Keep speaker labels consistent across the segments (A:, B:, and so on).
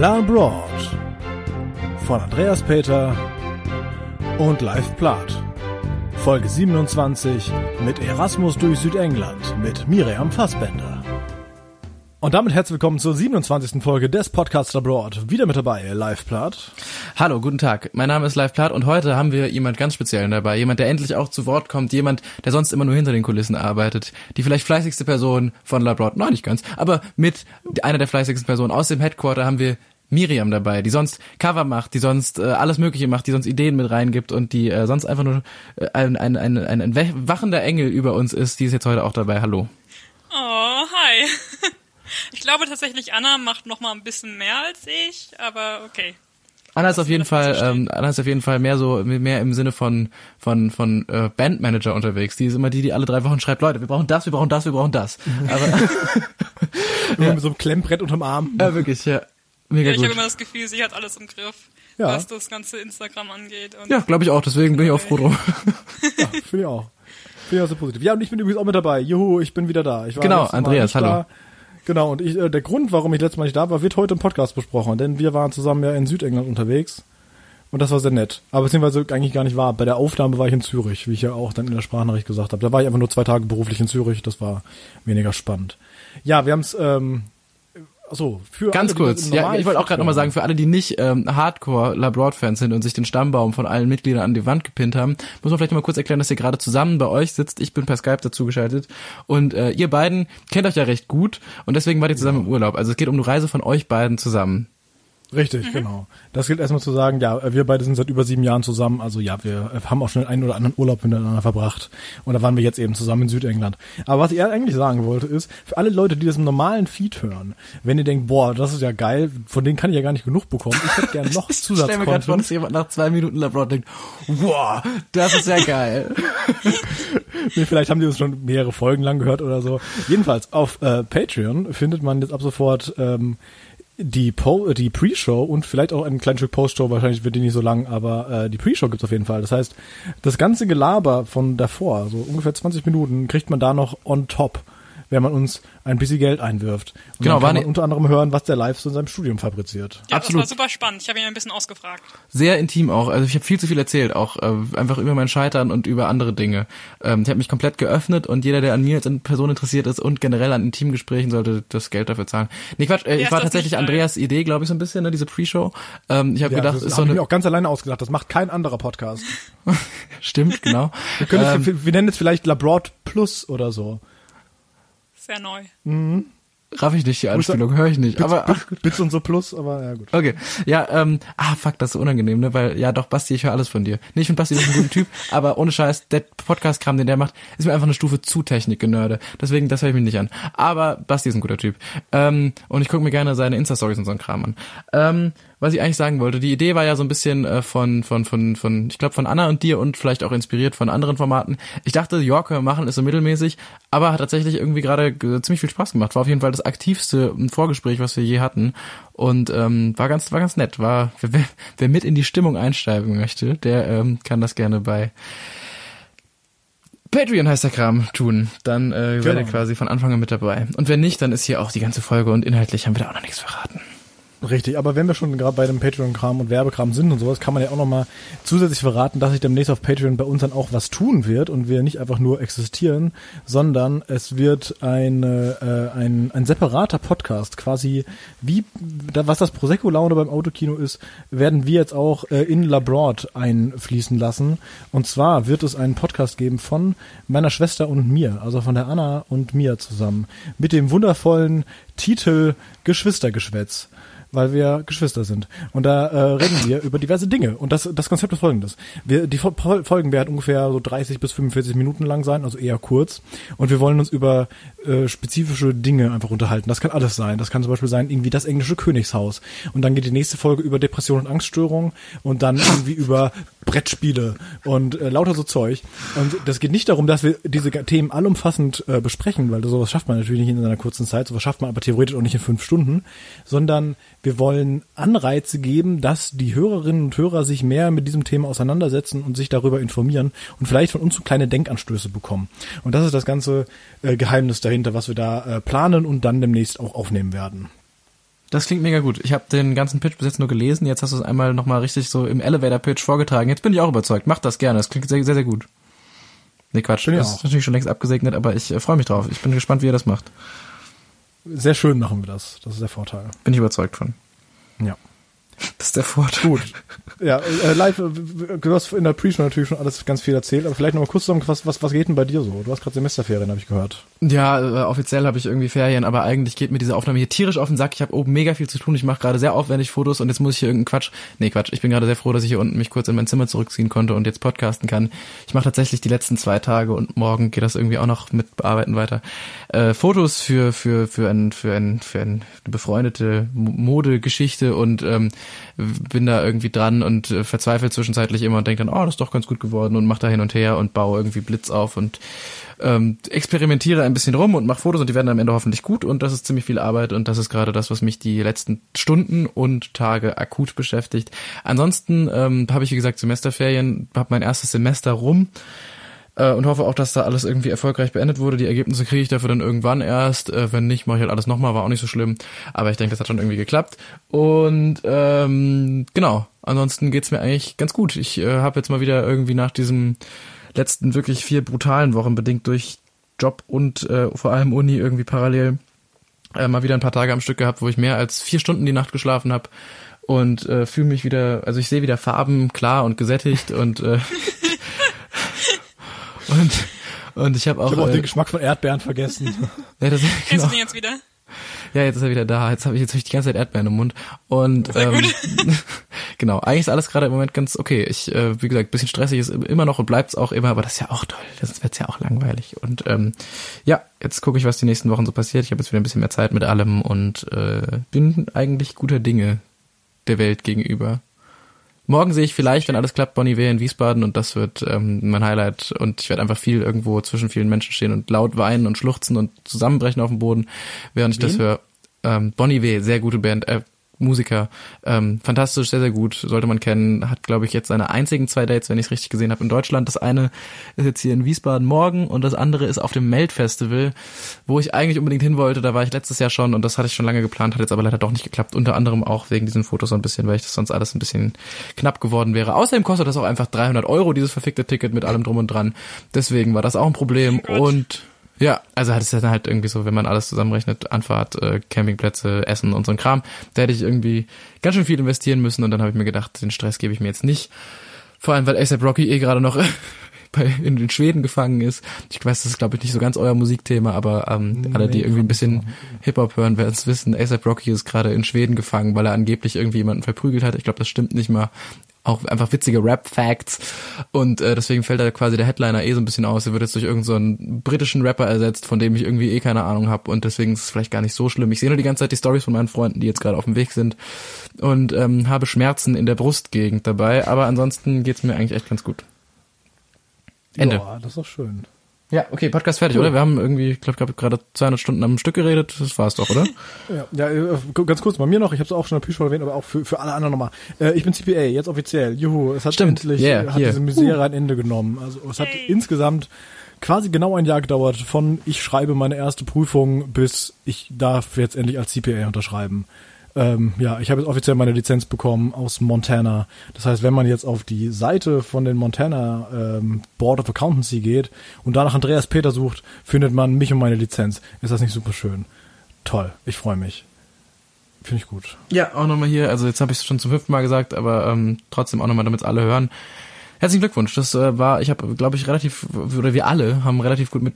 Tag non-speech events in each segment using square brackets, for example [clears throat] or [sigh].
A: Labroad von Andreas Peter und Live Plath. Folge 27 mit Erasmus durch Südengland mit Miriam Fassbender. Und damit herzlich willkommen zur 27. Folge des Podcasts Abroad. Wieder mit dabei, Live Plath.
B: Hallo, guten Tag. Mein Name ist Live Plath und heute haben wir jemand ganz Speziellen dabei. Jemand, der endlich auch zu Wort kommt. Jemand, der sonst immer nur hinter den Kulissen arbeitet. Die vielleicht fleißigste Person von Labroad. Nein, nicht ganz. Aber mit einer der fleißigsten Personen aus dem Headquarter haben wir Miriam dabei, die sonst Cover macht, die sonst äh, alles Mögliche macht, die sonst Ideen mit reingibt und die äh, sonst einfach nur äh, ein, ein, ein, ein, ein wachender Engel über uns ist. Die ist jetzt heute auch dabei. Hallo.
C: Oh, hi. [laughs] Ich glaube tatsächlich, Anna macht noch mal ein bisschen mehr als ich, aber okay.
B: Anna ist auf jeden Fall, ähm, Anna ist auf jeden Fall mehr so, mehr im Sinne von von von äh, Bandmanager unterwegs. Die ist immer die, die alle drei Wochen schreibt, Leute, wir brauchen das, wir brauchen das, wir brauchen das. Aber [laughs] [laughs]
A: ja. mit so einem Klemmbrett unterm Arm.
B: Ja, wirklich, ja.
C: Mega ja, ich habe immer das Gefühl, sie hat alles im Griff, ja. was das ganze Instagram angeht.
B: ja, glaube ich auch. Deswegen bin ich auch froh drum. [laughs]
A: ja, finde ich auch. Finde ich auch so positiv. Ja, und ich bin übrigens auch mit dabei. Juhu, ich bin wieder da. Ich
B: war genau, Andreas, hallo. Da.
A: Genau, und ich, äh, der Grund, warum ich letztes Mal nicht da war, wird heute im Podcast besprochen, denn wir waren zusammen ja in Südengland unterwegs und das war sehr nett. Aber beziehungsweise eigentlich gar nicht wahr. Bei der Aufnahme war ich in Zürich, wie ich ja auch dann in der Sprachnachricht gesagt habe. Da war ich einfach nur zwei Tage beruflich in Zürich, das war weniger spannend. Ja, wir haben es ähm, Achso,
B: für Ganz alle, kurz, ja, ich wollte auch gerade nochmal sagen, für alle, die nicht ähm, Hardcore Labroad-Fans sind und sich den Stammbaum von allen Mitgliedern an die Wand gepinnt haben, muss man vielleicht nochmal kurz erklären, dass ihr gerade zusammen bei euch sitzt. Ich bin per Skype dazu geschaltet und äh, ihr beiden kennt euch ja recht gut und deswegen wart ihr zusammen ja. im Urlaub. Also es geht um eine Reise von euch beiden zusammen.
A: Richtig, mhm. genau. Das gilt erstmal zu sagen, ja, wir beide sind seit über sieben Jahren zusammen, also ja, wir haben auch schon einen oder anderen Urlaub miteinander verbracht und da waren wir jetzt eben zusammen in Südengland. Aber was ich eigentlich sagen wollte ist, für alle Leute, die das im normalen Feed hören, wenn ihr denkt, boah, das ist ja geil, von denen kann ich ja gar nicht genug bekommen, ich hätte gerne [laughs] noch Zusatzcontent. Ich stell mir gerade vor,
B: dass jemand nach zwei Minuten Labroad denkt, boah, das ist ja geil. [laughs]
A: nee, vielleicht haben die uns schon mehrere Folgen lang gehört oder so. Jedenfalls, auf äh, Patreon findet man jetzt ab sofort ähm, die, die Pre-Show und vielleicht auch ein kleines Stück Post-Show, wahrscheinlich wird die nicht so lang, aber äh, die Pre-Show gibt's auf jeden Fall. Das heißt, das ganze Gelaber von davor, so ungefähr 20 Minuten, kriegt man da noch on top wenn man uns ein bisschen Geld einwirft. Und genau, dann kann man unter anderem hören, was der Live so in seinem Studium fabriziert.
C: Ja, Absolut. das war super spannend. Ich habe ihn ein bisschen ausgefragt.
B: Sehr intim auch. Also ich habe viel zu viel erzählt, auch äh, einfach über mein Scheitern und über andere Dinge. Ähm, ich habe mich komplett geöffnet und jeder, der an mir als Person interessiert ist und generell an Intimgesprächen, sollte das Geld dafür zahlen. Nee, Quatsch, äh, ich war tatsächlich Andreas Idee, glaube ich, so ein bisschen, ne, diese Pre-Show. Ähm, ich habe ja, gedacht,
A: das
B: ist
A: so eine... mir auch ganz alleine ausgedacht. Das macht kein anderer Podcast. [laughs]
B: Stimmt, genau.
A: wir, können ähm, es, wir nennen es vielleicht Labroad Plus oder so
C: sehr neu.
B: Mhm. Raff ich nicht die Anspielung, höre ich nicht.
A: Bits,
B: aber
A: Bits und so plus, aber ja gut.
B: Okay. Ja, ähm, ah fuck, das ist unangenehm, ne? Weil ja doch, Basti, ich höre alles von dir. Nee, ich finde Basti ist ein guter Typ, [laughs] aber ohne Scheiß, der Podcast-Kram, den der macht, ist mir einfach eine Stufe zu Technik-Genörde. Deswegen, das höre ich mir nicht an. Aber Basti ist ein guter Typ. Ähm, und ich gucke mir gerne seine Insta-Stories und so einen Kram an. Ähm, was ich eigentlich sagen wollte. Die Idee war ja so ein bisschen äh, von, von, von, von, ich glaube, von Anna und dir und vielleicht auch inspiriert von anderen Formaten. Ich dachte, Yorker machen ist so mittelmäßig, aber hat tatsächlich irgendwie gerade äh, ziemlich viel Spaß gemacht. War auf jeden Fall das aktivste Vorgespräch, was wir je hatten. Und ähm, war ganz, war ganz nett. War, [laughs] wer, wer mit in die Stimmung einsteigen möchte, der ähm, kann das gerne bei Patreon heißt der Kram tun. Dann äh, genau. werdet ihr quasi von Anfang an mit dabei. Und wenn nicht, dann ist hier auch die ganze Folge und inhaltlich haben wir da auch noch nichts verraten.
A: Richtig, aber wenn wir schon gerade bei dem Patreon-Kram und Werbekram sind und sowas, kann man ja auch nochmal zusätzlich verraten, dass sich demnächst auf Patreon bei uns dann auch was tun wird und wir nicht einfach nur existieren, sondern es wird eine, äh, ein, ein separater Podcast, quasi wie, da, was das Prosecco-Laune beim Autokino ist, werden wir jetzt auch äh, in Labroad einfließen lassen. Und zwar wird es einen Podcast geben von meiner Schwester und mir, also von der Anna und mir zusammen, mit dem wundervollen Titel Geschwistergeschwätz weil wir Geschwister sind. Und da äh, reden wir über diverse Dinge. Und das, das Konzept ist folgendes. Wir, die Folgen werden ungefähr so 30 bis 45 Minuten lang sein, also eher kurz. Und wir wollen uns über äh, spezifische Dinge einfach unterhalten. Das kann alles sein. Das kann zum Beispiel sein, irgendwie das englische Königshaus. Und dann geht die nächste Folge über Depression und Angststörungen und dann irgendwie über Brettspiele und äh, lauter so Zeug. Und das geht nicht darum, dass wir diese Themen allumfassend äh, besprechen, weil sowas schafft man natürlich nicht in einer kurzen Zeit, sowas schafft man aber theoretisch auch nicht in fünf Stunden, sondern wir wollen Anreize geben, dass die Hörerinnen und Hörer sich mehr mit diesem Thema auseinandersetzen und sich darüber informieren und vielleicht von uns so kleine Denkanstöße bekommen. Und das ist das ganze äh, Geheimnis dahinter, was wir da äh, planen und dann demnächst auch aufnehmen werden.
B: Das klingt mega gut. Ich habe den ganzen Pitch bis jetzt nur gelesen. Jetzt hast du es einmal nochmal richtig so im Elevator-Pitch vorgetragen. Jetzt bin ich auch überzeugt. Mach das gerne. Das klingt sehr, sehr, sehr gut. Nee, Quatsch.
A: Bin
B: das ist natürlich schon längst abgesegnet, aber ich äh, freue mich drauf. Ich bin gespannt, wie ihr das macht.
A: Sehr schön machen wir das. Das ist der Vorteil.
B: Bin ich überzeugt von.
A: Ja.
B: Das ist der Vorteil.
A: Gut. Ja, äh, live, äh, du hast in der Pre-Show natürlich schon alles ganz viel erzählt, aber vielleicht noch mal kurz zusammen, was, was, was geht denn bei dir so? Du hast gerade Semesterferien, habe ich gehört.
B: Ja, äh, offiziell habe ich irgendwie Ferien, aber eigentlich geht mir diese Aufnahme hier tierisch auf den Sack. Ich habe oben mega viel zu tun. Ich mache gerade sehr aufwendig Fotos und jetzt muss ich hier irgendeinen Quatsch. Nee, Quatsch. Ich bin gerade sehr froh, dass ich hier unten mich kurz in mein Zimmer zurückziehen konnte und jetzt podcasten kann. Ich mache tatsächlich die letzten zwei Tage und morgen geht das irgendwie auch noch mit Bearbeiten weiter. Äh, Fotos für für für ein für ein für ein, eine befreundete Mo- Modegeschichte und ähm, bin da irgendwie dran und äh, verzweifle zwischenzeitlich immer und denke dann, oh, das ist doch ganz gut geworden und mach da hin und her und baue irgendwie Blitz auf und ähm, experimentiere ein bisschen rum und mache Fotos und die werden am Ende hoffentlich gut und das ist ziemlich viel Arbeit und das ist gerade das, was mich die letzten Stunden und Tage akut beschäftigt. Ansonsten ähm, habe ich, wie gesagt, Semesterferien, habe mein erstes Semester rum äh, und hoffe auch, dass da alles irgendwie erfolgreich beendet wurde. Die Ergebnisse kriege ich dafür dann irgendwann erst. Äh, wenn nicht, mache ich halt alles nochmal, war auch nicht so schlimm. Aber ich denke, das hat schon irgendwie geklappt. Und ähm, genau, ansonsten geht's mir eigentlich ganz gut. Ich äh, habe jetzt mal wieder irgendwie nach diesem letzten wirklich vier brutalen Wochen bedingt durch Job und äh, vor allem Uni irgendwie parallel äh, mal wieder ein paar Tage am Stück gehabt, wo ich mehr als vier Stunden die Nacht geschlafen habe und äh, fühle mich wieder, also ich sehe wieder Farben klar und gesättigt und äh, [laughs] und und ich habe auch,
A: Ich habe auch
B: äh,
A: den Geschmack von Erdbeeren vergessen. [laughs]
B: ja, das,
C: Kennst
B: genau,
C: du den jetzt wieder?
B: ja, jetzt ist er wieder da. Jetzt habe ich jetzt hab ich die ganze Zeit Erdbeeren im Mund und ähm, [laughs] genau. Eigentlich ist alles gerade im Moment ganz okay. Ich, äh, wie gesagt, bisschen stressig ist immer noch und bleibt's auch immer, aber das ist ja auch toll. Das wird's ja auch langweilig und ähm, ja, jetzt gucke ich, was die nächsten Wochen so passiert. Ich habe jetzt wieder ein bisschen mehr Zeit mit allem und äh, bin eigentlich guter Dinge der Welt gegenüber. Morgen sehe ich vielleicht, wenn alles klappt, Bonnie Wehr in Wiesbaden und das wird ähm, mein Highlight und ich werde einfach viel irgendwo zwischen vielen Menschen stehen und laut weinen und schluchzen und zusammenbrechen auf dem Boden, während ich das
A: Wen?
B: höre. Ähm, Bonnie W., sehr gute Band, äh, Musiker, ähm, fantastisch, sehr, sehr gut, sollte man kennen, hat, glaube ich, jetzt seine einzigen zwei Dates, wenn ich es richtig gesehen habe, in Deutschland. Das eine ist jetzt hier in Wiesbaden morgen und das andere ist auf dem Melt-Festival, wo ich eigentlich unbedingt hin wollte. Da war ich letztes Jahr schon und das hatte ich schon lange geplant, hat jetzt aber leider doch nicht geklappt. Unter anderem auch wegen diesen Fotos so ein bisschen, weil ich das sonst alles ein bisschen knapp geworden wäre. Außerdem kostet das auch einfach 300 Euro, dieses verfickte Ticket mit allem drum und dran. Deswegen war das auch ein Problem
C: Gott.
B: und ja, also hat es dann halt irgendwie so, wenn man alles zusammenrechnet, Anfahrt, äh, Campingplätze, Essen und so ein Kram, da hätte ich irgendwie ganz schön viel investieren müssen und dann habe ich mir gedacht, den Stress gebe ich mir jetzt nicht. Vor allem, weil ASAP Rocky eh gerade noch [laughs] bei, in den Schweden gefangen ist. Ich weiß, das ist glaube ich nicht so ganz euer Musikthema, aber ähm, alle, die
A: Nee,
B: irgendwie ein bisschen Hip-Hop hören, werden es wissen, ASAP Rocky ist gerade in Schweden gefangen, weil er angeblich irgendwie jemanden verprügelt hat. Ich glaube, das stimmt nicht mal. Auch einfach witzige Rap-Facts. Und äh, deswegen fällt da quasi der Headliner eh so ein bisschen aus. Er wird jetzt durch irgendeinen so britischen Rapper ersetzt, von dem ich irgendwie eh keine Ahnung habe. Und deswegen ist es vielleicht gar nicht so schlimm. Ich sehe nur die ganze Zeit die Stories von meinen Freunden, die jetzt gerade auf dem Weg sind. Und ähm, habe Schmerzen in der Brustgegend dabei. Aber ansonsten geht's mir eigentlich echt ganz gut. Ende.
A: Ja, das ist doch schön.
B: Ja, okay, Podcast fertig,
A: Cool.
B: oder? Wir haben irgendwie, ich glaube, gerade 200 Stunden am Stück geredet. Das war's doch, oder?
A: Ja, ja äh, ganz kurz bei mir noch, ich habe es auch schon in der Pre-Show erwähnt, aber auch für, für alle anderen nochmal. Äh, ich bin CPA, jetzt offiziell. Juhu, es hat
B: Stimmt,
A: endlich
B: yeah,
A: hat
B: hier.
A: diese Misere ein Ende genommen. Also es hat
C: Hey.
A: insgesamt quasi genau ein Jahr gedauert, von ich schreibe meine erste Prüfung bis ich darf jetzt endlich als CPA unterschreiben. Ähm, ja, ich habe jetzt offiziell meine Lizenz bekommen aus Montana. Das heißt, wenn man jetzt auf die Seite von den Montana ähm, Board of Accountancy geht und da nach Andreas Peter sucht, findet man mich und meine Lizenz. Ist das nicht super schön? Toll, ich freue mich. Finde ich gut.
B: Ja, auch nochmal hier, also jetzt habe ich es schon zum fünften Mal gesagt, aber ähm, trotzdem auch nochmal, damit alle hören. Herzlichen Glückwunsch. Das äh, war, ich habe, glaube ich, relativ, oder wir alle haben relativ gut mit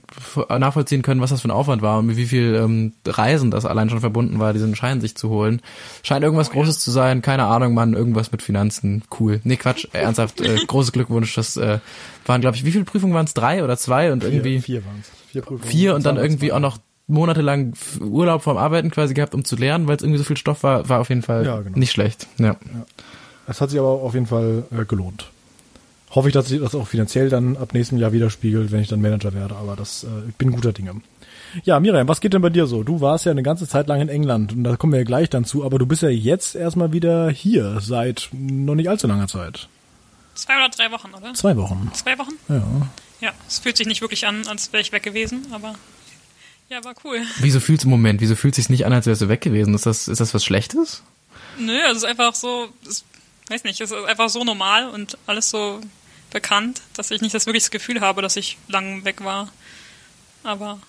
B: nachvollziehen können, was das für ein Aufwand war und mit wie viel ähm, Reisen das allein schon verbunden war, diesen Schein sich zu holen. Scheint irgendwas Großes zu sein, keine Ahnung, Mann, irgendwas mit Finanzen, cool. Nee, Quatsch, [laughs] ernsthaft, äh, großes Glückwunsch. Das äh, waren, glaube ich, wie viele Prüfungen waren es? Drei oder zwei und irgendwie
A: vier, vier waren's. Vier Prüfungen.
B: vier und dann irgendwie auch noch monatelang Urlaub vom Arbeiten quasi gehabt, um zu lernen, weil es irgendwie so viel Stoff war, war auf jeden Fall
A: Ja, genau.
B: nicht schlecht. Ja.
A: Es hat sich aber auf jeden Fall äh, gelohnt. Hoffe ich, dass sich das auch finanziell dann ab nächstem Jahr widerspiegelt, wenn ich dann Manager werde, aber das, äh, ich bin guter Dinge. Ja, Miriam, was geht denn bei dir so? Du warst ja eine ganze Zeit lang in England und da kommen wir ja gleich dann zu, aber du bist ja jetzt erstmal wieder hier seit noch nicht allzu langer Zeit.
C: Zwei oder drei Wochen, oder?
A: Zwei Wochen.
C: Zwei Wochen?
A: Ja.
C: Ja, es fühlt sich nicht wirklich an, als wäre ich weg gewesen, aber Ja, war cool.
B: Wieso fühlst du, Moment, wieso fühlt es sich nicht an, als wärst du weg gewesen? Ist das, ist das was Schlechtes?
C: Nö, also es ist einfach so, es, weiß nicht, es ist einfach so normal und alles so bekannt, dass ich nicht das wirklich das Gefühl habe, dass ich lang weg war. Aber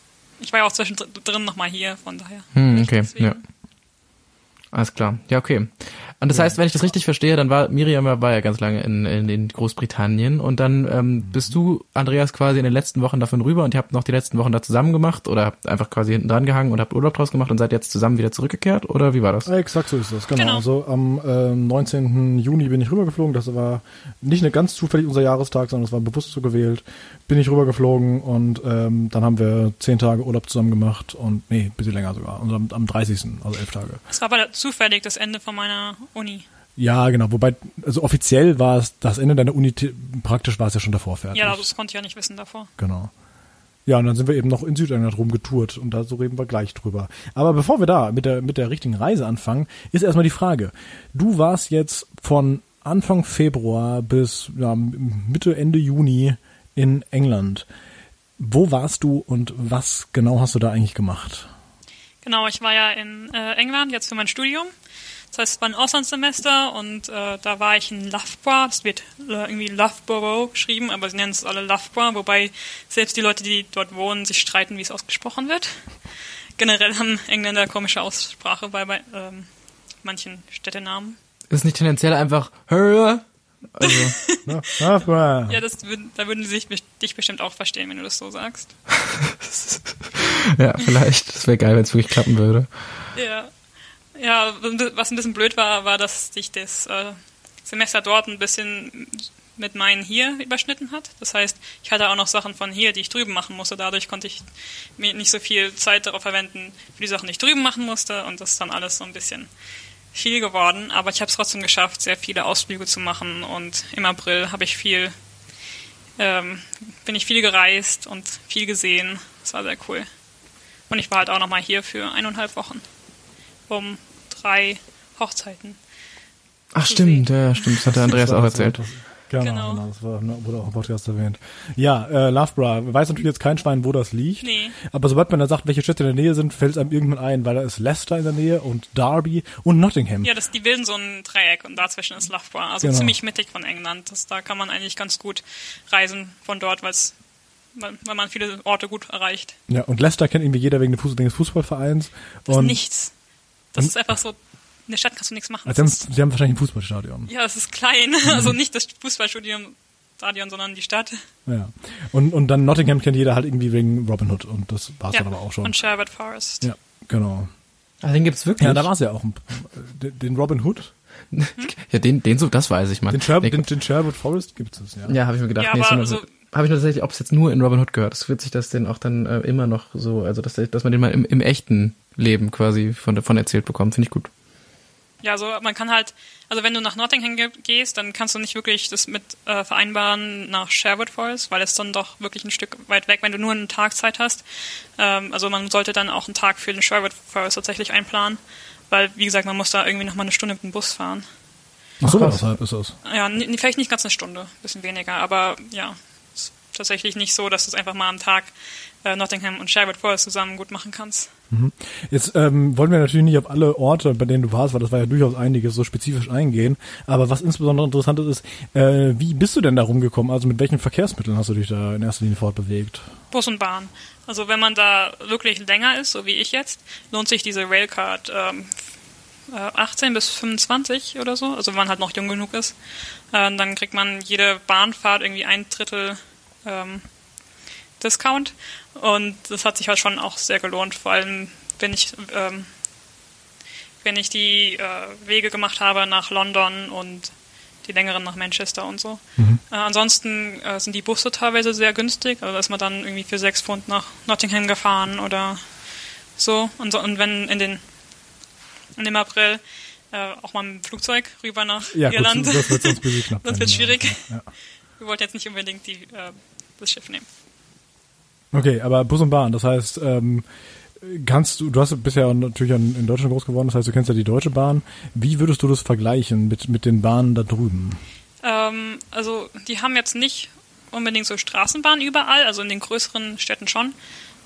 C: ich war ja auch zwischendrin nochmal hier, von daher.
B: Hm, okay, ja. Alles klar. Ja, okay. Und das ja. heißt, wenn ich das richtig verstehe, dann war Miriam war ja ganz lange in, in, in Großbritannien und dann ähm, bist du, Andreas, quasi in den letzten Wochen davon rüber und ihr habt noch die letzten Wochen da zusammen gemacht oder habt einfach quasi hinten dran gehangen und habt Urlaub draus gemacht und seid jetzt zusammen wieder zurückgekehrt oder wie war das?
A: Exakt so ist das, genau. genau. Also am äh, 19. Juni bin ich rübergeflogen, das war nicht eine ganz zufällig unser Jahrestag, sondern es war bewusst so gewählt. Bin ich rübergeflogen und ähm, dann haben wir zehn Tage Urlaub zusammen gemacht und nee, ein bisschen länger sogar. Und am, am 30. also elf Tage.
C: Es war aber zufällig das Ende von meiner Uni.
A: Ja, genau. Wobei, also offiziell war es das Ende deiner Uni, praktisch war es ja schon davor fertig.
C: Ja, das konnte ich ja nicht wissen davor.
A: Genau. Ja, und dann sind wir eben noch in Südengland rumgetourt und da so reden wir gleich drüber. Aber bevor wir da mit der, mit der richtigen Reise anfangen, ist erstmal die Frage. Du warst jetzt von Anfang Februar bis ja, Mitte, Ende Juni in England. Wo warst du und was genau hast du da eigentlich gemacht?
C: Genau, ich war ja in äh, England jetzt für mein Studium. Das heißt, es war ein Auslandssemester und äh, da war ich in Loughborough. Das wird äh, irgendwie Loughborough geschrieben, aber sie nennen es alle Loughborough, wobei selbst die Leute, die dort wohnen, sich streiten, wie es ausgesprochen wird. Generell haben Engländer komische Aussprache bei, bei ähm, manchen Städtenamen.
B: Ist nicht tendenziell einfach Hörer?
C: Also, [laughs] ne? ja, das, da würden sie sich, dich bestimmt auch verstehen, wenn du das so sagst. [laughs]
B: ja, vielleicht. Das wäre geil, wenn es wirklich klappen würde.
C: Ja. Ja, was ein bisschen blöd war, war, dass sich das äh, Semester dort ein bisschen mit meinen hier überschnitten hat. Das heißt, ich hatte auch noch Sachen von hier, die ich drüben machen musste. Dadurch konnte ich mir nicht so viel Zeit darauf verwenden, für die Sachen, die ich drüben machen musste. Und das ist dann alles so ein bisschen viel geworden, aber ich habe es trotzdem geschafft, sehr viele Ausflüge zu machen und im April habe ich viel, ähm, bin ich viel gereist und viel gesehen. Das war sehr cool. Und ich war halt auch nochmal hier für eineinhalb Wochen, um drei Hochzeiten.
B: Ach stimmt, sehen. ja, stimmt, das hat der Andreas [laughs] auch erzählt.
A: Genau, genau. genau das war, ne, wurde auch im Podcast erwähnt. Ja, äh, Loughborough, weiß natürlich jetzt kein Schwein, wo das liegt. Nee. Aber sobald man dann sagt, welche Städte in der Nähe sind, fällt es einem irgendwann ein, weil da ist Leicester in der Nähe und Derby und Nottingham.
C: Ja, das, die bilden so ein Dreieck und dazwischen ist Loughborough, also genau. ziemlich mittig von England. Das, da kann man eigentlich ganz gut reisen von dort, weil's weil man viele Orte gut erreicht.
A: Ja, und Leicester kennt irgendwie jeder wegen des Fußballvereins.
C: Das ist nichts. Das ist einfach so in der Stadt kannst du nichts machen.
A: Also sie, haben, sie haben wahrscheinlich ein Fußballstadion.
C: Ja, es ist klein. [laughs] Mhm. Also nicht das Fußballstadion, Stadion, sondern die Stadt.
A: Ja. Und, und dann Nottingham kennt jeder halt irgendwie wegen Robin Hood und das war es ja. dann aber auch schon.
C: Und Sherwood Forest.
A: Ja, genau.
B: Ah, den gibt's wirklich?
A: Ja, da war es ja auch. Den Robin Hood.
B: Hm? [laughs] Ja, den, den so, das weiß ich mal.
A: Den, Sher den, den Sherwood Forest gibt es, ja.
B: Ja, habe ich mir gedacht. Ja, nee, aber so, habe ich nur tatsächlich, ob es jetzt nur in Robin Hood gehört. Es wird sich das denn auch dann äh, immer noch so, also dass, dass man den mal im, im echten Leben quasi von, von erzählt bekommt, finde ich gut.
C: Ja, also man kann halt, also wenn du nach Nottingham gehst, dann kannst du nicht wirklich das mit äh, vereinbaren nach Sherwood Forest, weil es dann doch wirklich ein Stück weit weg, wenn du nur einen Tag Zeit hast. Ähm, also man sollte dann auch einen Tag für den Sherwood Forest tatsächlich einplanen, weil wie gesagt, man muss da irgendwie nochmal eine Stunde mit dem Bus fahren.
A: Ach so, weshalb ist das?
C: Ja, vielleicht nicht ganz eine Stunde, ein bisschen weniger, aber ja, ist tatsächlich nicht so, dass du es einfach mal am Tag äh, Nottingham und Sherwood Forest zusammen gut machen kannst.
A: Mhm. Jetzt ähm, wollen wir natürlich nicht auf alle Orte, bei denen du warst, weil das war ja durchaus einiges, so spezifisch eingehen. Aber was insbesondere interessant ist, ist äh, wie bist du denn da rumgekommen? Also mit welchen Verkehrsmitteln hast du dich da in erster Linie fortbewegt?
C: Bus und Bahn. Also wenn man da wirklich länger ist, so wie ich jetzt, lohnt sich diese Railcard ähm, 18 äh, bis 25 oder so, also wenn man halt noch jung genug ist. Äh, dann kriegt man jede Bahnfahrt irgendwie ein Drittel ähm, Discount und das hat sich halt schon auch sehr gelohnt, vor allem wenn ich, ähm, wenn ich die äh, Wege gemacht habe nach London und die längeren nach Manchester und so. Mhm. Äh, ansonsten äh, sind die Busse teilweise sehr günstig, also ist man dann irgendwie für sechs Pfund nach Nottingham gefahren oder so. Und, so, und wenn in den in dem April äh, auch mal mit dem Flugzeug rüber nach ja, Irland. Gut, das wird sonst [laughs] knapp. das wird schwierig. Ja. Wir wollten jetzt nicht unbedingt die, äh, das Schiff nehmen.
A: Okay, aber Bus und Bahn, das heißt, ähm, kannst du, du hast bisher natürlich in Deutschland groß geworden, das heißt, du kennst ja die Deutsche Bahn. Wie würdest du das vergleichen mit, mit den Bahnen da drüben?
C: Ähm, also, die haben jetzt nicht unbedingt so Straßenbahnen überall, also in den größeren Städten schon.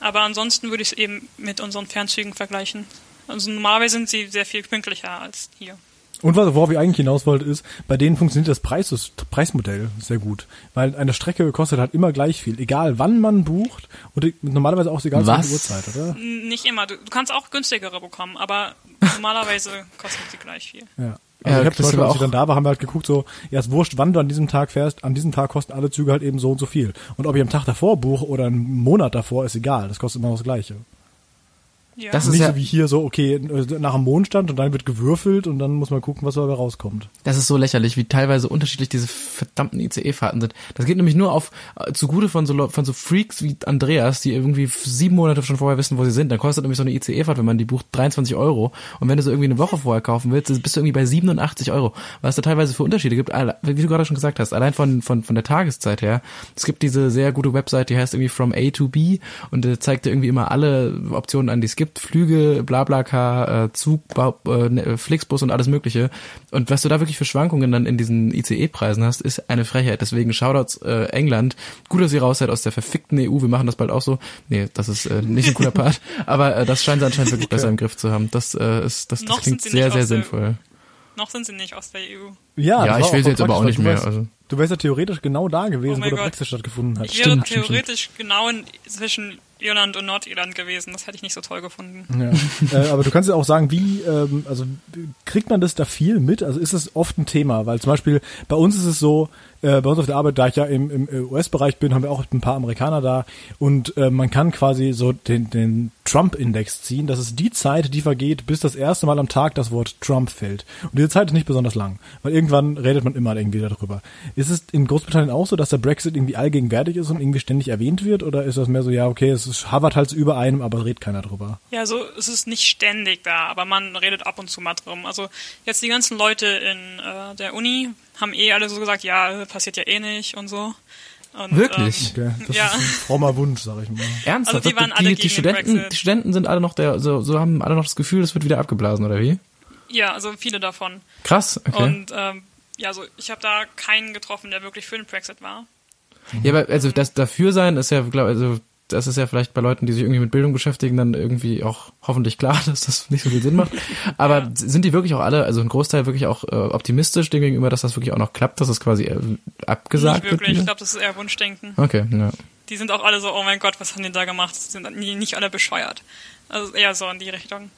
C: Aber ansonsten würde ich es eben mit unseren Fernzügen vergleichen. Also normalerweise sind sie sehr viel pünktlicher als hier.
A: Und was, worauf ich eigentlich hinaus wollte, ist, bei denen funktioniert das Preis, das Preismodell sehr gut. Weil eine Strecke kostet halt immer gleich viel. Egal wann man bucht und normalerweise auch egal
B: Was?
A: Uhrzeit, oder?
C: Nicht immer. Du, du kannst auch günstigere bekommen, aber [laughs] normalerweise kosten sie gleich viel.
A: Ja.
B: Ja,
A: Also ich habe
B: das
A: zum Beispiel, als ich
B: auch-
A: dann da war, haben wir halt geguckt, so, ja, ist wurscht, wann du an diesem Tag fährst, an diesem Tag kosten alle Züge halt eben so und so viel. Und ob ich am Tag davor buche oder einen Monat davor, ist egal. Das kostet immer das Gleiche.
C: Ja.
B: Das ist
A: Nicht
B: ja-
A: so wie hier so, okay, nach dem Mondstand und dann wird gewürfelt und dann muss man gucken, was dabei rauskommt.
B: Das ist so lächerlich, wie teilweise unterschiedlich diese verdammten ICE-Fahrten sind. Das geht nämlich nur auf äh, zugute von so von so Freaks wie Andreas, die irgendwie sieben Monate schon vorher wissen, wo sie sind. Dann kostet nämlich so eine ICE-Fahrt, wenn man die bucht, 23 Euro. Und wenn du so irgendwie eine Woche vorher kaufen willst, bist du irgendwie bei 87 Euro. Was da teilweise für Unterschiede gibt, wie du gerade schon gesagt hast, allein von von von der Tageszeit her. Es gibt diese sehr gute Website, die heißt irgendwie From A to B und äh, zeigt dir irgendwie immer alle Optionen an, die es gibt. Flüge, Blablacar, äh, Zug, äh, ne- Flixbus und alles mögliche. Und was du da wirklich für Schwankungen dann in diesen ICE-Preisen hast, ist eine Frechheit. Deswegen Shoutouts äh, England. Gut, dass ihr raus seid aus der verfickten EU. Wir machen das bald auch so. Nee, das ist äh, nicht ein cooler [laughs] Part. Aber äh, das scheint sie anscheinend wirklich besser im Griff zu haben. Das äh, ist, das, das
C: Noch
B: klingt sehr, sehr sinnvoll.
C: Noch sind sie nicht aus der EU.
A: Ja,
B: Ja,
A: das
B: ich
A: war
B: will
A: auch
B: sie jetzt aber auch nicht mehr,
A: Du wärst,
B: also.
A: du wärst ja theoretisch genau da gewesen,
C: Oh
A: wo der. Brexit stattgefunden hat.
C: Ich wäre
B: Stimmt, stimmt,
C: theoretisch genau in, zwischen Irland und Nordirland gewesen. Das hätte ich nicht so toll gefunden.
A: Ja. [laughs] äh, aber du kannst ja auch sagen, wie, ähm, also kriegt man das da viel mit? Also ist es oft ein Thema? Weil zum Beispiel bei uns ist es so, äh, bei uns auf der Arbeit, da ich ja im, im US-Bereich bin, haben wir auch ein paar Amerikaner da und äh, man kann quasi so den, den Trump-Index ziehen. Das ist die Zeit, die vergeht, bis das erste Mal am Tag das Wort Trump fällt. Und diese Zeit ist nicht besonders lang, weil irgendwann redet man immer irgendwie darüber. Ist es in Großbritannien auch so, dass der Brexit irgendwie allgegenwärtig ist und irgendwie ständig erwähnt wird? Oder ist das mehr so, ja, okay, es ist, halt über einem, aber redet keiner drüber?
C: Ja, so es ist nicht ständig da, aber man redet ab und zu mal drum. Also jetzt die ganzen Leute in äh, der Uni haben eh alle so gesagt, ja, passiert ja eh nicht und so. Und,
B: Wirklich?
C: Ähm,
A: Okay, das
C: ja.
A: ist ein frommer Wunsch, sag ich mal. [laughs]
B: Ernsthaft?
C: Also die waren alle
B: die,
C: gegen
B: die
C: den
B: Studenten, die Studenten sind alle noch der, so, so haben alle noch das Gefühl, es wird wieder abgeblasen, oder wie?
C: ja, also viele davon.
B: Krass, okay.
C: Und ähm, ja, also ich habe da keinen getroffen, der wirklich für den Brexit war.
B: Ja, aber also das dafür sein ist ja, glaube also das ist ja vielleicht bei Leuten, die sich irgendwie mit Bildung beschäftigen, dann irgendwie auch hoffentlich klar, [laughs] dass das nicht so viel Sinn macht. Aber sind die wirklich auch alle, also ein Großteil wirklich auch äh, optimistisch dem gegenüber, dass das wirklich auch noch klappt, dass das quasi äh, abgesagt
C: nicht wirklich.
B: wird?
C: Ich glaube, das ist eher Wunschdenken.
B: Okay, ja.
C: Die sind auch alle so, oh mein Gott, was haben die da gemacht? Die sind nicht alle bescheuert. Also eher so in die Richtung.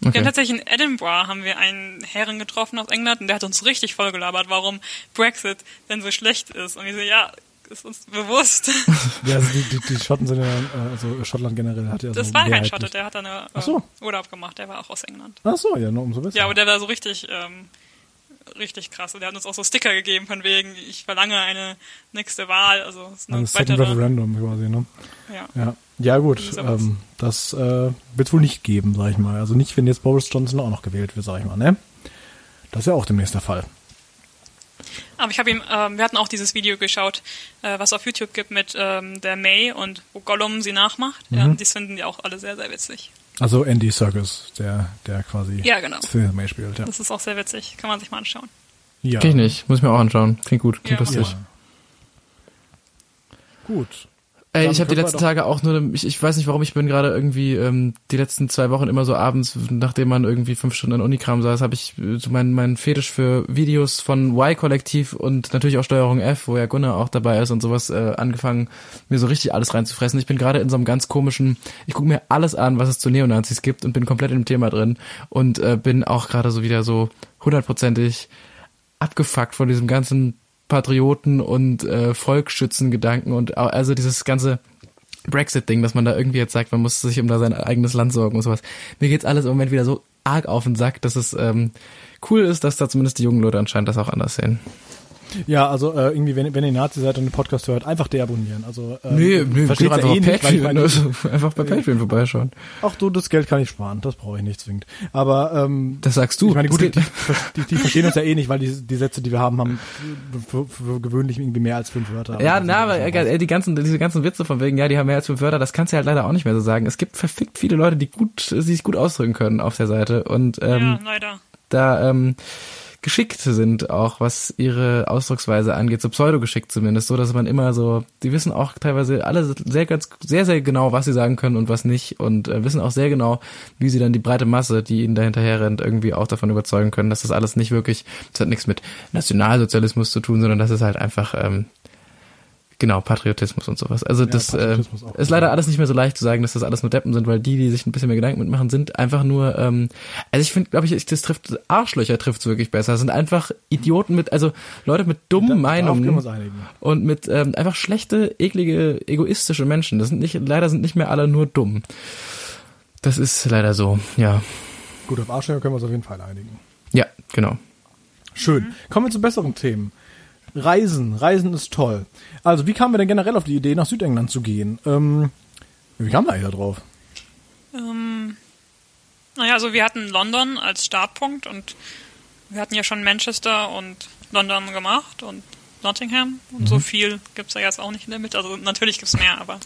C: Wir
B: Okay.
C: haben tatsächlich in Edinburgh haben wir einen Herren getroffen aus England und der hat uns richtig vollgelabert, warum Brexit denn so schlecht ist. Und wir so, ja, ist uns bewusst.
A: Ja, also die, die, die Schotten sind ja, äh, also Schottland generell hat ja
C: Das
A: so
C: war kein Schotte, der hat da eine,
A: Ach so.
C: äh, Urlaub gemacht, der war auch aus England.
A: Ach so, ja, nur umso besser.
C: Ja, aber der war so richtig, ähm, richtig krass. Und der hat uns auch so Sticker gegeben von wegen, ich verlange eine nächste Wahl, also ist eine
A: Ein Second Referendum quasi, ne?
C: ja.
A: Ja, ja gut, ähm, das äh, wird wohl nicht geben, sag ich mal. Also nicht, wenn jetzt Boris Johnson auch noch gewählt wird, sag ich mal, ne? Das ist ja auch demnächst der Fall.
C: Aber ich habe ihm, ähm, wir hatten auch dieses Video geschaut, äh, was auf YouTube gibt mit ähm, der May und wo Gollum sie nachmacht. Ja,
A: Mhm.
C: das finden die auch alle sehr, sehr witzig.
A: Also Andy Serkis, der, der quasi
C: Ja, genau.
A: May spielt, ja.
C: Das ist auch sehr witzig, kann man sich mal anschauen.
A: ja.
B: Kenn ich nicht, muss ich mir auch anschauen. Klingt gut, klingt
C: Ja,
B: lustig.
A: Ja. Gut.
B: Ey, ich habe die letzten Tage auch nur, ich, ich weiß nicht warum, ich bin gerade irgendwie ähm, die letzten zwei Wochen immer so abends, nachdem man irgendwie fünf Stunden in Unikram saß, habe ich äh, so meinen mein Fetisch für Videos von Y-Kollektiv und natürlich auch Steuerung F, wo ja Gunnar auch dabei ist und sowas, äh, angefangen, mir so richtig alles reinzufressen. Ich bin gerade in so einem ganz komischen, ich gucke mir alles an, was es zu Neonazis gibt und bin komplett in dem Thema drin und äh, bin auch gerade so wieder so hundertprozentig abgefuckt von diesem ganzen Patrioten und äh, Volksschützengedanken und also dieses ganze Brexit-Ding, dass man da irgendwie jetzt sagt, man muss sich um da sein eigenes Land sorgen und sowas. Mir geht's alles im Moment wieder so arg auf den Sack, dass es ähm, cool ist, dass da zumindest die jungen Leute anscheinend das auch anders sehen.
A: Ja, also äh, irgendwie, wenn, wenn ihr Nazi seid und den Podcast hört, einfach deabonnieren. Also ähm,
B: Nee, nee,
A: ja
B: einfach
A: eh
B: auf
A: nicht, weil ich
B: Patreon,
A: meine,
B: also [laughs] einfach bei Patreon vorbeischauen.
A: Ach du, das Geld kann ich sparen, das brauche ich nicht zwingend. Aber ähm,
B: Das sagst du.
A: ich meine, gut, die, die, die verstehen uns ja eh nicht, weil die, die Sätze, die wir haben, haben für, für gewöhnlich irgendwie mehr als fünf Wörter.
B: Ja,
A: Also,
B: na, aber
A: auch
B: ey, die ganzen, diese ganzen Witze von wegen, ja, die haben mehr als fünf Wörter, das kannst du halt leider auch nicht mehr so sagen. Es gibt verfickt viele Leute, die gut, die sich gut ausdrücken können auf der Seite und ähm,
C: ja, leider.
B: da ähm, geschickt sind, auch was ihre Ausdrucksweise angeht, so pseudogeschickt zumindest, so dass man immer so, die wissen auch teilweise alle sehr ganz sehr sehr genau, was sie sagen können und was nicht und äh, wissen auch sehr genau, wie sie dann die breite Masse, die ihnen dahinterher rennt, irgendwie auch davon überzeugen können, dass das alles nicht wirklich, das hat nichts mit Nationalsozialismus zu tun, sondern das ist halt einfach ähm, Genau, Patriotismus und sowas. Also
A: Ja,
B: das äh, ist leider alles nicht mehr so leicht zu sagen, dass das alles nur Deppen sind, weil die, die sich ein bisschen mehr Gedanken mitmachen, sind einfach nur, ähm, also ich finde, glaube ich, das trifft, Arschlöcher trifft es wirklich besser. Das sind einfach Idioten mit, also Leute mit dummen
A: Da-
B: Meinungen und mit ähm, einfach schlechte, eklige, egoistische Menschen. Das sind nicht, leider sind nicht mehr alle nur dumm. Das ist leider so, ja.
A: Gut, auf Arschlöcher können wir uns auf jeden Fall einigen.
B: Ja, genau.
A: Schön. Kommen wir zu besseren Themen. Reisen. Reisen ist toll. Also, wie kamen wir denn generell auf die Idee, nach Südengland zu gehen? Ähm, wie kamen wir eigentlich da drauf?
C: Ähm, naja, also wir hatten London als Startpunkt und wir hatten ja schon Manchester und London gemacht und Nottingham und
A: Mhm.
C: so viel gibt's ja jetzt auch nicht in der Mitte. Also natürlich gibt's mehr, aber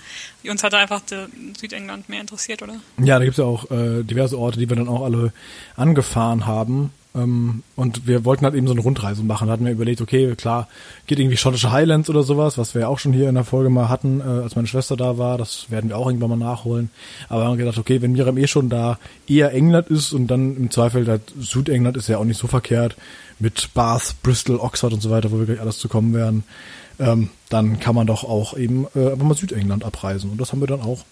C: uns hat einfach der Südengland mehr interessiert, oder?
A: Ja, da gibt's ja auch äh, diverse Orte, die wir dann auch alle angefahren haben. Ähm, und wir wollten halt eben so eine Rundreise machen. Da hatten wir überlegt, okay, klar, geht irgendwie schottische Highlands oder sowas, was wir auch schon hier in der Folge mal hatten, äh, als meine Schwester da war. Das werden wir auch irgendwann mal nachholen. Aber wir haben gedacht, okay, wenn Miriam eh schon da eher England ist und dann im Zweifel halt Südengland ist ja auch nicht so verkehrt mit Bath, Bristol, Oxford und so weiter, wo wir gleich alles zu kommen werden, ähm, dann kann man doch auch eben äh, einfach mal Südengland abreisen. Und das haben wir dann auch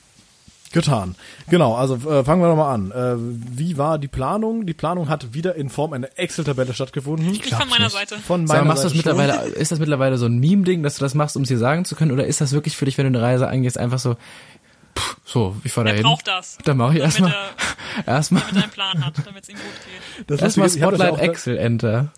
A: Getan. Genau, also äh, fangen wir nochmal an. Äh, wie war die Planung? Die Planung hat wieder in Form einer Excel-Tabelle stattgefunden.
C: Nicht von meiner Seite.
A: Von
B: Sag,
A: meiner
B: mal, machst
A: Seite
B: mittlerweile, ist das mittlerweile so ein Meme-Ding, dass du das machst, um es dir sagen zu können, oder ist das wirklich für dich, wenn du eine Reise eingehst, einfach so, pff, so, ich fahr da hin.
C: braucht das,
B: Dann mache ich erstmal,
C: er [laughs]
B: erstmal,
C: damit er einen Plan hat, damit es ihm gut geht.
A: Das
B: erstmal
A: ich
B: Spotlight Excel Enter.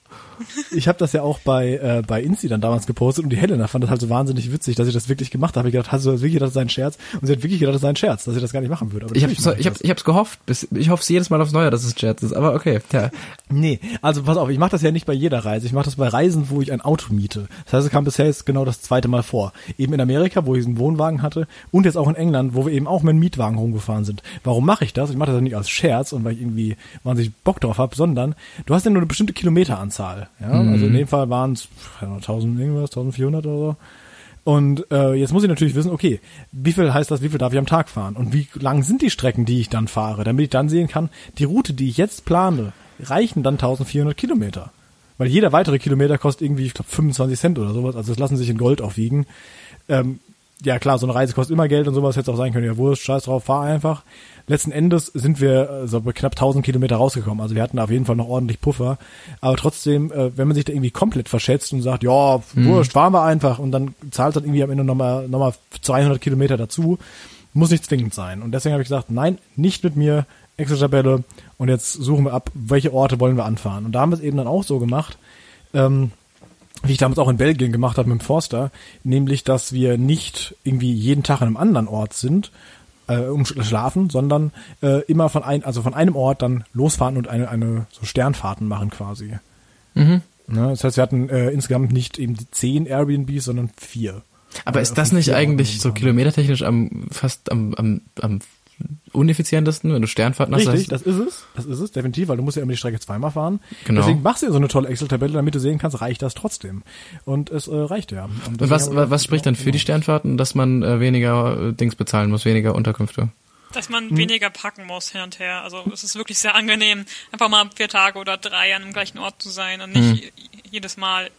A: Ich habe das ja auch bei äh, bei Insti dann damals gepostet und die Helena fand das halt so wahnsinnig witzig, dass ich das wirklich gemacht habe. Ich gedacht, hast du wirklich gedacht, das sei ein Scherz? Und sie hat wirklich gedacht, das sei ein Scherz, dass ich das gar nicht machen würde. Aber
B: Ich habe ich hab,
A: das.
B: ich hab's gehofft, bis, ich hoffe jedes Mal aufs Neue, dass es Scherz ist, aber okay, ja.
A: Nee, also pass auf, ich mache das ja nicht bei jeder Reise. Ich mache das bei Reisen, wo ich ein Auto miete. Das heißt, es kam bisher jetzt genau das zweite Mal vor. Eben in Amerika, wo ich einen Wohnwagen hatte und jetzt auch in England, wo wir eben auch mit einem Mietwagen rumgefahren sind. Warum mache ich das? Ich mache das ja nicht als Scherz und weil ich irgendwie wahnsinnig Bock drauf habe, sondern du hast ja nur eine bestimmte Kilometeranzahl. Ja? Also in dem Fall waren es 1000 irgendwas, 1400 oder so. Und äh, jetzt muss ich natürlich wissen, okay, wie viel heißt das, wie viel darf ich am Tag fahren? Und wie lang sind die Strecken, die ich dann fahre, damit ich dann sehen kann, die Route, die ich jetzt plane, reichen dann 1400 Kilometer. Weil jeder weitere Kilometer kostet irgendwie, ich glaube, 25 Cent oder sowas. Also das lassen sich in Gold aufwiegen. Ähm, ja klar, so eine Reise kostet immer Geld und sowas hätte es auch sein können. Ja, Wurst, scheiß drauf, fahr einfach. Letzten Endes sind wir äh, so bei knapp 1000 Kilometer rausgekommen. Also wir hatten auf jeden Fall noch ordentlich Puffer. Aber trotzdem, äh, wenn man sich da irgendwie komplett verschätzt und sagt, ja, Wurscht, fahren wir einfach und dann zahlt dann irgendwie am Ende nochmal noch mal 200 Kilometer dazu, muss nicht zwingend sein. Und deswegen habe ich gesagt, nein, nicht mit mir, Excel-Tabelle und jetzt suchen wir ab, welche Orte wollen wir anfahren. Und da haben wir es eben dann auch so gemacht, ähm, wie ich damals auch in Belgien gemacht habe mit dem Forster, nämlich, dass wir nicht irgendwie jeden Tag an einem anderen Ort sind, äh, um sch- schlafen, sondern äh, immer von ein, also von einem Ort dann losfahren und eine, eine so Sternfahrten machen quasi.
B: Mhm.
A: Ne? Das heißt, wir hatten äh, insgesamt nicht eben die zehn Airbnbs, sondern vier.
B: Aber
A: Äh,
B: ist das nicht eigentlich so kilometertechnisch am, fast am, am, am uneffizientesten, wenn du Sternfahrten hast?
A: Richtig,
B: das,
A: ist es. Das ist es, definitiv, weil du musst ja immer die Strecke zweimal fahren.
B: Genau.
A: Deswegen machst du ja so eine tolle Excel-Tabelle, damit du sehen kannst, reicht das trotzdem. Und es äh, reicht ja. Und
B: und was, was spricht dann für die Sternfahrten, dass man äh, weniger äh, Dings bezahlen muss, weniger Unterkünfte?
C: Dass
A: Hm.
C: man weniger packen muss hin und her. Also es ist wirklich sehr angenehm, einfach mal vier Tage oder drei an dem gleichen Ort zu sein und nicht
A: Hm.
C: jedes Mal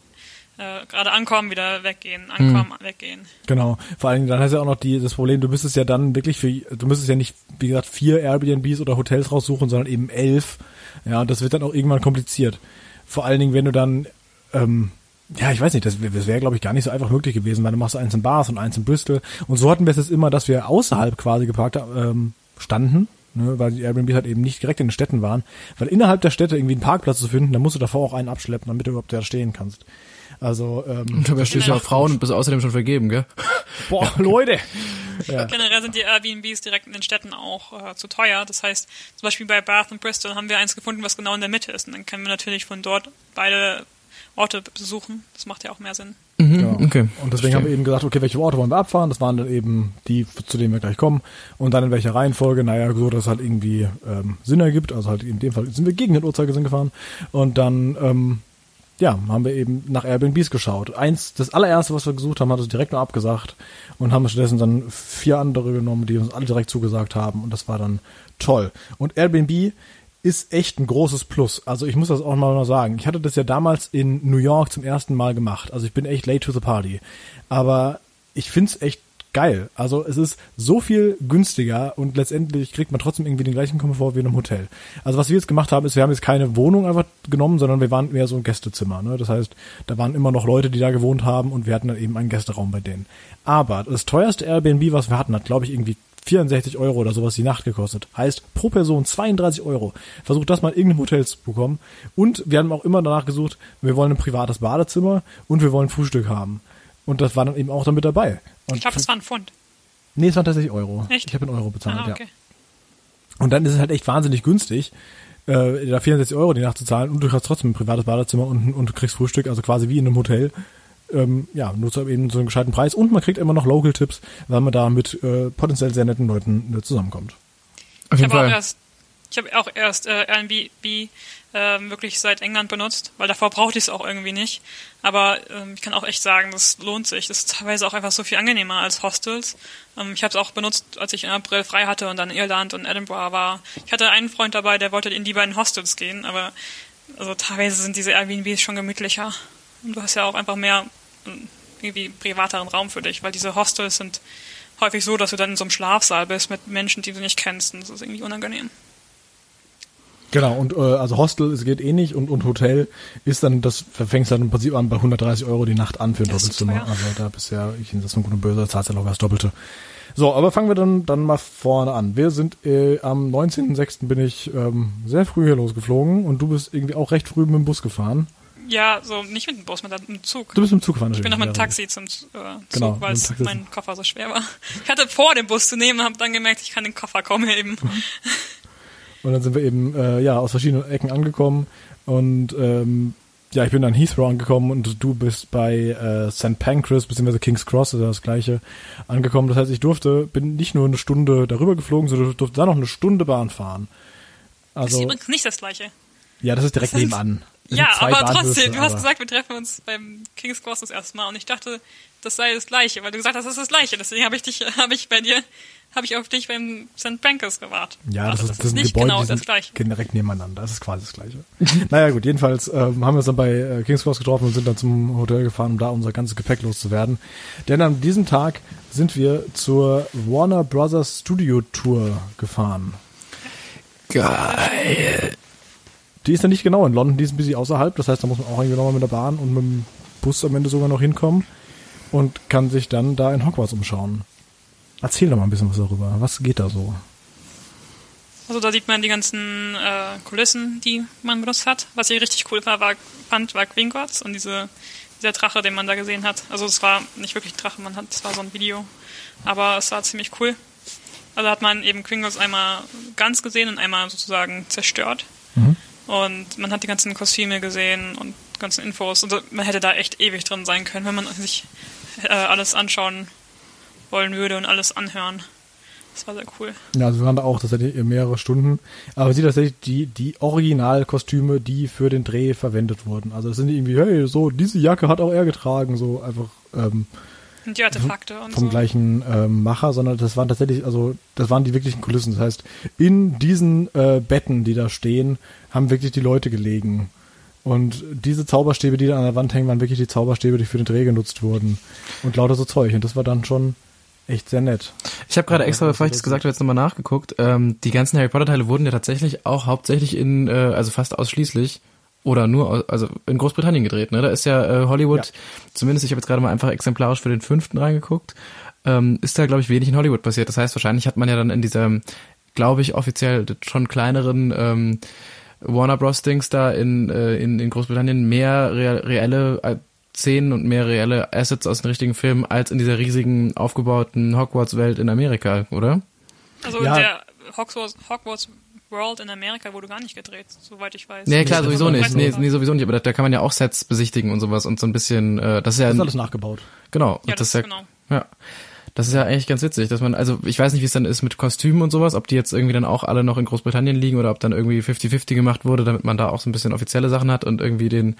C: äh, gerade ankommen, wieder weggehen, ankommen,
A: Hm.
C: weggehen.
A: Genau. Vor allen Dingen, dann hast du ja auch noch die, das Problem, du müsstest ja dann wirklich für, du müsstest ja nicht, wie gesagt, vier Airbnbs oder Hotels raussuchen, sondern eben elf. Ja, und das wird dann auch irgendwann kompliziert. Vor allen Dingen, wenn du dann, ähm, ja, ich weiß nicht, das, das wäre, glaube ich, gar nicht so einfach möglich gewesen, weil du machst eins in Bath und eins in Bristol. Und so hatten wir es jetzt immer, dass wir außerhalb quasi geparkt ähm, standen, ne, weil die Airbnbs halt eben nicht direkt in den Städten waren. Weil innerhalb der Städte irgendwie einen Parkplatz zu finden, dann musst du davor auch einen abschleppen, damit du überhaupt da stehen kannst. Also, ähm,
B: Dabei stehst du auf Frauen und bist außerdem schon vergeben, gell? [laughs]
A: boah, Leute! Ja. [laughs]
C: Generell sind die Airbnbs direkt in den Städten auch äh, zu teuer. Das heißt, zum Beispiel bei Bath und Bristol haben wir eins gefunden, was genau in der Mitte ist. Und dann können wir natürlich von dort beide Orte besuchen. Das macht ja auch mehr Sinn.
B: Mhm,
A: Ja.
B: okay.
A: Und deswegen haben wir eben gesagt, okay, welche Orte wollen wir abfahren? Das waren dann eben die, zu denen wir gleich kommen. Und dann in welcher Reihenfolge? Naja, so, dass es halt irgendwie ähm, Sinn ergibt. Also halt in dem Fall sind wir gegen den Uhrzeigersinn gefahren. Und dann, ähm, ja, haben wir eben nach Airbnbs geschaut. Eins, das allererste, was wir gesucht haben, hat uns direkt nur abgesagt und haben stattdessen dann vier andere genommen, die uns alle direkt zugesagt haben und das war dann toll. Und Airbnb ist echt ein großes Plus. Also ich muss das auch mal sagen. Ich hatte das ja damals in New York zum ersten Mal gemacht. Also ich bin echt late to the party. Aber ich find's echt geil. Also es ist so viel günstiger und letztendlich kriegt man trotzdem irgendwie den gleichen Komfort wie in einem Hotel. Also was wir jetzt gemacht haben, ist, wir haben jetzt keine Wohnung einfach genommen, sondern wir waren mehr so ein Gästezimmer. Ne? Das heißt, da waren immer noch Leute, die da gewohnt haben und wir hatten dann eben einen Gästeraum bei denen. Aber das teuerste Airbnb, was wir hatten, hat glaube ich irgendwie 64 Euro oder sowas die Nacht gekostet. Heißt pro Person 32 Euro. Versucht das mal in irgendeinem Hotel zu bekommen. Und wir haben auch immer danach gesucht, wir wollen ein privates Badezimmer und wir wollen Frühstück haben. Und das war dann eben auch damit dabei. Und
C: Ich glaube, das war ein Pfund.
A: Nee, es waren tatsächlich Euro.
C: Echt?
A: Ich habe in Euro bezahlt,
C: Ah, okay.
A: ja. Und dann ist es halt echt wahnsinnig günstig, äh, da 64 Euro die Nacht zu zahlen und du hast trotzdem ein privates Badezimmer und, und du kriegst Frühstück, also quasi wie in einem Hotel. Ähm, ja, nur zu eben so einem gescheiten Preis und man kriegt immer noch Local-Tipps, weil man da mit äh, potenziell sehr netten Leuten äh, zusammenkommt.
B: Auf
C: Ich
B: jeden
C: habe auch
B: Fall.
C: erst, ich habe auch erst äh, Airbnb ähm, wirklich seit England benutzt, weil davor brauchte ich es auch irgendwie nicht. Aber ähm, ich kann auch echt sagen, das lohnt sich. Das ist teilweise auch einfach so viel angenehmer als Hostels. Ähm, ich habe es auch benutzt, als ich im April frei hatte und dann in Irland und Edinburgh war. Ich hatte einen Freund dabei, der wollte in die beiden Hostels gehen, aber also teilweise sind diese Airbnbs schon gemütlicher. Und du hast ja auch einfach mehr ähm, irgendwie privateren Raum für dich, weil diese Hostels sind häufig so, dass du dann in so einem Schlafsaal bist mit Menschen, die du nicht kennst. Und das ist irgendwie unangenehm.
A: Genau, und äh, also Hostel, es geht eh nicht und, und Hotel ist dann, das fängst dann im Prinzip an bei 130 Euro die Nacht an für ein
C: Das
A: Doppelzimmer. Also da bist ja, ich das von gut und böse, zahlst ja locker das Doppelte. So, aber fangen wir dann, dann mal vorne an. Wir sind äh, am 19.06. bin ich ähm, sehr früh hier losgeflogen und du bist irgendwie auch recht früh mit dem Bus gefahren.
C: Ja, so nicht mit dem Bus, mit dem Zug.
A: Du bist mit dem Zug gefahren.
C: Ich bin noch mit dem. Taxi zum äh, Zug,
A: Genau,
C: weil mein Koffer so schwer war. Ich hatte vor, den Bus zu nehmen, habe dann gemerkt, ich kann den Koffer kaum heben. [laughs]
A: Und dann sind wir eben äh, ja aus verschiedenen Ecken angekommen und ähm, ja, ich bin dann Heathrow angekommen und du bist bei äh, St. Pancras bzw. King's Cross, also das gleiche, angekommen. Das heißt, ich durfte, bin nicht nur eine Stunde darüber geflogen, sondern durfte dann noch eine Stunde Bahn fahren.
C: Das ist
A: Also,
C: übrigens nicht das gleiche.
A: ja, das ist direkt
C: Das
A: nebenan. Das
C: Ja, aber
A: Bahnhöfe,
C: trotzdem, du hast
A: aber-
C: gesagt, wir treffen uns beim King's Cross das erste Mal und ich dachte, das sei das gleiche, weil du gesagt hast, das ist das gleiche. Deswegen habe ich dich, [laughs] habe ich bei dir, habe ich auf dich beim St. Pancras gewartet.
A: Ja, das,
C: Also,
A: ist, das, sind
C: nicht
A: Gebäude,
C: genau das gleiche.
A: direkt nebeneinander. Das ist quasi das Gleiche. [laughs] naja, gut, jedenfalls ähm, haben wir uns dann bei äh, King's Cross getroffen und sind dann zum Hotel gefahren, um da unser ganzes Gepäck loszuwerden. Denn an diesem Tag sind wir zur Warner Brothers Studio Tour gefahren.
B: Geil.
A: Die ist dann nicht genau in London, die ist ein bisschen außerhalb. Das heißt, da muss man auch irgendwie nochmal mit der Bahn und mit dem Bus am Ende sogar noch hinkommen und kann sich dann da in Hogwarts umschauen. Erzähl doch mal ein bisschen was darüber. Was geht da so?
C: Also da sieht man die ganzen äh, Kulissen, die man benutzt hat. Was ich richtig cool war, war fand, war Gringotts und diese, dieser Drache, den man da gesehen hat. Also es war nicht wirklich ein Drache, man hat, es war so ein Video. Aber es war ziemlich cool. Also hat man eben Gringotts einmal ganz gesehen und einmal sozusagen zerstört. Und man hat die ganzen Kostüme gesehen und ganzen Infos. Also man hätte da echt ewig drin sein können, wenn man sich äh, alles anschauen wollen würde und alles anhören. Das war sehr cool.
A: Ja, also wir waren da auch tatsächlich mehrere Stunden. Aber sieht tatsächlich die, die Originalkostüme, die für den Dreh verwendet wurden. Also es sind irgendwie, hey, so, diese Jacke hat auch er getragen, so einfach ähm,
C: Und die Artefakte und
A: vom
C: so.
A: gleichen ähm, Macher, sondern das waren tatsächlich, also das waren die wirklichen Kulissen. Das heißt, in diesen äh, Betten, die da stehen, haben wirklich die Leute gelegen. Und diese Zauberstäbe, die da an der Wand hängen, waren wirklich die Zauberstäbe, die für den Dreh genutzt wurden. Und lauter so Zeug. Und das war dann schon echt sehr nett.
B: Ich habe gerade extra, bevor ich das gesagt habe, jetzt nochmal nachgeguckt. Ähm, die ganzen Harry Potter Teile wurden ja tatsächlich auch hauptsächlich in, äh, also fast ausschließlich oder nur, aus, also in Großbritannien gedreht. Ne? Da ist ja äh, Hollywood,
A: Ja.
B: zumindest ich habe jetzt gerade mal einfach exemplarisch für den fünften reingeguckt, ähm, ist da glaube ich wenig in Hollywood passiert. Das heißt, wahrscheinlich hat man ja dann in dieser, glaube ich, offiziell schon kleineren ähm, Warner Bros. Dings da in, äh, in, in Großbritannien mehr rea- reelle äh, Szenen und mehr reelle Assets aus den richtigen Filmen als in dieser riesigen aufgebauten Hogwarts-Welt in Amerika, oder?
C: Also
A: Ja.
C: der Hogwarts, Hogwarts World in Amerika wurde gar nicht gedreht, soweit ich weiß.
B: Nee, klar,
C: Das
B: sowieso nicht. Nee, nee, sowieso nicht. Aber da, da kann man ja auch Sets besichtigen und sowas und so ein bisschen, äh, das ist ja,
A: Das ist alles nachgebaut.
B: genau.
C: Ja, das,
B: ist ja,
C: genau.
B: ja. Das ist ja eigentlich ganz witzig, dass man, also ich weiß nicht, wie es dann ist mit Kostümen und sowas, ob die jetzt irgendwie dann auch alle noch in Großbritannien liegen oder ob dann irgendwie 50-50 gemacht wurde, damit man da auch so ein bisschen offizielle Sachen hat und irgendwie den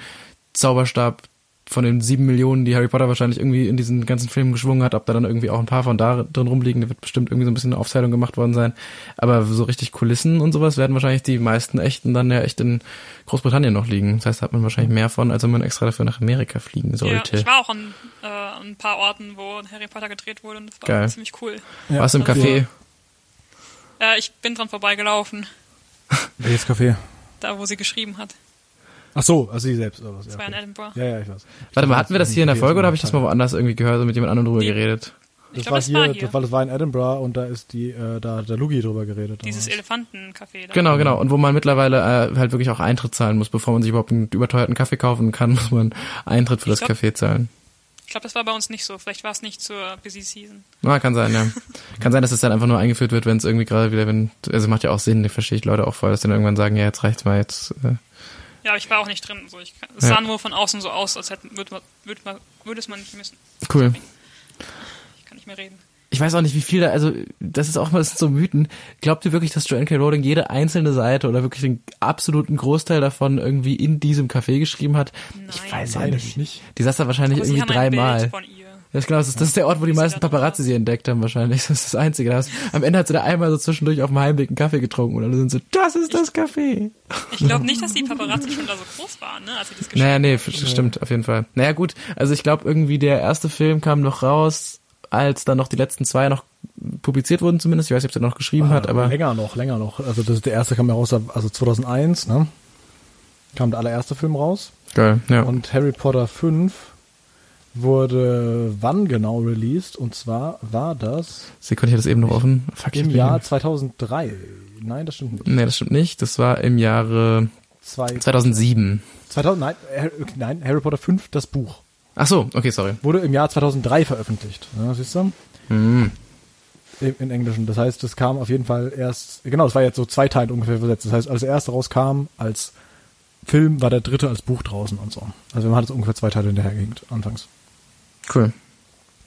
B: Zauberstab von den sieben Millionen, die Harry Potter wahrscheinlich irgendwie in diesen ganzen Filmen geschwungen hat, ob da dann irgendwie auch ein paar von da drin rumliegen, da wird bestimmt irgendwie so ein bisschen eine Aufteilung gemacht worden sein. Aber so richtig Kulissen und sowas werden wahrscheinlich die meisten echten dann ja echt in Großbritannien noch liegen. Das heißt, da hat man wahrscheinlich mehr von, als wenn man extra dafür nach Amerika fliegen
C: Ja,
B: sollte.
C: ich war auch an äh, ein paar Orten, wo Harry Potter gedreht wurde und das war
B: Geil.
C: ziemlich cool.
A: Ja.
B: Warst du im Café?
C: Äh, ich bin dran vorbeigelaufen,
A: Welches Café?
C: da wo sie geschrieben hat.
A: Ach so, also sie selbst oder was?
C: Das
A: Ja,
C: war in. Edinburgh.
A: ja, ja, ich weiß.
B: Warte mal, hatten wir das hier in der Folge oder habe ich das mal woanders irgendwie gehört und mit jemand anderem drüber geredet?
C: Ich
A: Das
C: glaube,
A: war
C: das
A: hier,
C: war hier.
A: das war, das war in Edinburgh und da ist die, äh, da hat der Lugi drüber geredet.
C: Dieses. Elefantencafé da.
B: Genau, genau. Und wo man mittlerweile äh, halt wirklich auch Eintritt zahlen muss, bevor man sich überhaupt einen überteuerten Kaffee kaufen kann, [laughs] muss man Eintritt für
C: Ich
B: das
C: glaub-
B: Café zahlen.
C: Ich glaube, das war bei uns nicht so. Vielleicht war es nicht zur Busy Season.
B: Na, kann sein, ja. [laughs] kann sein, dass es dann einfach nur eingeführt wird, wenn es irgendwie gerade wieder, wenn, also macht ja auch Sinn, verstehe ich Leute auch voll, dass dann irgendwann sagen, ja, jetzt reicht's mal, jetzt, äh,
C: Ja, aber ich war auch nicht drin. So, ich, kann- es
B: Ja.
C: sah nur von außen so aus, als hätte, würde, man, würde, man, würde es man nicht müssen.
B: cool.
C: Ich kann nicht mehr reden.
B: Ich weiß auch nicht, wie viel da, also das ist auch mal so Mythen. Glaubt ihr wirklich, dass Joanne K. Rowling jede einzelne Seite oder wirklich den absoluten Großteil davon irgendwie in diesem Café geschrieben hat? Ich
C: Nein.
B: weiß ja nicht.
A: nicht.
B: Die saß da wahrscheinlich irgendwie dreimal. Ja, ich glaube, das ist, das ist der Ort, wo die
C: sie
B: meisten
C: drauf
B: Paparazzi sie entdeckt haben wahrscheinlich. Das ist das Einzige. Da hast- Am Ende hat sie da einmal so zwischendurch auf dem Heimweg einen Kaffee getrunken und alle sind so, das ist das Café.
C: Ich glaube nicht, dass die Paparazzi schon da so groß waren, ne, als sie das geschrieben
B: Naja, nee, f- stimmt, auf jeden Fall. Naja, gut, also ich glaube irgendwie der erste Film kam noch raus, als dann noch die letzten zwei noch publiziert wurden zumindest. Ich weiß nicht, ob er noch geschrieben hat, aber
A: länger noch, länger noch. Also das ist der erste kam ja raus, also 2001, ne? Kam der allererste Film raus.
B: geil, ja.
A: Und Harry Potter 5 wurde wann genau released? Und zwar war das
B: Sekunde, ich hatte das eben noch offen. Fuck, ich
A: im Jahr 2003. Nein, das stimmt nicht.
B: Nee, das stimmt nicht. Das war im Jahre
A: Zwei,
B: 2007.
A: 2000, nein, Harry, nein, Harry Potter 5, das Buch.
B: Ach so, okay, sorry.
A: Wurde im Jahr 2003 veröffentlicht. Ja, siehst du?
B: Hm.
A: Im, in Englischen. Das heißt, das kam auf jeden Fall erst, genau, das war jetzt so zwei Teile ungefähr versetzt. Das heißt, als der erste rauskam, als Film, war der dritte als Buch draußen und so. Also man hat es ungefähr zwei Teile hinterhergehängt, anfangs.
B: Cool.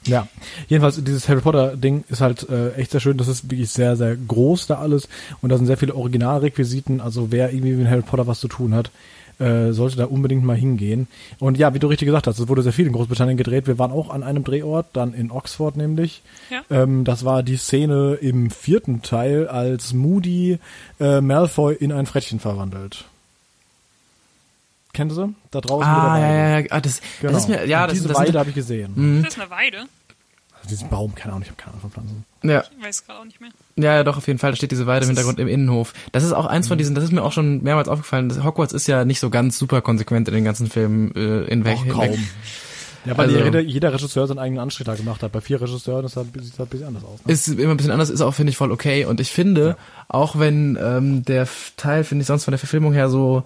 A: Ja, jedenfalls dieses Harry Potter Ding ist halt äh, echt sehr schön. Das ist wirklich sehr, sehr groß da alles und da sind sehr viele Originalrequisiten. Also wer irgendwie mit Harry Potter was zu tun hat, äh, sollte da unbedingt mal hingehen. Und ja, wie du richtig gesagt hast, es wurde sehr viel in Großbritannien gedreht. Wir waren auch an einem Drehort, dann in Oxford nämlich.
C: Ja.
A: Ähm, das war die Szene im vierten Teil, als Moody äh, Malfoy in ein Frettchen verwandelt. Kennt ihr sie? Da draußen mit der
B: Ah,
A: Weide.
B: ja, ja, ja. Ah, das,
A: Genau.
B: das ist mir, ja,
A: Und
B: das,
A: diese
B: das
A: Weide habe ich gesehen.
B: Mhm.
C: Ist das eine Weide?
A: Also diesen Baum, keine Ahnung, ich habe keine Ahnung von Pflanzen.
B: ja,
C: Ich weiß gerade auch nicht mehr.
B: ja, ja, doch, auf jeden Fall. Da steht diese Weide im
C: Das ist-
B: Hintergrund im Innenhof. Das ist auch eins von diesen, das ist mir auch schon mehrmals aufgefallen. Das Hogwarts ist ja nicht so ganz super konsequent in den ganzen Filmen, äh,
A: Och, kaum. Ja, weil
B: Also-
A: jeder, jeder Regisseur seinen eigenen Anstrich da gemacht hat. Bei vier Regisseuren ist das sieht das ein bisschen anders aus. Ne?
B: ist immer ein bisschen anders, ist auch, finde ich, voll okay. Und ich finde, auch wenn ähm, der Teil, finde ich, sonst von der Verfilmung her so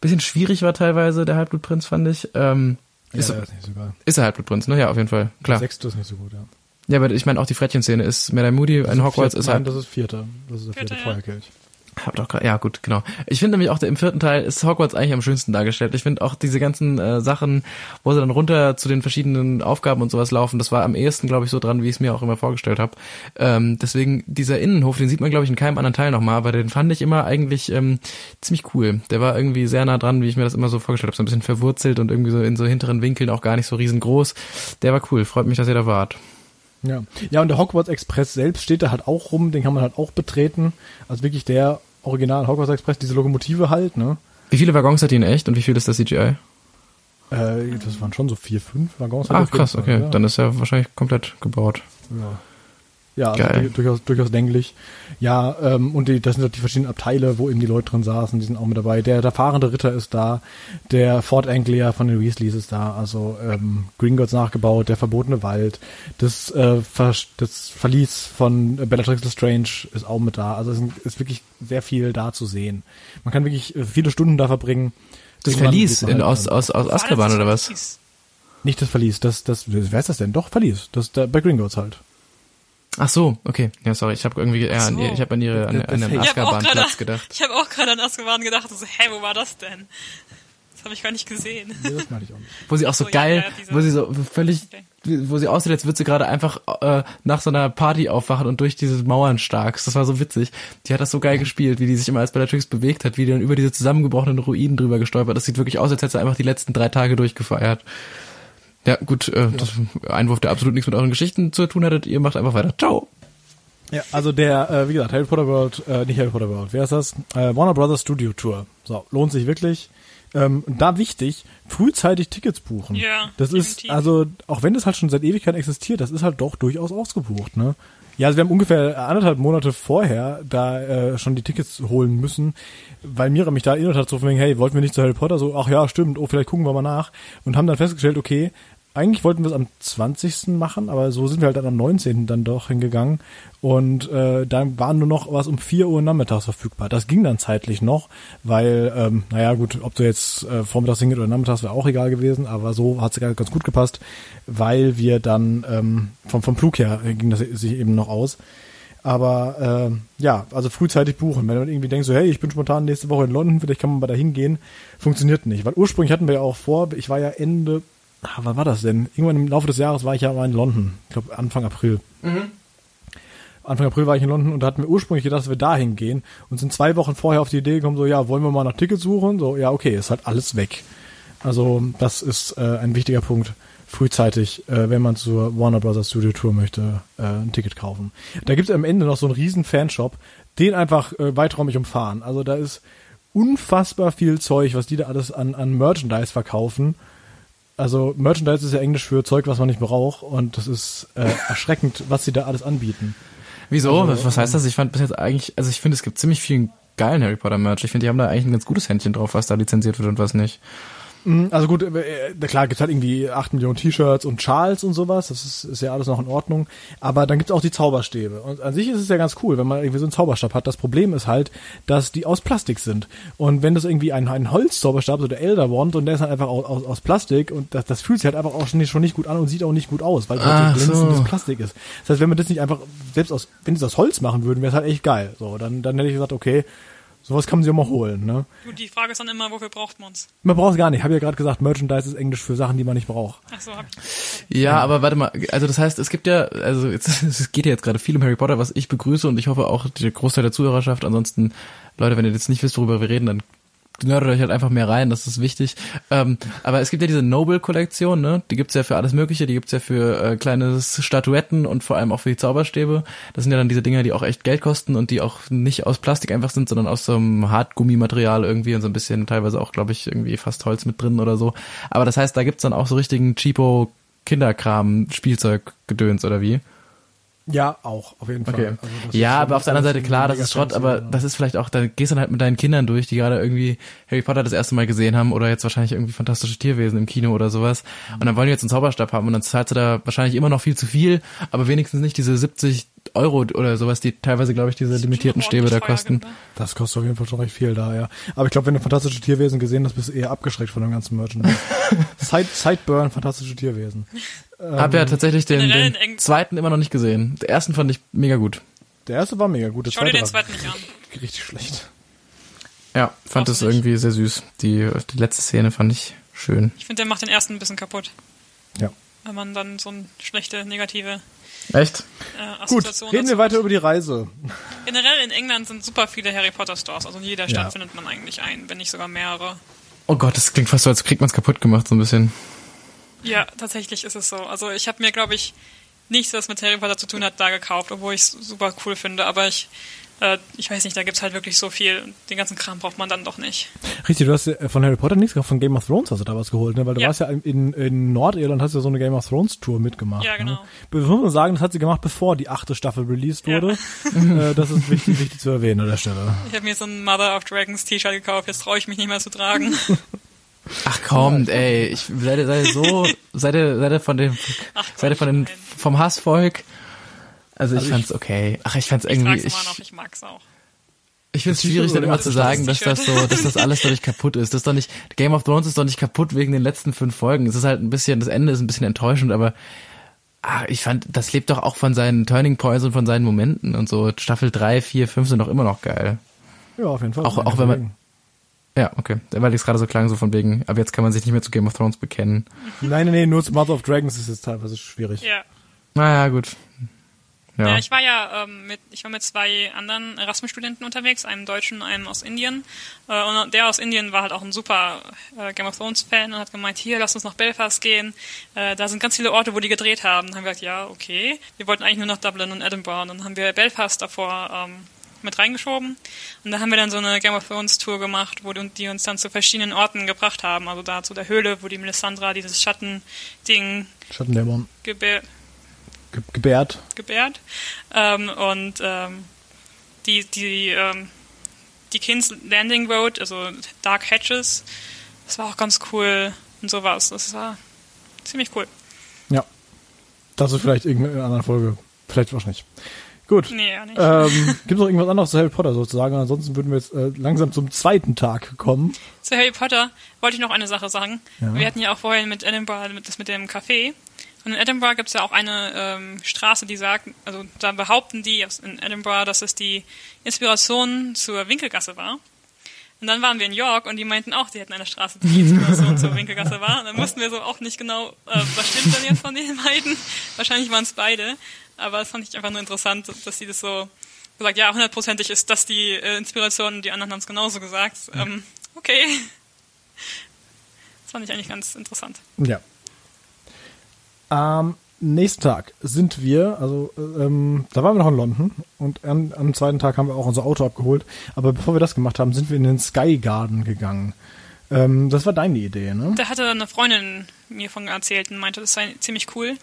B: bisschen schwierig war teilweise, der Halbblutprinz, fand ich, ähm,
A: ja,
B: ist,
A: ja, ist nicht so geil.
B: ist er Halbblutprinz, ne? Ja, auf jeden Fall,
A: Der
B: klar.
A: sechste ist nicht so gut, ja.
B: Ja, aber ich meine auch die Frettchenszene ist Madame Moody in Hogwarts
A: Vierte-
B: ist
A: nein,
B: halt
A: das ist vierte. Das ist der vierte
C: Vierte, ja.
A: Feuerkelch.
B: Hab doch ja gut, genau. Ich finde nämlich auch der, im vierten Teil ist Hogwarts eigentlich am schönsten dargestellt. Ich finde auch diese ganzen äh, Sachen, wo sie dann runter zu den verschiedenen Aufgaben und sowas laufen, das war am ehesten, glaube ich, so dran, wie ich es mir auch immer vorgestellt habe. Ähm, deswegen dieser Innenhof, den sieht man, glaube ich, in keinem anderen Teil nochmal, aber den fand ich immer eigentlich ähm, ziemlich cool. Der war irgendwie sehr nah dran, wie ich mir das immer so vorgestellt habe, so ein bisschen verwurzelt und irgendwie so in so hinteren Winkeln auch gar nicht so riesengroß. Der war cool. Freut mich, dass ihr da wart.
A: Ja. ja, und der Hogwarts Express selbst steht da halt auch rum, den kann man halt auch betreten. Also wirklich der Original Hogwarts Express, diese Lokomotive halt, ne?
B: Wie viele Waggons hat die in echt und wie viel ist das CGI?
A: Äh, das waren schon so vier, fünf Waggons. Jeden
B: krass, okay.
A: Ja.
B: Dann ist er wahrscheinlich komplett gebaut.
A: Ja. Ja, also durchaus, durchaus denklich. Ja, ähm, und die, das sind halt die verschiedenen Abteile, wo eben die Leute drin saßen, die sind auch mit dabei. Der, der fahrende Ritter ist da, der Fort Anglia von den Weasleys ist da, also ähm, Gringotts nachgebaut, der verbotene Wald, das, äh, Ver das Verlies von Bellatrix Lestrange ist auch mit da. Also es ist- wirklich sehr viel da zu sehen. Man kann wirklich äh, viele Stunden da verbringen.
B: Das Verlies
A: man
B: in,
A: halt
B: aus, aus, aus Azkaban
C: das
B: oder was?
C: Verlies?
A: Nicht das Verlies, das, das, wer ist das denn? Doch, Verlies. Das da, bei Gringotts halt.
B: Ach so, okay. Ja, sorry, ich habe irgendwie eher an
C: so.
B: ihr, ich habe an ihre an,
A: Der-
B: an
C: habe auch
B: Azkaban-Platz
C: gerade
B: gedacht.
C: ich hab auch gerade an Azkaban gedacht. So, hä, wo war das denn? Das habe ich gar nicht gesehen.
A: Nee, das meine ich auch nicht.
B: Wo sie auch so
C: So, ja,
B: geil,
C: ja, diese-
B: wo sie so völlig,
C: Okay.
B: wo sie aussieht, als würde sie gerade einfach äh, nach so einer Party aufwachen und durch diese Mauern stark. Das war so witzig. Die hat das so geil gespielt, wie die sich immer als Bellatrix bewegt hat, wie die dann über diese zusammengebrochenen Ruinen drüber gestolpert. Das sieht wirklich aus, als hätte sie einfach die letzten drei Tage durchgefeiert. Ja, gut, äh, das Einwurf, der absolut nichts mit euren Geschichten zu tun hattet. Ihr macht einfach weiter. Ciao.
A: Ja, also der, äh, wie gesagt, Harry Potter World, äh, nicht Harry Potter World, wer ist das? Äh, Warner Brothers Studio Tour. So, lohnt sich wirklich. Ähm, und da wichtig, frühzeitig Tickets buchen.
C: Ja,
A: Das ist,
C: definitiv.
A: also, auch wenn das halt schon seit Ewigkeiten existiert, das ist halt doch durchaus ausgebucht, ne? Ja, also wir haben ungefähr anderthalb Monate vorher da äh, schon die Tickets holen müssen, weil Mira mich da erinnert hat, so von wegen, hey, wollten wir nicht zu Harry Potter? So, ach ja, stimmt, oh, vielleicht gucken wir mal nach. Und haben dann festgestellt, okay, eigentlich wollten wir es am 20. machen, aber so sind wir halt dann am 19. dann doch hingegangen. Und äh, dann war nur noch was um 4 Uhr nachmittags verfügbar. Das ging dann zeitlich noch, weil, ähm, naja gut, ob du jetzt äh, vormittags hingehst oder nachmittags wäre auch egal gewesen, aber so hat es ganz gut gepasst, weil wir dann ähm, vom, vom Flug her ging das sich eben noch aus. Aber äh, ja, also frühzeitig buchen. Wenn man irgendwie denkt, so, hey, ich bin spontan nächste Woche in London, vielleicht kann man mal da hingehen, funktioniert nicht. Weil ursprünglich hatten wir ja auch vor, ich war ja Ende, ah, wann war das denn? Irgendwann im Laufe des Jahres war ich ja mal in London. Ich glaube Anfang April. Anfang April war ich in London und da hatten wir ursprünglich gedacht, dass wir da hingehen und sind zwei Wochen vorher auf die Idee gekommen, so, ja, wollen wir mal nach Tickets suchen? So, ja, okay, ist halt alles weg. Also das ist äh, ein wichtiger Punkt. Frühzeitig, äh, wenn man zur Warner Brothers Studio Tour möchte, äh, ein Ticket kaufen. Da gibt es am Ende noch so einen riesen Fanshop, den einfach äh, weiträumig umfahren. Also da ist unfassbar viel Zeug, was die da alles an, an Merchandise verkaufen. Also Merchandise ist ja Englisch für Zeug, was man nicht braucht und das ist äh, [laughs] erschreckend, was sie da alles anbieten.
B: Wieso?
A: Also,
B: was, heißt das? Ich fand bis jetzt eigentlich, also ich finde, es gibt ziemlich viel geilen Harry Potter Merch. Ich finde, die haben da eigentlich ein ganz gutes Händchen drauf, was da lizenziert wird und was nicht.
A: Mhm, Also gut, äh, äh, klar gibt's halt irgendwie 8 Millionen T-Shirts und Schals und sowas, das ist, ist ja alles noch in Ordnung, aber dann gibt's auch die Zauberstäbe und an sich ist es ja ganz cool, wenn man irgendwie so einen Zauberstab hat. Das Problem ist halt, dass die aus Plastik sind und wenn das irgendwie ein, ein Holzzauberstab, so der Elder Wand und der ist halt einfach aus, aus, aus Plastik und das, das fühlt sich halt einfach auch schon nicht, schon nicht gut an und sieht auch nicht gut aus, weil es halt so glänzendes
B: so.
A: Plastik ist. Das heißt, wenn wir das nicht einfach, selbst aus, wenn sie das aus Holz machen würden, wäre es halt echt geil. So, dann, dann hätte ich gesagt, okay, sowas kann man sich auch mal holen, ne?
C: Gut, die Frage ist dann immer, wofür braucht man's?
A: Man braucht es gar nicht. Ich habe ja gerade gesagt, Merchandise ist Englisch für Sachen, die man nicht braucht.
C: Ach so, hab ich.
B: Ja, aber warte mal, also das heißt, es gibt ja, also jetzt, [laughs] es geht ja jetzt gerade viel um Harry Potter, was ich begrüße und ich hoffe auch der Großteil der Zuhörerschaft. Ansonsten, Leute, wenn ihr jetzt nicht wisst, worüber wir reden, dann nerdet euch halt einfach mehr rein, das ist wichtig. Ähm, aber es gibt ja diese Noble-Kollektion, ne? Die gibt's ja für alles Mögliche, die gibt's ja für äh, kleine Statuetten und vor allem auch für die Zauberstäbe. Das sind ja dann diese Dinger, die auch echt Geld kosten und die auch nicht aus Plastik einfach sind, sondern aus so einem Hartgummimaterial irgendwie und so ein bisschen teilweise auch, glaube ich, irgendwie fast Holz mit drin oder so. Aber das heißt, da gibt's dann auch so richtigen cheapo Kinderkram, Spielzeuggedöns oder wie?
A: Ja, auch, auf jeden Fall.
B: Okay.
A: Also
B: ja, aber auf der anderen Seite, klar, das ist Schrott, aber
A: ja.
B: das ist vielleicht auch, da gehst du dann halt mit deinen Kindern durch, die gerade irgendwie Harry Potter das erste Mal gesehen haben oder jetzt wahrscheinlich irgendwie fantastische Tierwesen im Kino oder sowas. Und dann wollen die jetzt einen Zauberstab haben und dann zahlst du da wahrscheinlich immer noch viel zu viel, aber wenigstens nicht diese 70 Euro oder sowas, die teilweise, glaube ich, diese limitierten Stäbe da kosten.
A: Das kostet auf jeden Fall schon recht viel da, ja. Aber ich glaube, wenn du fantastische Tierwesen gesehen hast, bist du eher abgeschreckt von dem ganzen Merchandise. [laughs] Side, Sideburn, fantastische Tierwesen.
B: Hab ja tatsächlich den, den zweiten immer noch nicht gesehen. Den ersten fand ich mega gut.
A: Der erste war mega gut, der
C: Schau dir den zweiten nicht an.
A: richtig schlecht.
B: Ja, fand
C: nicht.
B: irgendwie sehr süß. Die, die letzte Szene fand ich schön.
C: Ich finde, der macht den ersten ein bisschen kaputt.
A: Ja.
C: Wenn man dann so eine schlechte, negative
B: Echt?
C: äh,
A: Gut, reden wir weiter über die Reise.
C: Generell in England sind super viele Harry Potter Stores. Also in jeder Stadt
A: Ja.
C: findet man eigentlich einen, wenn nicht sogar mehrere.
B: Oh Gott, das klingt fast so, als kriegt man es kaputt gemacht, so ein bisschen.
C: Ja, tatsächlich ist es so. Also ich habe mir, glaube ich, nichts, was mit Harry Potter zu tun hat, da gekauft, obwohl ich es super cool finde. Aber ich, äh, ich weiß nicht, da gibt's halt wirklich so viel. Den ganzen Kram braucht man dann doch nicht.
A: Richtig, du hast ja von Harry Potter nichts gekauft, von Game of Thrones hast du da was geholt, ne? Weil du
C: Ja.
A: warst ja in, in Nordirland, hast ja so eine Game of Thrones Tour mitgemacht.
C: Ja, genau.
A: Ne? Das muss man sagen, das hat sie gemacht, bevor die achte Staffel released
C: Ja.
A: wurde. [laughs] äh, das ist wichtig, wichtig zu erwähnen an der Stelle.
C: Ich habe mir so ein Mother of Dragons T-Shirt gekauft. Jetzt traue ich mich nicht mehr zu tragen. [laughs]
B: Ach komm, ey, ich seid ihr, seid ihr so, [laughs] seid ihr, seid ihr von dem,
C: Ach,
B: seid ihr von den, vom Hassvolk? Also ich
A: Also ich-
B: fand's okay. Ach, ich fand's
C: Ich
B: irgendwie,
C: trag's
B: ich,
C: immer noch, ich mag's auch.
B: ich find's
A: Das T-Shirt
B: schwierig, dann immer zu sagen, dass das so, dass das alles dadurch kaputt ist. Das ist doch nicht, Game of Thrones ist doch nicht kaputt wegen den letzten fünf Folgen. Es ist halt ein bisschen, das Ende ist ein bisschen enttäuschend, aber ah, ich fand, das lebt doch auch von seinen Turning Points und von seinen Momenten und so. Staffel drei, vier, fünf sind doch immer noch geil.
A: Ja, auf jeden Fall.
B: Auch- auch wenn man- Ja, okay. Weil es gerade so klang, so von wegen, aber jetzt kann man sich nicht mehr zu Game of Thrones bekennen.
A: Nein, nein, nein, nur zu Mother of Dragons ist es teilweise schwierig.
C: Ja.
B: Naja, gut.
C: Ja,
B: Ja.
C: ich war ja ähm, mit, ich war mit zwei anderen Erasmus-Studenten unterwegs, einem Deutschen und einem aus Indien. Äh, und der aus Indien war halt auch ein super äh, Game of Thrones-Fan und hat gemeint, hier, lass uns nach Belfast gehen. Äh, da sind ganz viele Orte, wo die gedreht haben. Dann haben wir gesagt, ja, okay. Wir wollten eigentlich nur nach Dublin und Edinburgh. Und dann haben wir Belfast davor ähm, mit reingeschoben. Und da haben wir dann so eine Game of Thrones-Tour gemacht, wo die, die uns dann zu verschiedenen Orten gebracht haben. Also da zu der Höhle, wo die Melisandra dieses Schattending
A: Schattendämon ge gebärt.
C: gebärt. Ähm, und ähm, die, die, ähm, die King's Landing Road, also Dark Hatches, das war auch ganz cool und sowas. Das war ziemlich cool.
A: Ja. Das ist vielleicht irgendeine in einer anderen Folge. Vielleicht wahrscheinlich. Gut.
C: Nee, ja nicht.
A: Ähm, [laughs] Gibt es noch irgendwas anderes zu Harry Potter sozusagen? Ansonsten würden wir jetzt äh, langsam zum zweiten Tag kommen.
C: Zu Harry Potter wollte ich noch eine Sache sagen.
A: Ja.
C: Wir hatten ja auch vorhin mit Edinburgh mit, das mit dem Café. Und in Edinburgh gibt es ja auch eine ähm, Straße, die sagt, also da behaupten die in Edinburgh, dass es die Inspiration zur Winkelgasse war. Und dann waren wir in York und die meinten auch, sie hätten eine Straße, die die Inspiration zur Winkelgasse war. Und dann wussten wir so auch nicht genau, äh, was stimmt denn jetzt von den beiden. Wahrscheinlich waren es beide. Aber das fand ich einfach nur interessant, dass sie das so gesagt, ja, hundertprozentig ist das die äh, Inspiration und die anderen haben es genauso gesagt. Ähm, okay. Das fand ich eigentlich ganz interessant.
A: Ja. Am nächsten Tag sind wir, also ähm, da waren wir noch in London und am, am zweiten Tag haben wir auch unser Auto abgeholt. Aber bevor wir das gemacht haben, sind wir in den Sky Garden gegangen. Ähm, das war deine Idee, ne?
C: Da hatte eine Freundin mir von erzählt und meinte, das sei ziemlich cool.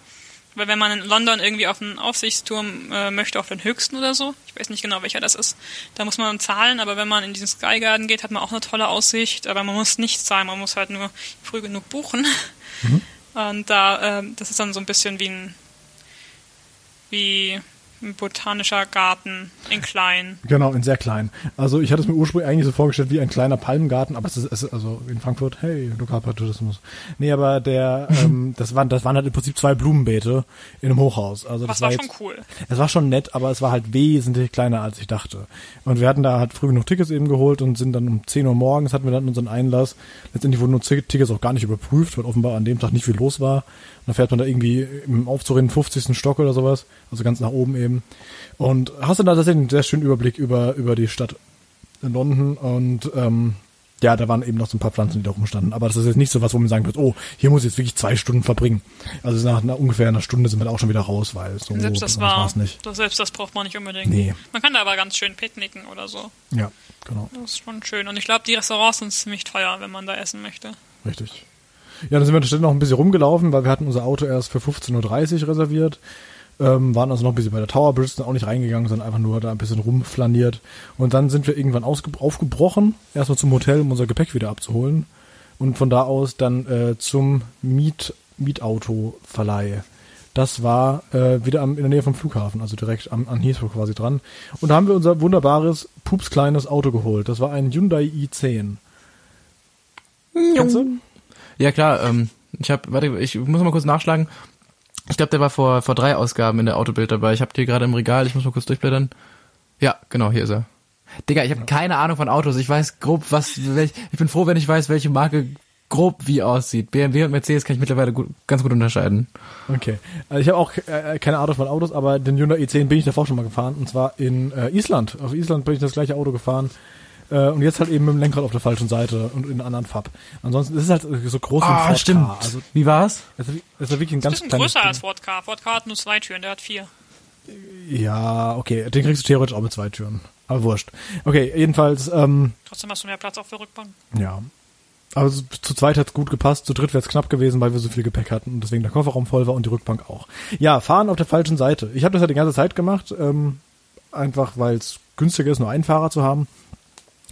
C: Weil wenn man in London irgendwie auf einen Aufsichtsturm äh, möchte, auf den höchsten oder so, ich weiß nicht genau, welcher das ist, da muss man zahlen, aber wenn man in diesen Sky Garden geht, hat man auch eine tolle Aussicht, aber man muss nicht zahlen, man muss halt nur früh genug buchen. Und da, ähm, das ist dann so ein bisschen wie ein, wie ein botanischer Garten in klein.
A: Genau, in sehr klein. Also ich hatte es mir ursprünglich eigentlich so vorgestellt wie ein kleiner Palmgarten, aber es ist, es ist also in Frankfurt, hey, Lokalpatriotismus. Nee, aber der, [laughs] ähm, das waren, das waren halt im Prinzip zwei Blumenbeete in einem Hochhaus. Also das
C: Was war
A: jetzt,
C: schon cool.
A: Es war schon nett, aber es war halt wesentlich kleiner, als ich dachte. Und wir hatten da halt früh genug Tickets eben geholt und sind dann um 10 Uhr morgens, hatten wir dann unseren Einlass. Letztendlich wurden uns Tickets auch gar nicht überprüft, weil offenbar an dem Tag nicht viel los war. Dann fährt man da irgendwie im Aufzug in den 50. Stock oder sowas, also ganz nach oben eben. Und hast dann da tatsächlich einen sehr schönen Überblick über, über die Stadt in London und ähm, ja, da waren eben noch so ein paar Pflanzen, die da rumstanden. Aber das ist jetzt nicht so was, wo man sagen wird, oh, hier muss ich jetzt wirklich zwei Stunden verbringen. Also nach einer, ungefähr einer Stunde sind wir da auch schon wieder raus, weil so
C: Selbst das
A: besonders
C: war,
A: nicht.
C: das, selbst das braucht man nicht unbedingt.
A: Nee.
C: Man kann da aber ganz schön picknicken oder so.
A: Ja, genau.
C: Das ist schon schön. Und ich glaube, die Restaurants sind ziemlich teuer, wenn man da essen möchte.
A: Richtig. Ja, dann sind wir da noch ein bisschen rumgelaufen, weil wir hatten unser Auto erst für 15.30 Uhr reserviert. Ähm, waren also noch ein bisschen bei der Tower Bridge, sind auch nicht reingegangen, sondern einfach nur da ein bisschen rumflaniert. Und dann sind wir irgendwann aufgebrochen, erstmal zum Hotel, um unser Gepäck wieder abzuholen. Und von da aus dann äh, zum Miet Mietautoverleih. Das war äh, wieder am, in der Nähe vom Flughafen, also direkt am, an Heathrow quasi dran. Und da haben wir unser wunderbares, pupskleines Auto geholt. Das war ein Hyundai i10. Kennst du?
B: Ja klar, ähm, ich habe, warte, ich muss mal kurz nachschlagen. Ich glaube, der war vor vor drei Ausgaben in der Autobild dabei. Ich habe die gerade im Regal. Ich muss mal kurz durchblättern. Ja, genau, hier ist er. Digga, ich habe keine Ahnung von Autos. Ich weiß grob, was. Welch, ich bin froh, wenn ich weiß, welche Marke grob wie aussieht. BMW und Mercedes kann ich mittlerweile gut, ganz gut unterscheiden.
A: Okay. Also ich habe auch äh, keine Ahnung von Autos, aber den Hyundai i10 bin ich davor schon mal gefahren. Und zwar in äh, Island. Auf Island bin ich das gleiche Auto gefahren. Äh, und jetzt halt eben mit dem Lenkrad auf der falschen Seite und in einer anderen Farb. Ansonsten ist es halt so groß wie ein
B: Ah,
A: Ford
B: stimmt.
A: Car. Also
B: wie war's?
A: es ist, es ist wirklich ein
C: Ein
A: ganz
C: bisschen
A: kleines
C: größer
A: Ding.
C: als Ford Car. Ford Car hat nur zwei Türen, der hat vier.
A: Ja, okay. Den kriegst du theoretisch auch mit zwei Türen. Aber wurscht. Okay, jedenfalls, ähm,
C: Trotzdem hast du mehr Platz auf der Rückbank.
A: ja. Aber so, zu zweit hat's gut gepasst, zu dritt wäre es knapp gewesen, weil wir so viel Gepäck hatten und deswegen der Kofferraum voll war und die Rückbank auch. Ja, fahren auf der falschen Seite. Ich habe das ja die ganze Zeit gemacht, ähm, einfach weil es günstiger ist, nur einen Fahrer zu haben.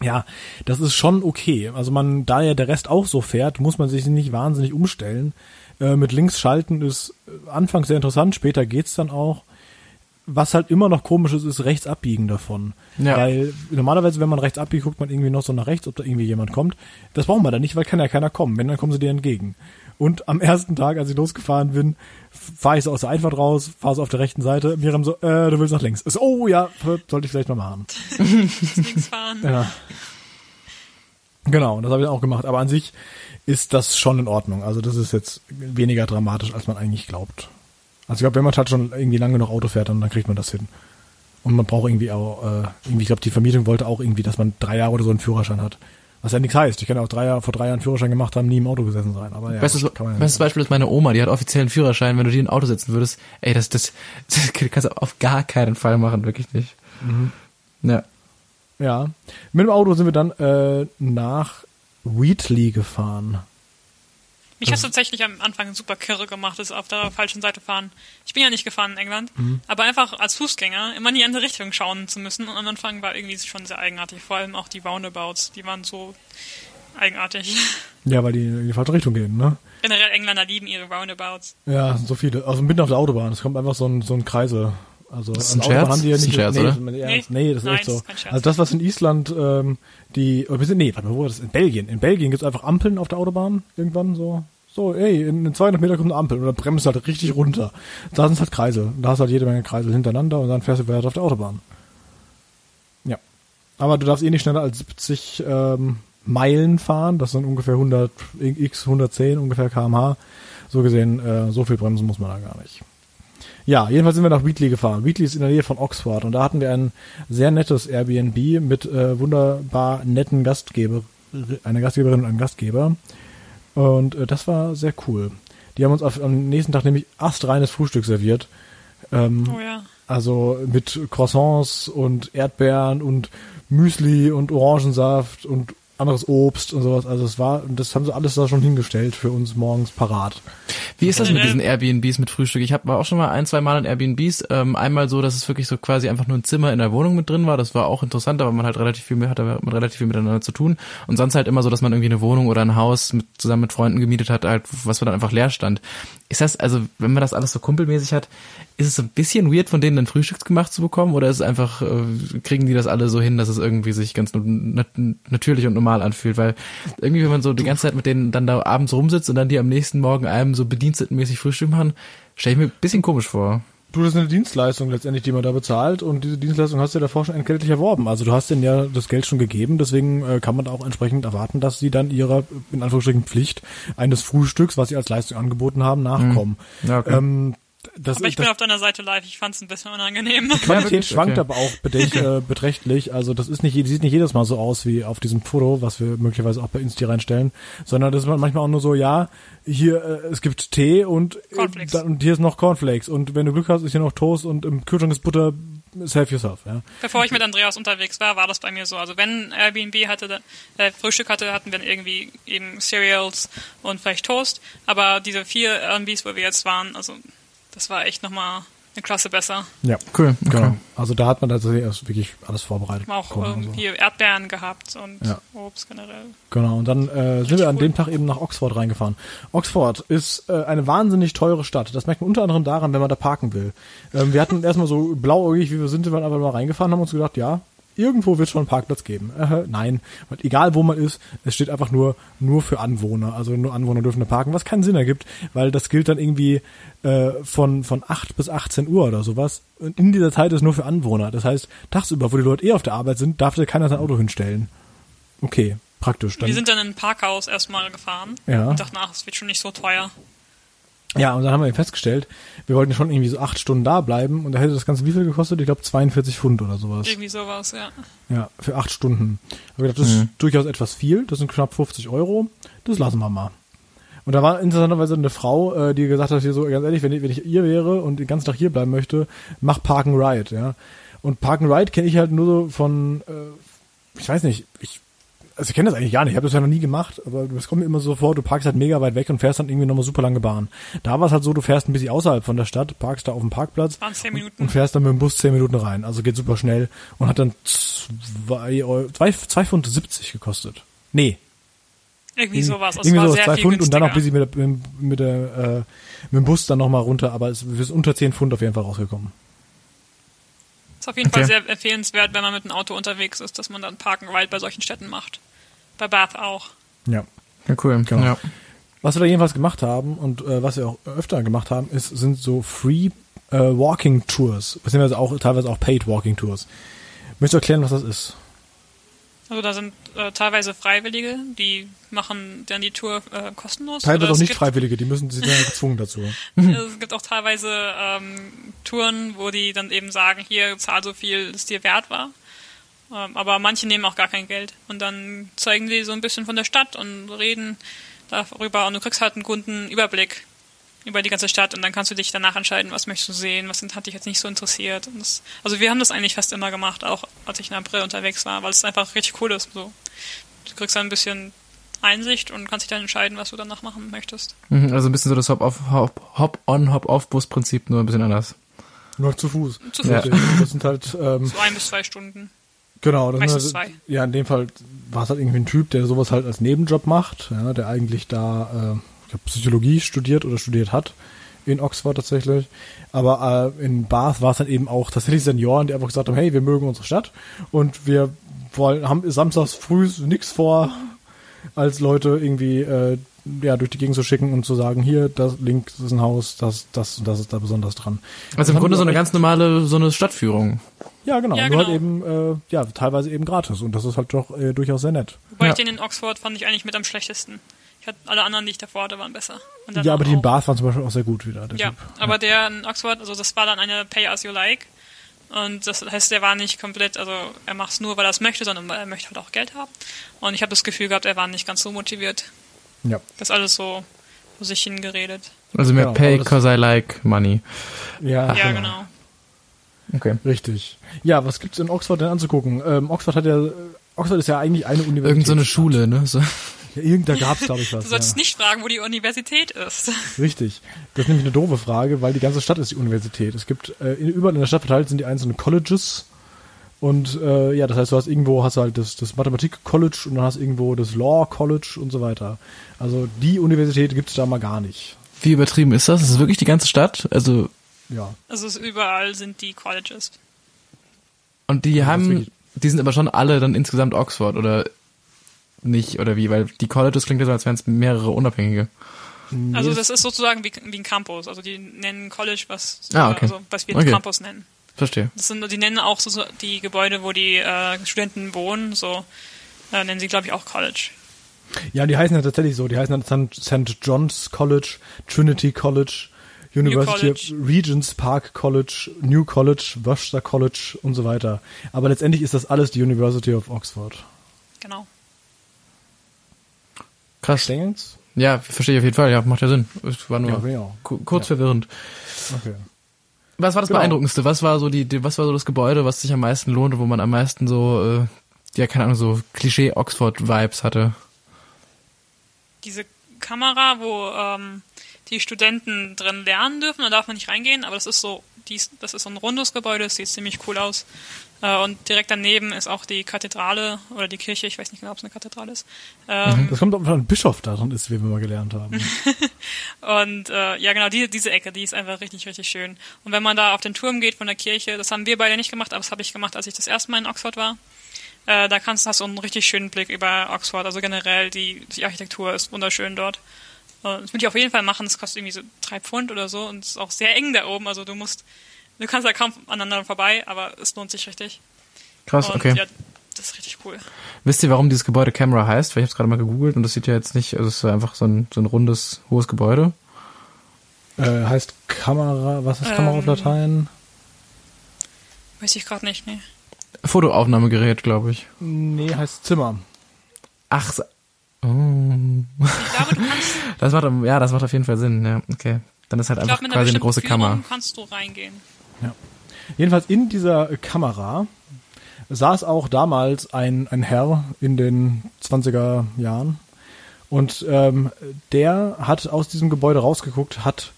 A: Ja, das ist schon okay. Also man, da ja der Rest auch so fährt, muss man sich nicht wahnsinnig umstellen. Äh, mit links schalten ist äh, anfangs sehr interessant, später geht's dann auch. Was halt immer noch komisch ist, ist rechts abbiegen davon.
B: Ja.
A: Weil normalerweise, wenn man rechts abbiegt, guckt man irgendwie noch so nach rechts, ob da irgendwie jemand kommt. Das brauchen wir da nicht, weil kann ja keiner kommen. Wenn, dann kommen sie dir entgegen. Und am ersten Tag, als ich losgefahren bin, fahre ich so aus der Einfahrt raus, fahre so auf der rechten Seite. Miriam so, äh, du willst nach links. So, oh ja, sollte ich vielleicht mal machen. [laughs]
C: Links fahren.
A: Ja, Genau, das habe ich auch gemacht. Aber an sich ist das schon in Ordnung. Also das ist jetzt weniger dramatisch, als man eigentlich glaubt. Also ich glaube, wenn man halt schon irgendwie lange noch Auto fährt, dann, dann kriegt man das hin. Und man braucht irgendwie auch, äh, irgendwie, ich glaube, die Vermietung wollte auch irgendwie, dass man drei Jahre oder so einen Führerschein hat. Was ja nichts heißt. Ich kann ja auch drei Jahre, vor drei Jahren Führerschein gemacht haben, nie im Auto gesessen sein. Aber ja,
B: Bestes,
A: ja
B: bestes. Beispiel ist meine Oma, die hat offiziellen Führerschein. Wenn du die in ein Auto setzen würdest, ey, das, das, [laughs] das kannst du auf gar keinen Fall machen, wirklich nicht.
A: Mhm.
B: Ja.
A: Ja. Mit dem Auto sind wir dann äh, nach Wheatley gefahren.
C: Mich hat tatsächlich am Anfang super kirre gemacht, das auf der falschen Seite fahren. Ich bin ja nicht gefahren in England, aber einfach als Fußgänger immer in die andere Richtung schauen zu müssen. Und am Anfang war irgendwie schon sehr eigenartig. Vor allem auch die Roundabouts, die waren so eigenartig. [laughs]
A: Ja, weil die in die falsche Richtung gehen, ne?
C: Generell Engländer lieben ihre Roundabouts.
A: Ja, so viele. Also mitten auf der Autobahn. Es kommt einfach so ein, so ein Kreisel. Also
B: Das ist ein
A: der Autobahn
B: Scherz?
A: haben die ja
B: Das ist
A: nicht.
B: ein Scherz,
A: nee,
B: oder?
A: ist.
C: Nee.
A: nee, das ist
C: Nein,
A: echt so.
C: ist.
A: Also das, was in Island, ähm, die, nee, warte mal, wo war das? In Belgien. In Belgien gibt's einfach Ampeln auf der Autobahn. Irgendwann so. So, ey, in 200 Meter kommt eine Ampel und dann bremst du halt richtig runter. Da sind halt Kreisel. Da hast du halt jede Menge Kreisel hintereinander und dann fährst du weiter auf der Autobahn. Ja. Aber du darfst eh nicht schneller als 70 ähm, Meilen fahren. Das sind ungefähr 100 x 110 ungefähr kmh. So gesehen, äh, so viel bremsen muss man da gar nicht. Ja, jedenfalls sind wir nach Wheatley gefahren. Wheatley ist in der Nähe von Oxford und da hatten wir ein sehr nettes Airbnb mit äh, wunderbar netten Gastgeber, eine Gastgeberin und einem Gastgeber. Und äh, das war sehr cool. Die haben uns auf, am nächsten Tag nämlich astreines Frühstück serviert. Ähm,
C: Oh ja.
A: also mit Croissants und Erdbeeren und Müsli und Orangensaft und anderes Obst und sowas. Also es war, das haben sie alles da schon hingestellt für uns morgens parat.
B: Wie ist das mit
C: Generell-
B: diesen Airbnbs mit Frühstück? Ich hab, war auch schon mal ein, zwei Mal in Airbnbs. Ähm, einmal so, dass es wirklich so quasi einfach nur ein Zimmer in der Wohnung mit drin war. Das war auch interessant, aber man halt relativ viel, hatte man relativ viel miteinander zu tun. Und sonst halt immer so, dass man irgendwie eine Wohnung oder ein Haus mit, zusammen mit Freunden gemietet hat, halt, was dann einfach leer stand. Ist das, also, wenn man das alles so kumpelmäßig hat, ist es so ein bisschen weird, von denen dann Frühstücks gemacht zu bekommen? Oder ist es einfach, äh, kriegen die das alle so hin, dass es irgendwie sich ganz nat natürlich und normal anfühlt? Weil irgendwie, wenn man so die ganze Zeit mit denen dann da abends rumsitzt und dann die am nächsten Morgen einem so bedienstetenmäßig Frühstück machen, stelle ich mir ein bisschen komisch vor.
A: Du, das ist eine Dienstleistung letztendlich, die man da bezahlt und diese Dienstleistung hast du ja davor schon entgeltlich erworben. Also du hast denen ja das Geld schon gegeben, deswegen äh, kann man da auch entsprechend erwarten, dass sie dann ihrer, in Anführungsstrichen, Pflicht eines Frühstücks, was sie als Leistung angeboten haben, nachkommen.
B: Ja, okay.
A: Ähm, das,
C: Aber ich
A: das,
C: bin auf deiner Seite live, ich fand's ein bisschen unangenehm.
A: Qualität
B: Ja, wirklich?
A: schwankt
B: Okay.
A: aber auch bedenk, [laughs] äh, beträchtlich. Also das ist nicht, sieht nicht jedes Mal so aus wie auf diesem Foto, was wir möglicherweise auch bei Insti reinstellen, sondern das ist manchmal auch nur so, ja, hier äh, es gibt Tee und, äh,
C: Cornflakes.
A: dann, und hier ist noch Cornflakes und wenn du Glück hast, ist hier noch Toast und im Kühlschrank ist Butter. Save yourself, ja.
C: Bevor ich mit Andreas unterwegs war, war das bei mir so. Also wenn Airbnb hatte, dann- äh, Frühstück hatte, hatten wir irgendwie eben Cereals und vielleicht Toast. Aber diese vier Airbnbs, wo wir jetzt waren, also das war echt nochmal eine Klasse besser.
A: Ja,
B: Cool, okay.
A: genau. Also da hat man tatsächlich erst wirklich alles vorbereitet.
C: Wir haben auch ähm,
A: so.
C: hier Erdbeeren gehabt und
A: Ja.
C: Obst generell.
A: Genau, und dann äh, sind wir an
C: cool.
A: dem Tag eben nach Oxford reingefahren. Oxford ist äh, eine wahnsinnig teure Stadt. Das merkt man unter anderem daran, wenn man da parken will. Ähm, wir hatten [laughs] erstmal so blauäugig, wie wir sind, sind wir einfach mal reingefahren, haben uns gedacht, ja, irgendwo wird schon einen Parkplatz geben. Äh, nein, weil egal wo man ist, es steht einfach nur nur für Anwohner. Also nur Anwohner dürfen da parken, was keinen Sinn ergibt, weil das gilt dann irgendwie äh, von von 8 bis 18 Uhr oder sowas. Und in dieser Zeit ist nur für Anwohner. Das heißt, tagsüber, wo die Leute eh auf der Arbeit sind, darf da keiner sein Auto hinstellen. Okay, praktisch. Dann
C: wir sind dann in ein Parkhaus erstmal gefahren
A: Ja.
C: und dachten, ach, es wird schon nicht so teuer.
A: Ja, und dann haben wir festgestellt, wir wollten schon irgendwie so acht Stunden da bleiben und da hätte das Ganze wie viel gekostet? Ich glaube 42 Pfund oder sowas.
C: Irgendwie sowas, ja.
A: Ja, für acht Stunden. Aber ich gedacht, das ist durchaus etwas viel, das sind knapp 50 Euro, das lassen wir mal. Und da war interessanterweise eine Frau, äh, die gesagt hat, hier so, ganz ehrlich, wenn ich, wenn ich ihr wäre und den ganzen Tag hier bleiben möchte, mach Park and Ride, ja. Und Park and Ride kenne ich halt nur so von, äh, ich weiß nicht, ich, also ich kenne das eigentlich gar nicht, ich habe das ja noch nie gemacht, aber es kommt mir immer so vor, du parkst halt mega weit weg und fährst dann irgendwie nochmal super lange Bahn. Da war es halt so, du fährst ein bisschen außerhalb von der Stadt, parkst da auf dem Parkplatz
C: zehn Minuten.
A: und fährst dann mit dem Bus zehn Minuten rein. Also geht super schnell und hat dann zwei, Euro, zwei, zwei Pfund 70 gekostet. Nee,
C: Irgendwie sowas. Also
A: irgendwie
C: es war
A: so
C: sehr
A: zwei Pfund und dann noch bis
C: günstiger.
A: ich mit, der, mit, der, äh, mit dem Bus dann nochmal runter, aber es ist unter 10 Pfund auf jeden Fall rausgekommen.
C: Ist auf jeden
B: Okay.
C: Fall sehr empfehlenswert, wenn man mit einem Auto unterwegs ist, dass man dann Park and Ride bei solchen Städten macht. Bei Bath auch.
A: Ja.
B: Ja, cool.
A: Genau.
B: Ja.
A: Was wir da jedenfalls gemacht haben und äh, was wir auch öfter gemacht haben, ist, sind so Free äh, Walking Tours, beziehungsweise auch teilweise auch Paid Walking Tours. Möchtest du erklären, was das ist?
C: Also da sind äh, teilweise Freiwillige, die machen dann die Tour äh, kostenlos.
A: Teilweise auch nicht Freiwillige, die müssen sie dann [laughs] gezwungen dazu. [laughs]
C: Es gibt auch teilweise ähm, Touren, wo die dann eben sagen, hier zahl so viel, es dir wert war. Ähm, aber manche nehmen auch gar kein Geld. Und dann zeigen die so ein bisschen von der Stadt und reden darüber und du kriegst halt einen guten Überblick über die ganze Stadt und dann kannst du dich danach entscheiden, was möchtest du sehen, was hat dich jetzt nicht so interessiert. Und das, also wir haben das eigentlich fast immer gemacht, auch als ich in April unterwegs war, weil es einfach richtig cool ist. So. Du kriegst dann ein bisschen Einsicht und kannst dich dann entscheiden, was du danach machen möchtest.
B: Mhm, Also ein bisschen so das Hop-on, Hop, nur ein bisschen anders.
A: Nur zu Fuß.
C: Zu
B: Ja.
C: Fuß. [laughs]
A: Das sind halt, ähm,
C: So ein bis zwei Stunden.
A: genau, das
C: Meistens
A: sind halt,
C: zwei.
A: ja, in dem Fall war es halt irgendwie ein Typ, der sowas halt als Nebenjob macht, ja, der eigentlich da, äh, Psychologie studiert oder studiert hat in Oxford tatsächlich. Aber äh, in Bath war es dann eben auch tatsächlich Senioren, die einfach gesagt haben, hey, wir mögen unsere Stadt und wir wollen, haben samstags früh nichts vor, als Leute irgendwie äh, ja, durch die Gegend zu schicken und zu sagen, hier, das links ist ein Haus, das, das und das ist da besonders dran.
B: Also im Grunde so eine ganz normale, so eine Stadtführung.
A: Ja, genau.
C: Ja,
A: Nur halt
C: genau.
A: eben, äh, ja, teilweise eben gratis. Und das ist halt doch äh, durchaus sehr nett.
C: Wobei
B: Ja.
C: ich den in Oxford fand ich eigentlich mit am schlechtesten. Ich hatte alle anderen, die ich davor hatte, waren besser. Und dann
A: Ja, aber die in Bath waren zum Beispiel auch sehr gut wieder. Der
C: Ja,
A: Typ.
C: aber der in Oxford, also das war dann eine Pay as you like. Und das heißt, der war nicht komplett, also er macht es nur, weil er es möchte, sondern weil er möchte halt auch Geld haben. Und ich habe das Gefühl gehabt, er war nicht ganz so motiviert.
A: Ja.
C: Das ist alles so vor sich hingeredet.
B: Also mehr
A: Genau,
B: pay
A: aber das-
B: cause I like money.
A: Ja,
C: ja, genau.
B: Okay.
A: Richtig. Ja, was gibt's in Oxford denn anzugucken? Ähm, Oxford hat ja, Oxford ist ja eigentlich eine Universität.
B: Irgend so eine Schule, ne? So.
A: Ja, irgend, da gab's, glaube ich, [laughs] was.
C: Du solltest
A: ja.
C: nicht fragen, wo die Universität ist. [laughs]
A: Richtig. Das ist nämlich eine doofe Frage, weil die ganze Stadt ist die Universität. Es gibt, äh, in, überall in der Stadt verteilt sind die einzelnen Colleges. Und äh, ja, das heißt, du hast irgendwo hast du halt das, das Mathematik-College und dann hast irgendwo das Law-College und so weiter. Also die Universität gibt's da mal gar nicht.
B: Wie übertrieben ist das? Ist es wirklich die ganze Stadt? Also,
A: Ja.
C: Also es überall sind die Colleges.
B: und die
A: ist
B: haben, die sind aber schon alle dann insgesamt Oxford oder nicht, oder wie? Weil die Colleges klingt ja so, als wären es mehrere unabhängige.
C: Also das ist sozusagen wie, wie ein Campus. Also die nennen College, was,
B: Ah, okay.
C: also, was wir
B: Okay.
C: Campus nennen.
B: Verstehe.
C: Das sind, die nennen auch so, so die Gebäude, wo die äh, Studenten wohnen, so äh, nennen sie, glaube ich, auch College.
A: Ja, die heißen ja tatsächlich so. Die heißen dann St. John's College, Trinity College, University of
C: College.
A: Regents Park College, New College, Worcester College und so weiter. Aber letztendlich ist das alles die University of Oxford.
C: Genau.
B: Krass.
A: Stengel's?
B: Ja, verstehe ich auf jeden Fall. Ja, macht ja Sinn. Es war nur
A: Ja,
B: kurz
A: Ja.
B: verwirrend.
A: Okay.
B: Was war das
A: Genau.
B: beeindruckendste? Was war so die, die, was war so das Gebäude, was sich am meisten lohnte, wo man am meisten so, äh, ja, keine Ahnung, so Klischee-Oxford-Vibes hatte?
C: Diese Kamera, wo ähm, die Studenten drin lernen dürfen, da darf man nicht reingehen, aber das ist so, dies, das ist so ein rundes Gebäude, sieht ziemlich cool aus. Äh, und direkt daneben ist auch die Kathedrale oder die Kirche, ich weiß nicht genau, ob es eine Kathedrale ist. Ähm,
A: Das kommt, ob ein Bischof da drin ist, wie wir mal gelernt haben. [laughs]
C: Und äh, ja, genau, die, diese Ecke, die ist einfach richtig, richtig schön. Und wenn man da auf den Turm geht von der Kirche, das haben wir beide nicht gemacht, aber das habe ich gemacht, als ich das erste Mal in Oxford war. Äh, da kannst, hast du einen richtig schönen Blick über Oxford. Also generell, die, die Architektur ist wunderschön dort. Das würde ich auf jeden Fall machen. Das kostet irgendwie so drei Pfund oder so und es ist auch sehr eng da oben. Also du musst, du kannst da kaum aneinander vorbei, aber es lohnt sich richtig.
B: Krass,
C: und
B: okay.
C: ja, das ist richtig cool.
B: Wisst ihr, warum dieses Gebäude Camera heißt? Weil ich habe es gerade mal gegoogelt und das sieht ja jetzt nicht, also es ist einfach so ein, so ein rundes, hohes Gebäude.
A: äh, heißt Kamera, was ist Kamera auf
C: Ähm,
A: Latein?
C: Weiß ich gerade nicht, nee.
B: Fotoaufnahmegerät, glaube ich.
A: Nee, heißt Zimmer.
B: Ach, oh.
C: Ich glaube, du kannst, [laughs]
B: das macht, ja, das macht auf jeden Fall Sinn, ja, okay. Dann ist halt
C: ich
B: einfach
C: einer
B: quasi eine große
C: Führung
B: Kamera.
C: kannst du reingehen.
A: Jedenfalls in dieser Kamera saß auch damals ein, ein Herr in den 20er Jahren und ähm, der hat aus diesem Gebäude rausgeguckt, hat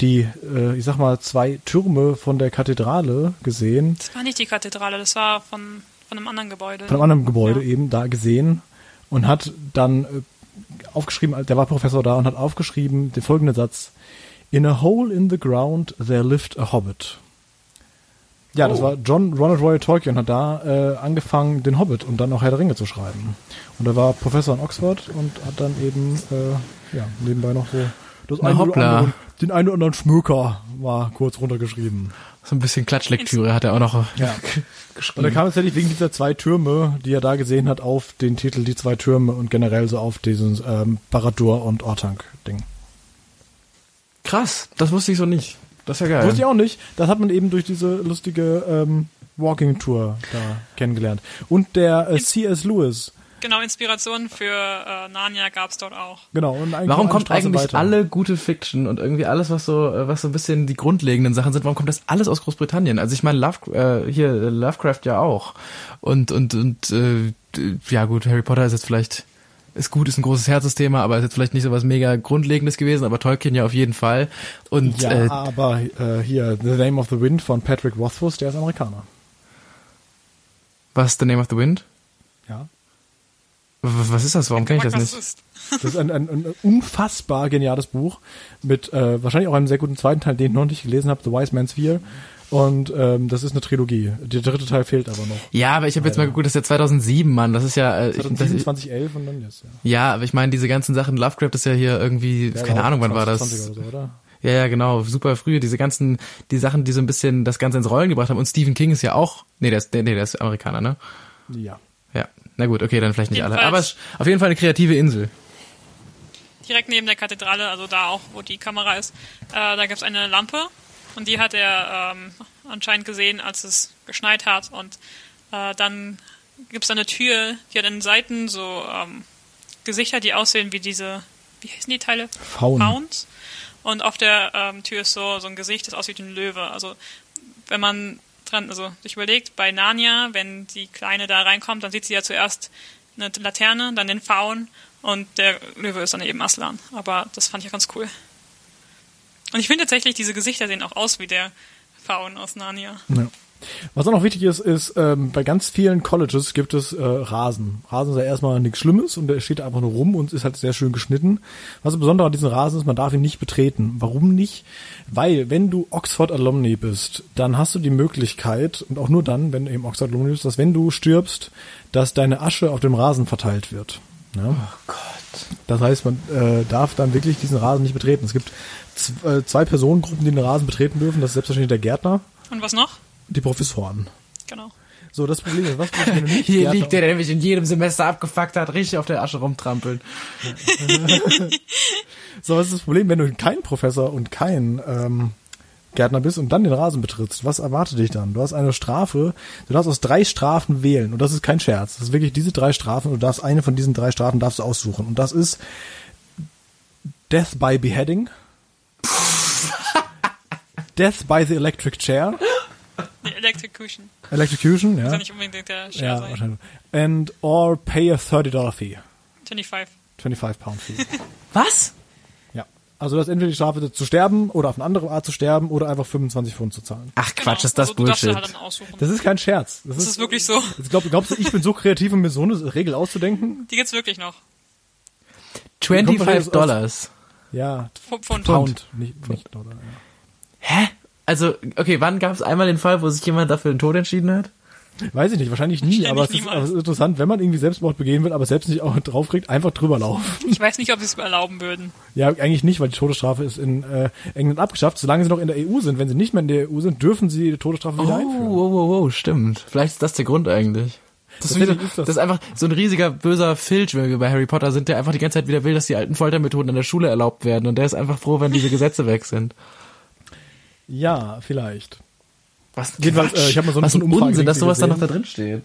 A: die, äh, ich sag mal, zwei Türme von der Kathedrale gesehen,
C: Das war nicht die Kathedrale, das war von, von einem anderen Gebäude.
A: von einem anderen Gebäude
C: Ja.
A: eben da gesehen und hat dann äh, aufgeschrieben, der war Professor da und hat aufgeschrieben den folgenden Satz. In a hole in the ground there lived a hobbit. Ja, das
B: Oh.
A: war John Ronald Roy Tolkien hat da äh, angefangen, den Hobbit und dann auch Herr der Ringe zu schreiben. Und er war Professor in Oxford und hat dann eben äh, ja, nebenbei noch so Das
B: Na,
A: eine oder anderen, den einen oder anderen Schmöker war kurz runtergeschrieben.
B: So ein bisschen Klatschlektüre hat er auch noch
A: Ja. [laughs] Und er
B: geschrieben.
A: kam tatsächlich wegen dieser zwei Türme, die er da gesehen hat, auf den Titel Die zwei Türme und generell so auf diesen ähm, Baradur und Ortank-Ding.
B: Krass, das wusste ich so nicht. Das ist ja geil.
A: Wusste ich auch nicht. Das hat man eben durch diese lustige ähm, Walking-Tour da kennengelernt. Und der äh, C.S. Lewis.
C: Genau, Inspiration für äh, Narnia gab's dort auch.
A: Genau. Und eigentlich
B: Warum kommt
A: Straße
B: eigentlich
A: weiter.
B: alle gute Fiction und irgendwie alles, was so, äh, was so ein bisschen die grundlegenden Sachen sind, warum kommt das alles aus Großbritannien? Also ich meine, Love, äh, hier äh, Lovecraft ja auch. Und und und äh, ja gut, Harry Potter ist jetzt vielleicht ist gut, ist ein großes Herzensthema, aber ist jetzt vielleicht nicht so was mega Grundlegendes gewesen, aber Tolkien ja auf jeden Fall. Und
A: Ja,
B: äh,
A: aber äh, hier, The Name of the Wind von Patrick Rothfuss, der ist Amerikaner.
B: was The Name of the Wind? Was ist das? Warum kenne ich das nicht?
A: Das ist ein, ein, ein unfassbar geniales Buch mit äh, wahrscheinlich auch einem sehr guten zweiten Teil, den ich noch nicht gelesen habe, The Wise Man's Fear. Und ähm, das ist eine Trilogie. Der dritte Teil fehlt aber noch.
B: Ja, aber ich habe jetzt mal geguckt, das ist ja 2007, Mann. Das ist ja, äh, ich, das,
A: 2007, 2011 und dann jetzt, ja.
B: ja, aber ich meine, diese ganzen Sachen, Lovecraft ist ja hier irgendwie,
A: Ja,
B: keine Ahnung, wann war
A: 20,
B: das?
A: 20 oder so, oder?
B: Ja, ja, genau, super früh. Diese ganzen, die Sachen, die so ein bisschen das Ganze ins Rollen gebracht haben. Und Stephen King ist ja auch, nee, der ist, nee, der ist Amerikaner, ne?
A: Ja.
B: Ja, na gut, okay, dann vielleicht nicht alle.
C: Jedenfalls-
B: Aber es ist auf jeden Fall eine kreative Insel.
C: direkt neben der Kathedrale, also da auch, wo die Kamera ist, äh, da gibt's eine Lampe und die hat er ähm, anscheinend gesehen, als es geschneit hat und äh, dann gibt's da eine Tür, die hat an den Seiten so ähm, Gesichter, die aussehen wie diese, wie heißen die Teile?
A: Faun.
C: Fauns. Und auf der ähm, Tür ist so, so ein Gesicht, das aussieht wie ein Löwe. Also wenn man dran, also sich überlegt, bei Narnia, wenn die Kleine da reinkommt, dann sieht sie ja zuerst eine Laterne, dann den Faun und der Löwe ist dann eben Aslan. Aber das fand ich ja ganz cool. Und ich finde tatsächlich, diese Gesichter sehen auch aus wie der Faun aus Narnia.
A: Ja. Was auch noch wichtig ist, ist, ähm, bei ganz vielen Colleges gibt es äh, Rasen. Rasen ist ja erstmal nichts Schlimmes und der steht einfach nur rum und ist halt sehr schön geschnitten. Was besonders an diesem Rasen ist, man darf ihn nicht betreten. Warum nicht? Weil, wenn du Oxford Alumni bist, dann hast du die Möglichkeit, und auch nur dann, wenn du eben Oxford Alumni bist, dass wenn du stirbst, dass deine Asche auf dem Rasen verteilt wird. Ja? Oh Gott. Das heißt, man äh, darf dann wirklich diesen Rasen nicht betreten. Es gibt äh, zwei Personengruppen, die den Rasen betreten dürfen. Das ist selbstverständlich der Gärtner,
C: Und was noch?
A: Die Professoren.
C: Genau.
A: So, das Problem ist, was wenn du nicht
B: Hier liegt der, der mich in jedem Semester abgefuckt hat, richtig auf der Asche rumtrampeln. [laughs]
A: So, was ist das Problem, wenn du kein Professor und kein ähm, Gärtner bist und dann den Rasen betrittst? Was erwartet dich dann? Du hast eine Strafe, du darfst aus drei Strafen wählen und das ist kein Scherz. Das ist wirklich diese drei Strafen und du darfst eine von diesen drei Strafen darfst du aussuchen und das ist Death by Beheading, [laughs] Death by the Electric Chair,
C: Die Electrocution.
A: Electrocution, ja,
C: ja nicht unbedingt der Share
A: ja
C: sein.
A: wahrscheinlich, and or pay a 30 Dollar fee,
C: 25.
A: 25 Pound fee. [laughs]
B: Was?
A: Ja. Also das entweder die Strafe zu sterben oder auf eine andere Art zu sterben oder einfach 25 Pfund zu zahlen.
B: Ach Quatsch,
C: Genau.
B: ist das
C: also,
B: Bullshit.
C: Halt.
A: Das ist kein Scherz. Das,
C: Das ist wirklich so.
A: Ich glaub, glaubst du, ich bin so kreativ, um mir so eine Regel auszudenken?
C: Die gibt's wirklich noch.
B: 25 Dollars.
A: Ja,
C: Pfund. Pfund.
A: Pound, nicht, nicht Dollar. Ja.
B: Hä? Also, okay, wann gab es einmal den Fall, wo sich jemand dafür den Tod entschieden hat?
A: Weiß ich nicht, wahrscheinlich nie, aber es, ist, aber es ist interessant, wenn man irgendwie Selbstmord begehen will, aber selbst nicht auch [laughs] draufkriegt, einfach drüber laufen.
C: Ich weiß nicht, ob sie es erlauben würden.
A: Ja, eigentlich nicht, weil die Todesstrafe ist in äh, England abgeschafft. Solange sie noch in der EU sind, wenn sie nicht mehr in der EU sind, dürfen sie die Todesstrafe wieder
B: Oh,
A: einführen.
B: wow, wow, wow, stimmt. Vielleicht ist das der Grund eigentlich. Das ist, so,
A: ist
B: das.
A: das-
B: ist einfach so ein riesiger böser Filch, wenn wir bei Harry Potter sind, der einfach die ganze Zeit wieder will, dass die alten Foltermethoden in der Schule erlaubt werden und der ist einfach froh, wenn diese Gesetze weg sind.
A: Ja, vielleicht.
B: Was
A: Jedenfalls, äh, ich hab mal so eine-
B: Was
A: so
B: ein
A: eine Umfrage
B: Unsinn, dass sowas da noch
A: gesehen.
B: da drin steht.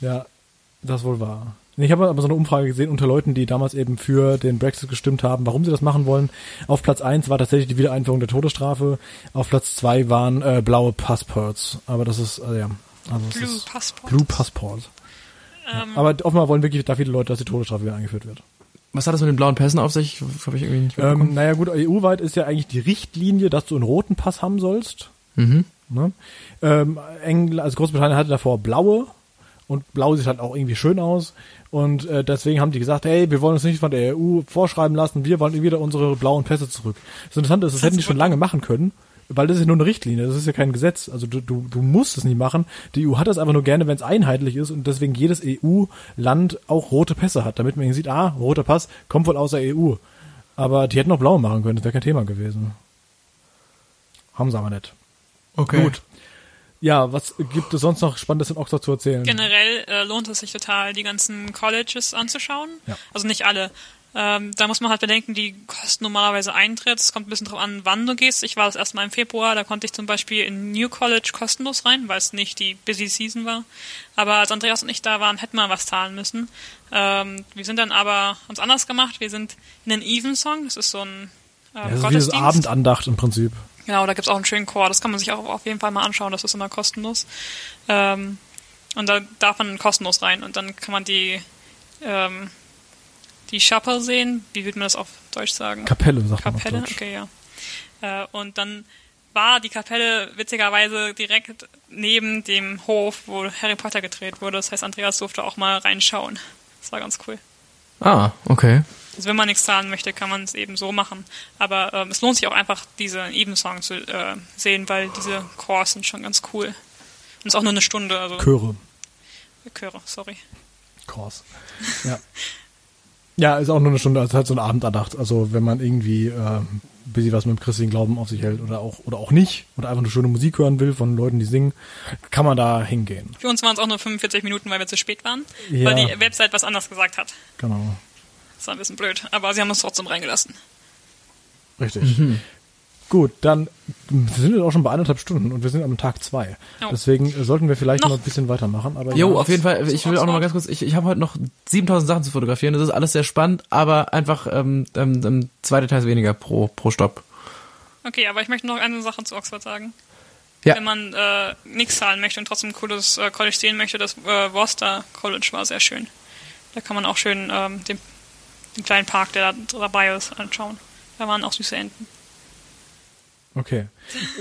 A: Ja, das wohl wahr. Ich habe aber so eine Umfrage gesehen unter Leuten, die damals eben für den Brexit gestimmt haben, warum sie das machen wollen. Auf Platz eins war tatsächlich die Wiedereinführung der Todesstrafe. Auf Platz zwei waren äh, blaue Passports. Aber das ist, äh, ja. Also
C: Blue
A: ist
C: Passport.
A: Blue Passport.
C: Ähm,
A: Aber offenbar wollen wirklich da viele Leute, dass die Todesstrafe wieder eingeführt wird.
B: Was hat das mit den blauen Pässen auf sich? Habe ich irgendwie nicht.
A: Ähm, naja gut, EU-weit ist ja eigentlich die Richtlinie, dass du einen roten Pass haben sollst.
B: mhm.
A: Ne? Ähm, Engl also Großbritannien hatte davor blaue und blau sieht halt auch irgendwie schön aus und äh, deswegen haben die gesagt, hey, wir wollen uns nicht von der EU vorschreiben lassen, wir wollen wieder unsere blauen Pässe zurück. Das Interessante ist, das hätten die schon lange machen können, weil das ist ja nur eine Richtlinie, das ist ja kein Gesetz. Also du, du, du musst es nicht machen. Die EU hat das einfach nur gerne, wenn es einheitlich ist und deswegen jedes EU-Land auch rote Pässe hat, damit man sieht, ah, roter Pass kommt wohl aus der EU. Aber die hätten auch blau machen können, das wäre kein Thema gewesen. Haben sie aber nicht.
B: Okay.
A: Gut. Ja, was gibt es sonst noch Spannendes in Oxford zu erzählen?
C: Generell äh, lohnt es sich total, die ganzen Colleges anzuschauen.
A: Ja.
C: Also nicht alle. Ähm, da muss man halt bedenken, die kosten normalerweise Eintritt. Es kommt ein bisschen drauf an, wann du gehst. Ich war das erste Mal im Februar, da konnte ich zum Beispiel in New College kostenlos rein, weil es nicht die Busy Season war. Aber als Andreas und ich da waren, hätten wir was zahlen müssen. Ähm, wir sind dann aber uns anders gemacht. Wir sind in den Evensong, das ist so ein ähm,
A: ja, das ist
C: Gottesdienst.
A: Abendandacht im Prinzip.
C: Genau, da gibt's auch einen schönen Chor. Das kann man sich auch auf jeden Fall mal anschauen. Das ist immer kostenlos. Ähm, und da darf man kostenlos rein. Und dann kann man die, ähm, die Chapel sehen. Wie würde man das auf Deutsch sagen?
A: Kapelle, sagt man
C: Kapelle,
A: auf Deutsch.
C: okay, ja. Äh, und dann war die Kapelle witzigerweise direkt neben dem Hof, wo Harry Potter gedreht wurde. Das heißt, Andreas durfte auch mal reinschauen. Das war ganz cool.
B: Ah, okay.
C: Also wenn man nichts zahlen möchte, kann man es eben so machen. Aber ähm, es lohnt sich auch einfach, diese Evensong zu äh, sehen, weil diese Chors sind schon ganz cool. Und es ist auch nur eine Stunde, also
A: Chöre.
C: Chöre, sorry.
A: Kors. [laughs] Ja. Ja, ist auch nur eine Stunde, also halt so ein Abendandacht. Also wenn man irgendwie äh, ein bisschen was mit dem christlichen Glauben auf sich hält oder auch oder auch nicht oder einfach eine schöne Musik hören will von Leuten, die singen, kann man da hingehen.
C: Für uns waren es auch nur 45 Minuten, weil wir zu spät waren,
A: Ja.
C: weil die Website was anderes gesagt hat.
A: Genau.
C: Das war ein bisschen blöd, aber sie haben uns trotzdem reingelassen.
A: Richtig. Gut, dann sind wir auch schon bei anderthalb Stunden und wir sind am Tag zwei.
C: Oh.
A: Deswegen sollten wir vielleicht noch,
C: Noch.
A: ein bisschen weitermachen. Aber
B: Jo,
A: ja,
B: auf jeden Fall. Ich will auch noch mal ganz kurz. Ich, ich habe heute noch 7000 Sachen zu fotografieren. Das ist alles sehr spannend, aber einfach ähm, ähm, ähm, zwei Details weniger pro pro Stopp.
C: Okay, aber ich möchte noch eine Sache zu Oxford sagen.
B: Ja.
C: Wenn man äh, nichts zahlen möchte und trotzdem ein cooles äh, College sehen möchte, das äh, Worcester College war sehr schön. Da kann man auch schön ähm, den, den kleinen Park, der da dabei ist, anschauen. Da waren auch süße Enten.
A: Okay.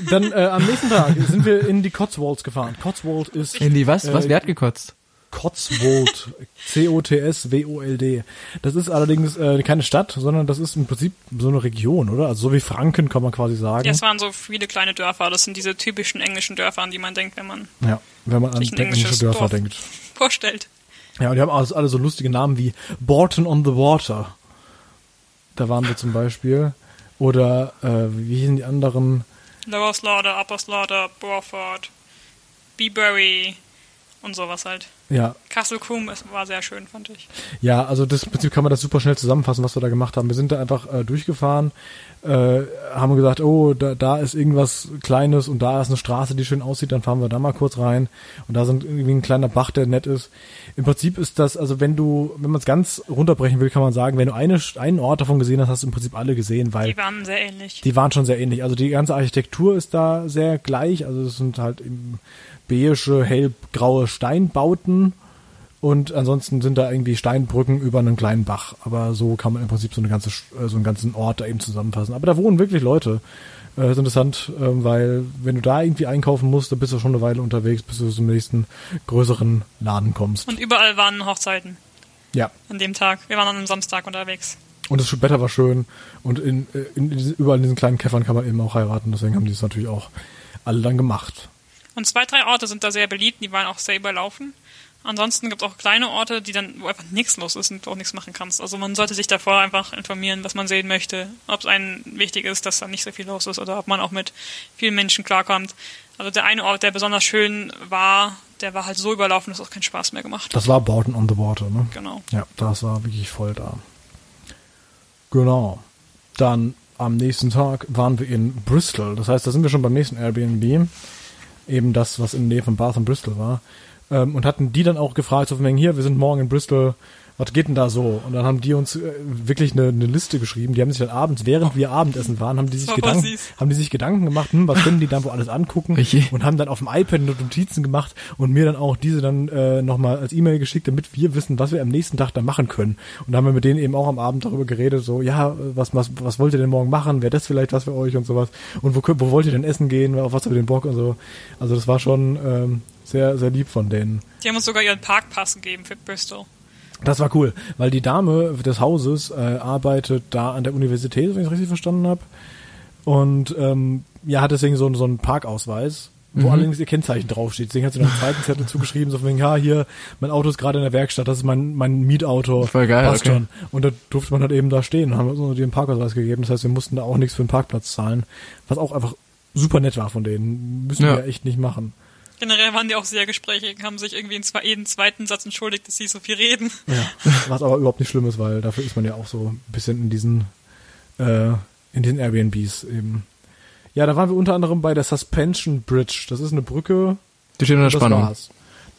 A: Dann äh, am nächsten Tag sind wir in die Cotswolds gefahren. Cotswold ist
B: In die was? Was?
A: Äh,
B: Wer hat gekotzt?
A: Cotswold. C-O-T-S-W-O-L-D. Das ist allerdings äh, keine Stadt, sondern das ist im Prinzip so eine Region, oder? Also so wie Franken kann man quasi sagen.
C: Ja, es waren so viele kleine Dörfer. Das sind diese typischen englischen Dörfer, an die man denkt, wenn man
A: Ja, wenn man an englische Dörfer
C: Dorf.
A: denkt.
C: vorstellt.
A: Ja, und die haben alles, alle so lustige Namen wie Borton on the Water. Da waren wir zum Beispiel. Oder äh, wie hießen die anderen?
C: Lower Slaughter, Upper Slaughter, Burford, Beebury und sowas halt.
A: Ja,
C: Castle Coombe es war sehr schön, fand ich.
A: Ja, also das im Prinzip kann man das super schnell zusammenfassen, was wir da gemacht haben. Wir sind da einfach äh, durchgefahren, äh, haben gesagt, oh, da, da ist irgendwas Kleines und da ist eine Straße, die schön aussieht, dann fahren wir da mal kurz rein und da sind irgendwie ein kleiner Bach, der nett ist. Im Prinzip ist das, also wenn du, wenn man es ganz runterbrechen will, kann man sagen, wenn du eine, einen Ort davon gesehen hast, hast du im Prinzip alle gesehen, weil
C: Die waren sehr ähnlich.
A: die waren schon sehr ähnlich. Also die ganze Architektur ist da sehr gleich. Also es sind halt eben beige, hellgraue Steinbauten und ansonsten sind da irgendwie Steinbrücken über einen kleinen Bach. Aber so kann man im Prinzip so eine ganze, äh, so einen ganzen Ort da eben zusammenfassen. Aber da wohnen wirklich Leute. Äh, Das ist interessant, ähm, weil wenn du da irgendwie einkaufen musst, dann bist du schon eine Weile unterwegs, bis du zum nächsten größeren Laden kommst.
C: Und überall waren Hochzeiten
A: Ja.
C: an dem Tag. Wir waren an einem Samstag unterwegs.
A: Und das Wetter war schön und in, äh, in, in, überall in diesen kleinen Käffern kann man eben auch heiraten. Deswegen haben die es natürlich auch alle dann gemacht.
C: Und zwei, drei Orte sind da sehr beliebt, die waren auch sehr überlaufen. Ansonsten gibt es auch kleine Orte, die dann, wo einfach nichts los ist und du auch nichts machen kannst. Also man sollte sich davor einfach informieren, was man sehen möchte, ob es einem wichtig ist, dass da nicht so viel los ist oder ob man auch mit vielen Menschen klarkommt. Also der eine Ort, der besonders schön war, der war halt so überlaufen, dass es auch keinen Spaß mehr gemacht hat.
A: Das war Borton on the Water, ne?
C: Genau.
A: Ja, das war wirklich voll da. Genau. Dann am nächsten Tag waren wir in Bristol. Das heißt, da sind wir schon beim nächsten Airbnb. Eben das, was in der Nähe von Bath und Bristol war. Ähm, und hatten die dann auch gefragt, so von wegen, hier, wir sind morgen in Bristol, was geht denn da so? Und dann haben die uns äh, wirklich eine, eine Liste geschrieben. Die haben sich dann abends, während wir Abendessen waren, haben die sich [laughs]
C: Oh,
A: Gedanken,
C: süß.
A: haben die sich Gedanken gemacht, hm, was können die dann wo alles angucken?
B: Oje.
A: Und haben dann auf dem iPad Notizen gemacht und mir dann auch diese dann äh, nochmal als E-Mail geschickt, damit wir wissen, was wir am nächsten Tag da machen können. Und da haben wir mit denen eben auch am Abend darüber geredet, so, ja, was, was, was wollt ihr denn morgen machen? Wäre das vielleicht was für euch und sowas? Und wo, könnt- wo wollt ihr denn essen gehen? Auf was habt ihr den Bock und so? Also das war schon ähm, sehr, sehr lieb von denen.
C: Die haben uns sogar ihren Parkpass gegeben für Bristol.
A: Das war cool, weil die Dame des Hauses äh, arbeitet da an der Universität, wenn ich es richtig verstanden habe. Und ähm, ja, hat deswegen so, so einen Parkausweis. wo
B: Mhm.
A: allerdings ihr Kennzeichen draufsteht. Deswegen hat sie noch einen zweiten Zettel [laughs] zugeschrieben, so von wegen, ja, hier, mein Auto ist gerade in der Werkstatt, das ist mein, mein Mietauto.
B: Voll geil,
A: Passt
B: okay.
A: schon. Und da durfte man halt eben da stehen und haben uns den Parkausweis gegeben. Das heißt, wir mussten da auch nichts für den Parkplatz zahlen. Was auch einfach super nett war von denen. Müssen
B: Ja.
A: wir echt nicht machen.
C: Generell waren die auch sehr gesprächig, haben sich irgendwie in zwei, jeden zweiten Satz entschuldigt, dass sie so viel reden.
A: Ja. Was aber überhaupt nicht schlimm ist, weil dafür ist man ja auch so ein bisschen in diesen, äh, in diesen Airbnbs eben. Ja, da waren wir unter anderem bei der Suspension Bridge. Das ist eine Brücke,
B: Die stehen unter
A: Das
B: Spannung.
A: war's.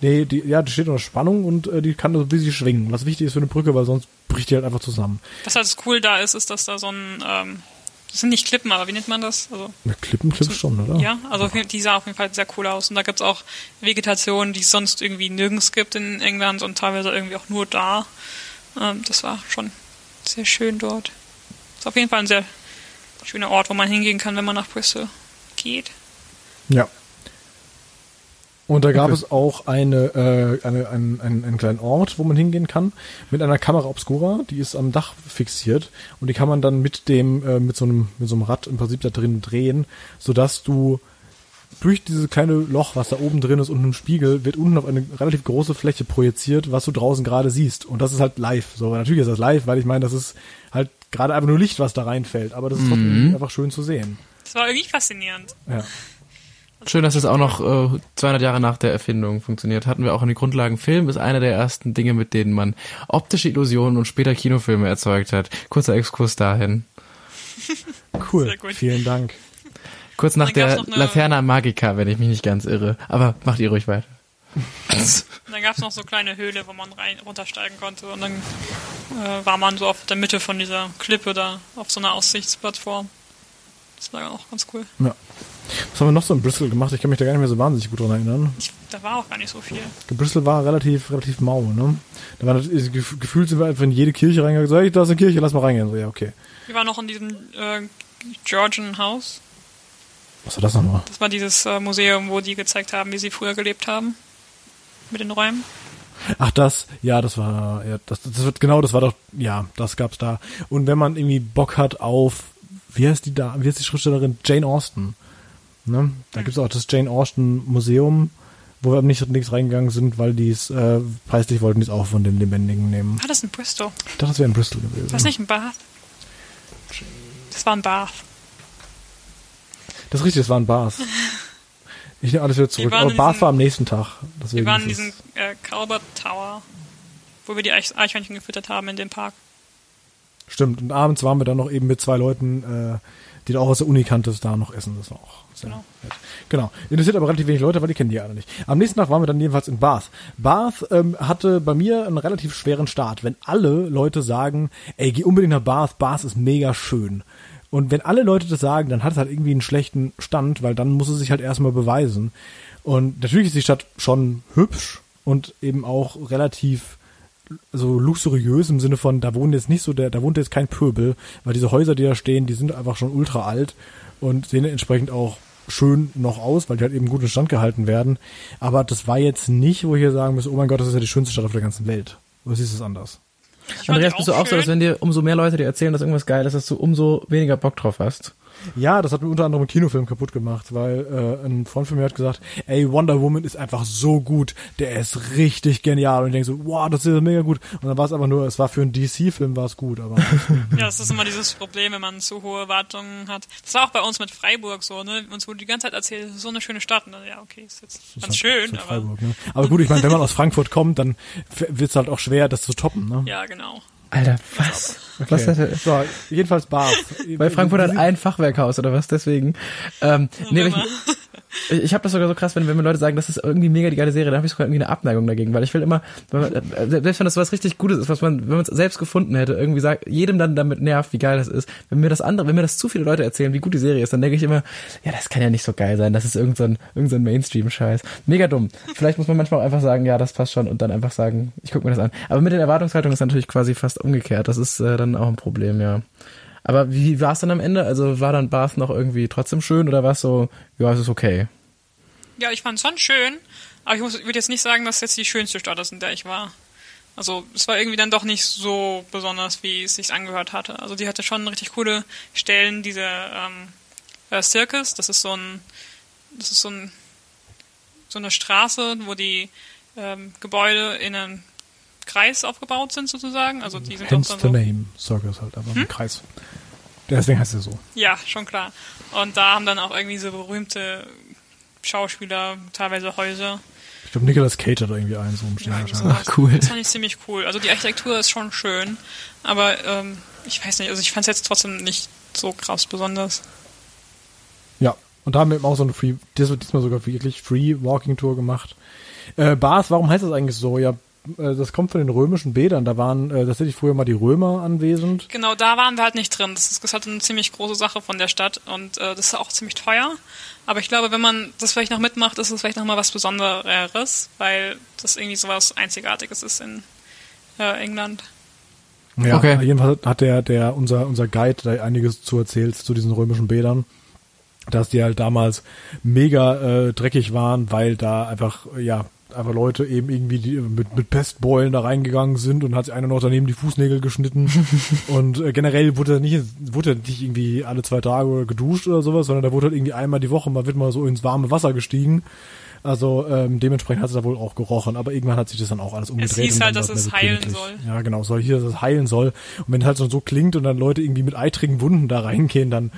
A: Nee, die, ja, die steht unter Spannung und äh, die kann so ein bisschen schwingen. Was wichtig ist für eine Brücke, weil sonst bricht die halt einfach zusammen.
C: Was halt cool da ist, ist, dass da so ein, ähm, das sind nicht Klippen, aber wie nennt man das? Also,
A: Mit Klippen, Clips schon, oder?
C: ja, also jeden- die sah auf jeden Fall sehr cool aus. Und da gibt's auch Vegetation, die es sonst irgendwie nirgends gibt in England und teilweise irgendwie auch nur da. Ähm, das war schon sehr schön dort. Ist auf jeden Fall ein sehr schöner Ort, wo man hingehen kann, wenn man nach Bristol geht.
A: Ja. Und da gab
B: Okay.
A: es auch eine, äh, eine, einen, einen, einen kleinen Ort, wo man hingehen kann, mit einer Kamera obscura, die ist am Dach fixiert und die kann man dann mit dem, äh, mit so einem, mit so einem Rad im Prinzip da drin drehen, sodass du durch dieses kleine Loch, was da oben drin ist und einem Spiegel, wird unten auf eine relativ große Fläche projiziert, was du draußen gerade siehst. Und das ist halt live. So, natürlich ist das live, weil ich meine, das ist halt gerade einfach nur Licht, was da reinfällt, aber das ist trotzdem einfach schön zu sehen.
C: Das war irgendwie faszinierend.
A: Ja.
B: Schön, dass es auch noch äh, 200 Jahre nach der Erfindung funktioniert. Hatten wir auch in den Grundlagen. Film ist einer der ersten Dinge, mit denen man optische Illusionen und später Kinofilme erzeugt hat. Kurzer Exkurs dahin. [laughs]
A: Cool.
C: Sehr gut.
A: Vielen Dank.
B: Kurz nach der Laterna Magica, wenn ich mich nicht ganz irre. Aber macht ihr ruhig weiter. [laughs]
C: Dann gab's noch so kleine Höhle, wo man rein runtersteigen konnte. Und dann äh, war man so auf der Mitte von dieser Klippe da, auf so einer Aussichtsplattform. Das war auch ganz cool.
A: Ja. Was haben wir noch so in Bristol gemacht? Ich kann mich da gar nicht mehr so wahnsinnig gut dran erinnern.
C: Ich, da war auch gar nicht so viel.
A: Bristol war relativ, relativ mau, ne? Da war gefühlt sind wir einfach in jede Kirche reingegangen, so, hey, da ist eine Kirche, lass mal reingehen. So, ja, okay.
C: Wir waren noch in diesem äh, Georgian House.
A: Was war das nochmal?
C: Das war dieses äh, Museum, wo die gezeigt haben, wie sie früher gelebt haben. Mit den Räumen.
A: Ach, das, ja, das war, ja, das, das wird, genau, das war doch, ja, das gab's da. Und wenn man irgendwie Bock hat auf, wie heißt die da, wie heißt die Schriftstellerin? Jane Austen. Ne? Da gibt's auch das Jane Austen Museum, wo wir aber nicht nichts reingegangen sind, weil die es, äh, preislich wollten die es auch von den Lebendigen nehmen.
C: War das in Bristol?
A: Ich dachte, das wäre in Bristol gewesen.
C: War das nicht in Bath? Das war in Bath.
A: Das ist richtig, das waren Bars. [laughs] Ich nehme alles wieder zurück. Aber Bath war am nächsten Tag.
C: Wir waren in
A: es-
C: diesem äh, Calvert Tower, wo wir die Eich- Eichhörnchen gefüttert haben in dem Park.
A: Stimmt. Und abends waren wir dann noch eben mit zwei Leuten, äh, die du auch aus der Uni kanntest, da noch essen. Das war auch sehr
C: Genau.
A: nett. Genau. Interessiert aber relativ wenig Leute, weil die kennen die ja alle nicht. Am nächsten Tag waren wir dann jedenfalls in Bath. Bath ähm, hatte bei mir einen relativ schweren Start. Wenn alle Leute sagen, ey, geh unbedingt nach Bath, Bath ist mega schön. Und wenn alle Leute das sagen, dann hat es halt irgendwie einen schlechten Stand, weil dann muss es sich halt erstmal beweisen. Und natürlich ist die Stadt schon hübsch und eben auch relativ so luxuriös im Sinne von, da wohnt jetzt nicht so der, da wohnt jetzt kein Pöbel, weil diese Häuser, die da stehen, die sind einfach schon ultra alt und sehen entsprechend auch schön noch aus, weil die halt eben gut in Stand gehalten werden. Aber das war jetzt nicht, wo ich hier sagen muss, oh mein Gott, das ist ja die schönste Stadt auf der ganzen Welt. Oder siehst du es anders?
B: Andreas, bist du auch so, dass
C: schön.
B: wenn dir umso mehr Leute dir erzählen, dass irgendwas geil ist, dass du umso weniger Bock drauf hast?
A: Ja, das hat mir unter anderem einen Kinofilm kaputt gemacht, weil äh, ein Freund von mir hat gesagt, ey, Wonder Woman ist einfach so gut, der ist richtig genial. Und ich denke so, wow, das ist mega gut. Und dann war es aber nur, es war für einen DC-Film war es gut, aber [laughs]
C: Ja, das ist immer dieses Problem, wenn man zu hohe Erwartungen hat. Das war auch bei uns mit Freiburg so, ne? Uns wurde die ganze Zeit erzählt, so eine schöne Stadt. Und dann, ja, okay, ist jetzt
A: ist
C: ganz
A: halt-
C: schön,
A: halt
C: aber
A: Freiburg, ne? aber gut, ich meine, wenn man aus Frankfurt kommt, dann wird es halt auch schwer, das zu toppen. Ne?
C: ja, genau.
B: Alter, was? Was
A: Okay.
B: hatte,
A: So, jedenfalls Bath.
B: Weil Frankfurt hat ein Fachwerkhaus oder was, deswegen. Ähm, nee, ich, ich habe das sogar so krass, wenn, wenn mir Leute sagen, das ist irgendwie mega die geile Serie, dann habe ich sogar irgendwie eine Abneigung dagegen, weil ich will immer, wenn man, äh, selbst wenn das was richtig Gutes ist, was man, wenn man es selbst gefunden hätte, irgendwie sagt, jedem dann damit nervt, wie geil das ist. Wenn mir das andere, wenn mir das zu viele Leute erzählen, wie gut die Serie ist, dann denke ich immer, ja, das kann ja nicht so geil sein, das ist irgend so ein, irgend so Mainstream-Scheiß. Mega dumm. Vielleicht muss man manchmal auch einfach sagen, ja, das passt schon und dann einfach sagen, ich gucke mir das an. Aber mit den Erwartungshaltungen ist natürlich quasi fast umgekehrt. Das ist äh, dann auch ein Problem, ja. Aber wie war es dann am Ende? Also war dann Bath noch irgendwie trotzdem schön oder war es so, ja, es ist okay?
C: Ja, ich fand es schon schön, aber ich muss, ich würde jetzt nicht sagen, dass es jetzt die schönste Stadt ist, in der ich war. Also es war irgendwie dann doch nicht so besonders, wie es sich angehört hatte. Also die hatte schon richtig coole Stellen, diese ähm, äh, Circus, das ist so ein, das ist so ein so eine Straße, wo die ähm, Gebäude in einem Kreis aufgebaut sind sozusagen. Also die sind
A: Hence
C: auch
A: the
C: so,
A: name, Circus halt, aber ein Kreis. Deswegen heißt er so.
C: Ja, schon klar. Und da haben dann auch irgendwie so berühmte Schauspieler, teilweise Häuser.
A: Ich glaube, Nicolas Cage hat da irgendwie einen so umstehen
C: irgendwie
A: wahrscheinlich.
C: sowas.
B: cool.
C: Das fand ich ziemlich cool. Also die Architektur ist schon schön, aber ähm, ich weiß nicht, also ich fand es jetzt trotzdem nicht so krass besonders.
A: Ja, und da haben wir eben auch so eine Free, das wird diesmal sogar wirklich Free Walking Tour gemacht. Äh, Bath, warum heißt das eigentlich so? Ja, das kommt von den römischen Bädern. Da waren äh, tatsächlich früher mal die Römer anwesend.
C: Genau, da waren wir halt nicht drin. Das ist, das ist halt eine ziemlich große Sache von der Stadt und äh, das ist auch ziemlich teuer. Aber ich glaube, wenn man das vielleicht noch mitmacht, ist es vielleicht noch mal was Besonderes, weil das irgendwie sowas Einzigartiges ist in äh, England.
A: Ja,
B: Okay.
A: jedenfalls hat der, der, unser, unser Guide da einiges zu erzählt zu diesen römischen Bädern. Dass die halt damals mega äh, dreckig waren, weil da einfach, ja, einfach Leute eben irgendwie die, mit, mit Pestbeulen da reingegangen sind und hat sich einer noch daneben die Fußnägel geschnitten. [laughs] und äh, generell wurde er nicht, wurde er nicht irgendwie alle zwei Tage geduscht oder sowas, sondern da wurde halt irgendwie einmal die Woche mal wird mal so ins warme Wasser gestiegen. Also ähm, dementsprechend hat es da wohl auch gerochen, aber irgendwann hat sich das dann auch alles umgedreht.
C: hieß
A: und
C: halt, dass
A: es
C: es heilen soll.
A: Ja, genau, soll hier, dass es heilen soll. Und wenn es halt schon so klingt und dann Leute irgendwie mit eitrigen Wunden da reingehen, dann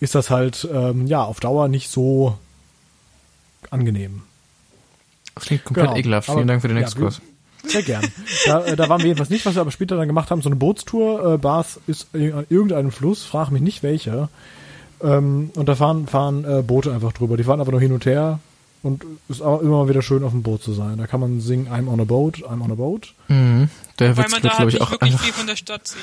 A: ist das halt ähm, ja auf Dauer nicht so angenehm.
B: Das klingt komplett
A: Genau.
B: ekelhaft.
A: Aber-
B: Vielen Dank für den
A: ja,
B: Exkurs.
A: Sehr gern. Da, äh, da waren wir jedenfalls nicht, was wir aber später dann gemacht haben, so eine Bootstour. Äh, Bath ist an irgendeinem Fluss, frag mich nicht welcher. Ähm, und da fahren, fahren äh, Boote einfach drüber. Die fahren einfach nur hin und her. Und ist auch immer mal wieder schön auf dem Boot zu sein. Da kann man singen I'm on a boat, I'm on a boat.
B: Mhm. Der
C: Weil man
B: wird,
C: da
B: glaube
C: halt
B: ich,
C: nicht
B: auch
C: wirklich
B: einfach.
C: viel von der Stadt sieht.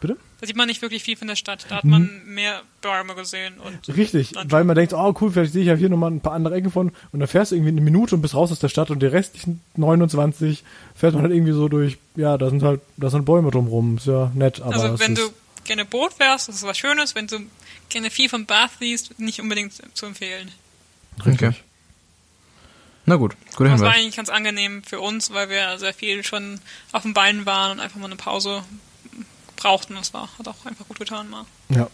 A: Bitte?
C: Da sieht man nicht wirklich viel von der Stadt. Da hat man mehr Bäume gesehen und
A: Richtig,
C: Landschaft.
A: weil man denkt, oh cool, vielleicht sehe ich ja hier nochmal ein paar andere Ecken von und dann fährst du irgendwie eine Minute und bist raus aus der Stadt und die restlichen 29 fährt man halt irgendwie so durch, ja, da sind halt, da sind Bäume drumrum, ist ja nett, aber
C: Also wenn
A: ist,
C: du gerne Boot fährst, das ist was Schönes. Wenn du gerne viel von Bath siehst, nicht unbedingt zu empfehlen.
A: richtig.
B: Okay. Na gut, guter
C: Das war
B: Hinweis.
C: eigentlich ganz angenehm für uns, weil wir sehr viel schon auf den Beinen waren und einfach mal eine Pause brauchten. Das war, hat auch einfach gut getan mal.
A: Ja.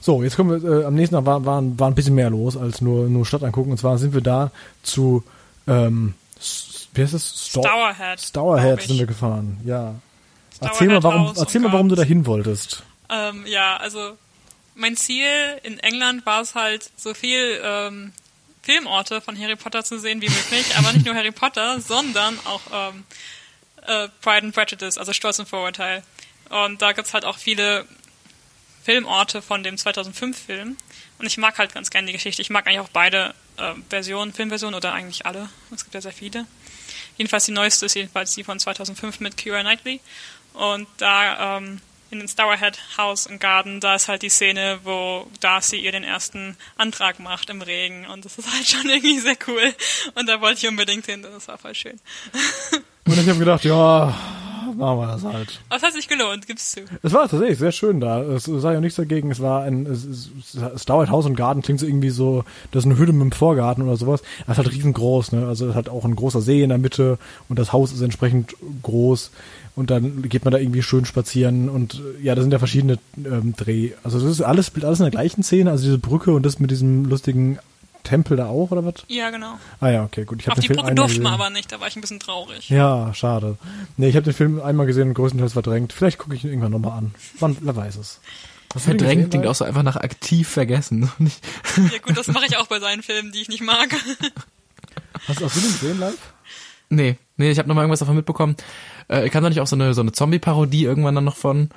A: So, jetzt kommen wir, äh, am nächsten Tag war, war, war ein bisschen mehr los als nur, nur Stadt angucken und zwar sind wir da zu, ähm, wie heißt es? Sto
C: Stourhead.
A: Stourhead sind wir gefahren, ja.
C: Stourhead
A: Erzähl mal, warum, erzähl mal, warum du da hin wolltest.
C: Ähm, ja, also mein Ziel in England war es halt, so viel ähm, Filmorte von Harry Potter zu sehen wie möglich, aber nicht nur Harry Potter, [laughs] sondern auch ähm, äh, Pride and Prejudice, also Stolz und Vorurteil. Und da gibt's halt auch viele Filmorte von dem 2005-Film. Und ich mag halt ganz gerne die Geschichte. Ich mag eigentlich auch beide äh, Versionen, Filmversionen oder eigentlich alle. Es gibt ja sehr viele. Jedenfalls die neueste ist jedenfalls die von 2005 mit Keira Knightley. Und da ähm, in den Stourhead House and Garden, da ist halt die Szene, wo Darcy ihr den ersten Antrag macht im Regen. Und das ist halt schon [laughs] irgendwie sehr cool. Und da wollte ich unbedingt hin. Das war voll schön. [laughs]
A: Und ich habe gedacht, ja, machen wir das halt.
C: Aber es hat sich gelohnt, gib's zu.
A: Es war tatsächlich sehr schön da. Es sah ja nichts dagegen. Es war ein, es, es, es dauert Haus und Garten, klingt so irgendwie so, das ist eine Hütte mit einem Vorgarten oder sowas. Es ist halt riesengroß, ne? Also es hat auch ein großer See in der Mitte und das Haus ist entsprechend groß. Und dann geht man da irgendwie schön spazieren und ja, da sind ja verschiedene ähm, Dreh. Also das ist alles, alles in der gleichen Szene, also diese Brücke und das mit diesem lustigen Tempel da auch, oder was?
C: Ja, genau.
A: Ah ja, okay, gut. Ich
C: Auf
A: den
C: die
A: Film
C: Brücke durften wir aber nicht, da war ich ein bisschen traurig.
A: Ja, schade. Nee, ich habe den Film einmal gesehen und größtenteils verdrängt. Vielleicht gucke ich ihn irgendwann nochmal an. Wann, wer weiß es. Hast
B: Verdrängt klingt auch so einfach nach aktiv vergessen. [laughs]
C: Ja gut, das mache ich auch bei seinen Filmen, die ich nicht mag. [laughs]
A: Hast, du den gesehen live?
B: nee, nee, ich habe noch mal irgendwas davon mitbekommen. Äh, kam da nicht auch so eine, so eine Zombie-Parodie irgendwann dann noch von?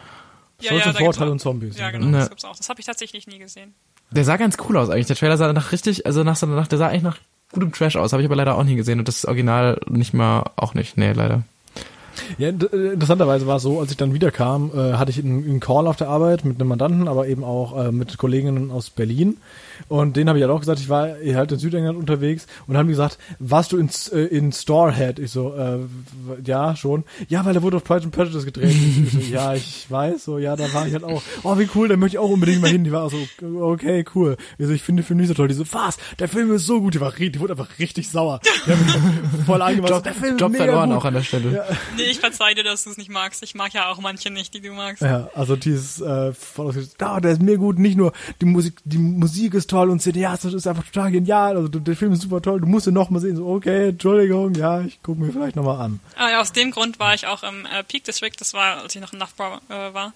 C: Ja,
A: Stolz
C: ja,
A: und
C: gibt's
A: und
C: auch-
A: Zombies.
C: Ja, genau,
B: Ne.
C: das gibt's auch. Das habe ich tatsächlich nie gesehen.
B: Der sah ganz cool aus eigentlich. Der Trailer sah nach richtig, also nach so nach, der sah eigentlich nach gutem Trash aus. Habe ich aber leider auch nie gesehen und das Original nicht mal, auch nicht. Nee, leider.
A: Ja, äh, interessanterweise war es so, als ich dann wiederkam, äh, hatte ich einen, einen Call auf der Arbeit mit einem Mandanten, aber eben auch äh, mit Kolleginnen aus Berlin. Und denen habe ich halt auch gesagt, ich war halt in Südengland unterwegs und haben gesagt, warst du in, äh, in Storehead? Ich so, äh, ja, schon. Ja, weil da wurde auf Pride and Prejudice gedreht. [laughs] ich so, ja, ich weiß, so, ja, da war ich halt auch. Oh, wie cool, da möchte ich auch unbedingt mal hin. Die war auch so, okay, cool. Ich so, ich finde den Film nicht so toll. Die so, was? Der Film ist so gut. Die war, die wurde einfach richtig sauer. Die haben mich voll [laughs] angemacht.
B: Job,
A: der Film ist
B: Job
A: mega
B: verloren
A: gut.
B: auch an der Stelle.
A: Ja.
C: Nee, ich verzeih dir, dass du es nicht magst. Ich mag ja auch manche nicht, die du magst.
A: Ja, also dieses äh, voll ausgeschlossen. Ja, der ist mir gut. Nicht nur die Musik, die Musik ist toll und Cineast, das ist einfach total genial. Also der Film ist super toll, du musst ihn noch mal sehen. So, okay, Entschuldigung, ja, ich gucke mir vielleicht noch mal an.
C: Ah, ja, aus dem Grund war ich auch im äh, Peak District, das war, als ich noch in Loughborough äh, war,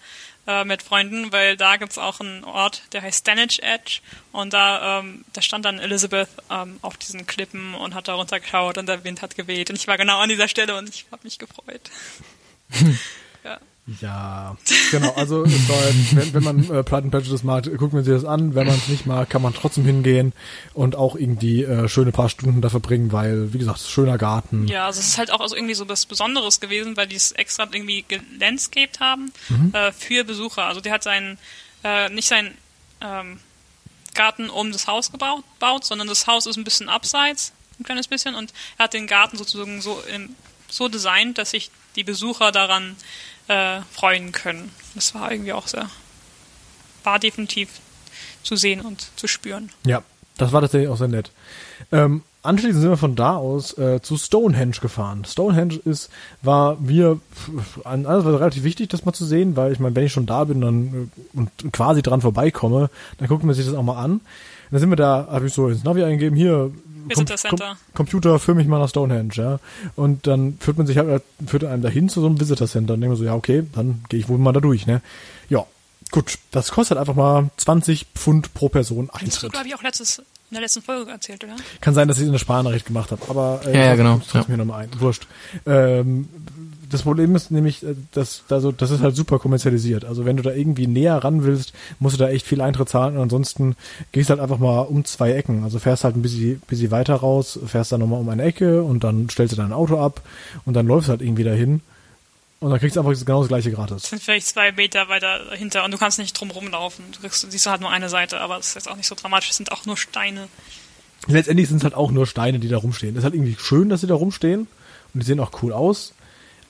C: äh, mit Freunden, weil da gibt's auch einen Ort, der heißt Stanage Edge und da, ähm, da stand dann Elizabeth ähm, auf diesen Klippen und hat da runtergeschaut und der Wind hat geweht und ich war genau an dieser Stelle und ich habe mich gefreut. [laughs] ja.
A: Ja, genau. Also soll, wenn, wenn man äh, and Prejudice mag, guckt man sich das an. Wenn man es nicht mag, kann man trotzdem hingehen und auch irgendwie äh, schöne paar Stunden da verbringen, weil, wie gesagt, schöner Garten.
C: Ja, also es ist halt auch also irgendwie so was Besonderes gewesen, weil die es extra irgendwie gelandscaped haben
A: Mhm.
C: äh, für Besucher. Also der hat seinen, äh, nicht seinen ähm, Garten um das Haus gebaut, baut, sondern das Haus ist ein bisschen abseits, ein kleines bisschen, und er hat den Garten sozusagen so, im, so designt, dass sich die Besucher daran äh, freuen können. Das war irgendwie auch sehr, war definitiv zu sehen und zu spüren.
A: Ja, das war tatsächlich auch sehr nett. Ähm, anschließend sind wir von da aus äh, zu Stonehenge gefahren. Stonehenge ist, war mir alles war relativ wichtig, das mal zu sehen, weil ich meine, wenn ich schon da bin dann äh, und quasi dran vorbeikomme, dann guckt man sich das auch mal an. Dann sind wir da, habe ich so ins Navi eingegeben, hier
C: Visitor Center.
A: Computer, führ mich mal nach Stonehenge, ja. Und dann führt man sich halt, führt einem dahin zu so einem Visitor Center. Und denkt man so, ja, okay, dann gehe ich wohl mal da durch, ne. Ja, gut. Das kostet einfach mal 20 Pfund pro Person
C: Das hast du,
A: Eintritt.
C: glaube ich, auch letztes, in der letzten Folge erzählt, oder?
A: Kann sein, dass ich es in der Sparnachricht gemacht habe, aber äh,
B: Ja, ja, genau,
A: Das mir nochmal ein. Wurscht. Ähm, das Problem ist nämlich, äh, dass also das ist halt super kommerzialisiert. Also wenn du da irgendwie näher ran willst, musst du da echt viel Eintritt zahlen und ansonsten gehst halt einfach mal um zwei Ecken. Also fährst halt ein bisschen, bisschen weiter raus, fährst dann nochmal um eine Ecke und dann stellst du dein Auto ab und dann läufst halt irgendwie dahin und dann kriegst du einfach genau das gleiche gratis.
C: Das sind vielleicht zwei Meter weiter dahinter und du kannst nicht drum rumlaufen. Du kriegst, siehst halt nur eine Seite, aber das ist jetzt auch nicht so dramatisch. Es sind auch nur Steine.
A: Letztendlich sind es halt auch nur Steine, die da rumstehen. ist halt irgendwie schön, dass sie da rumstehen und die sehen auch cool aus.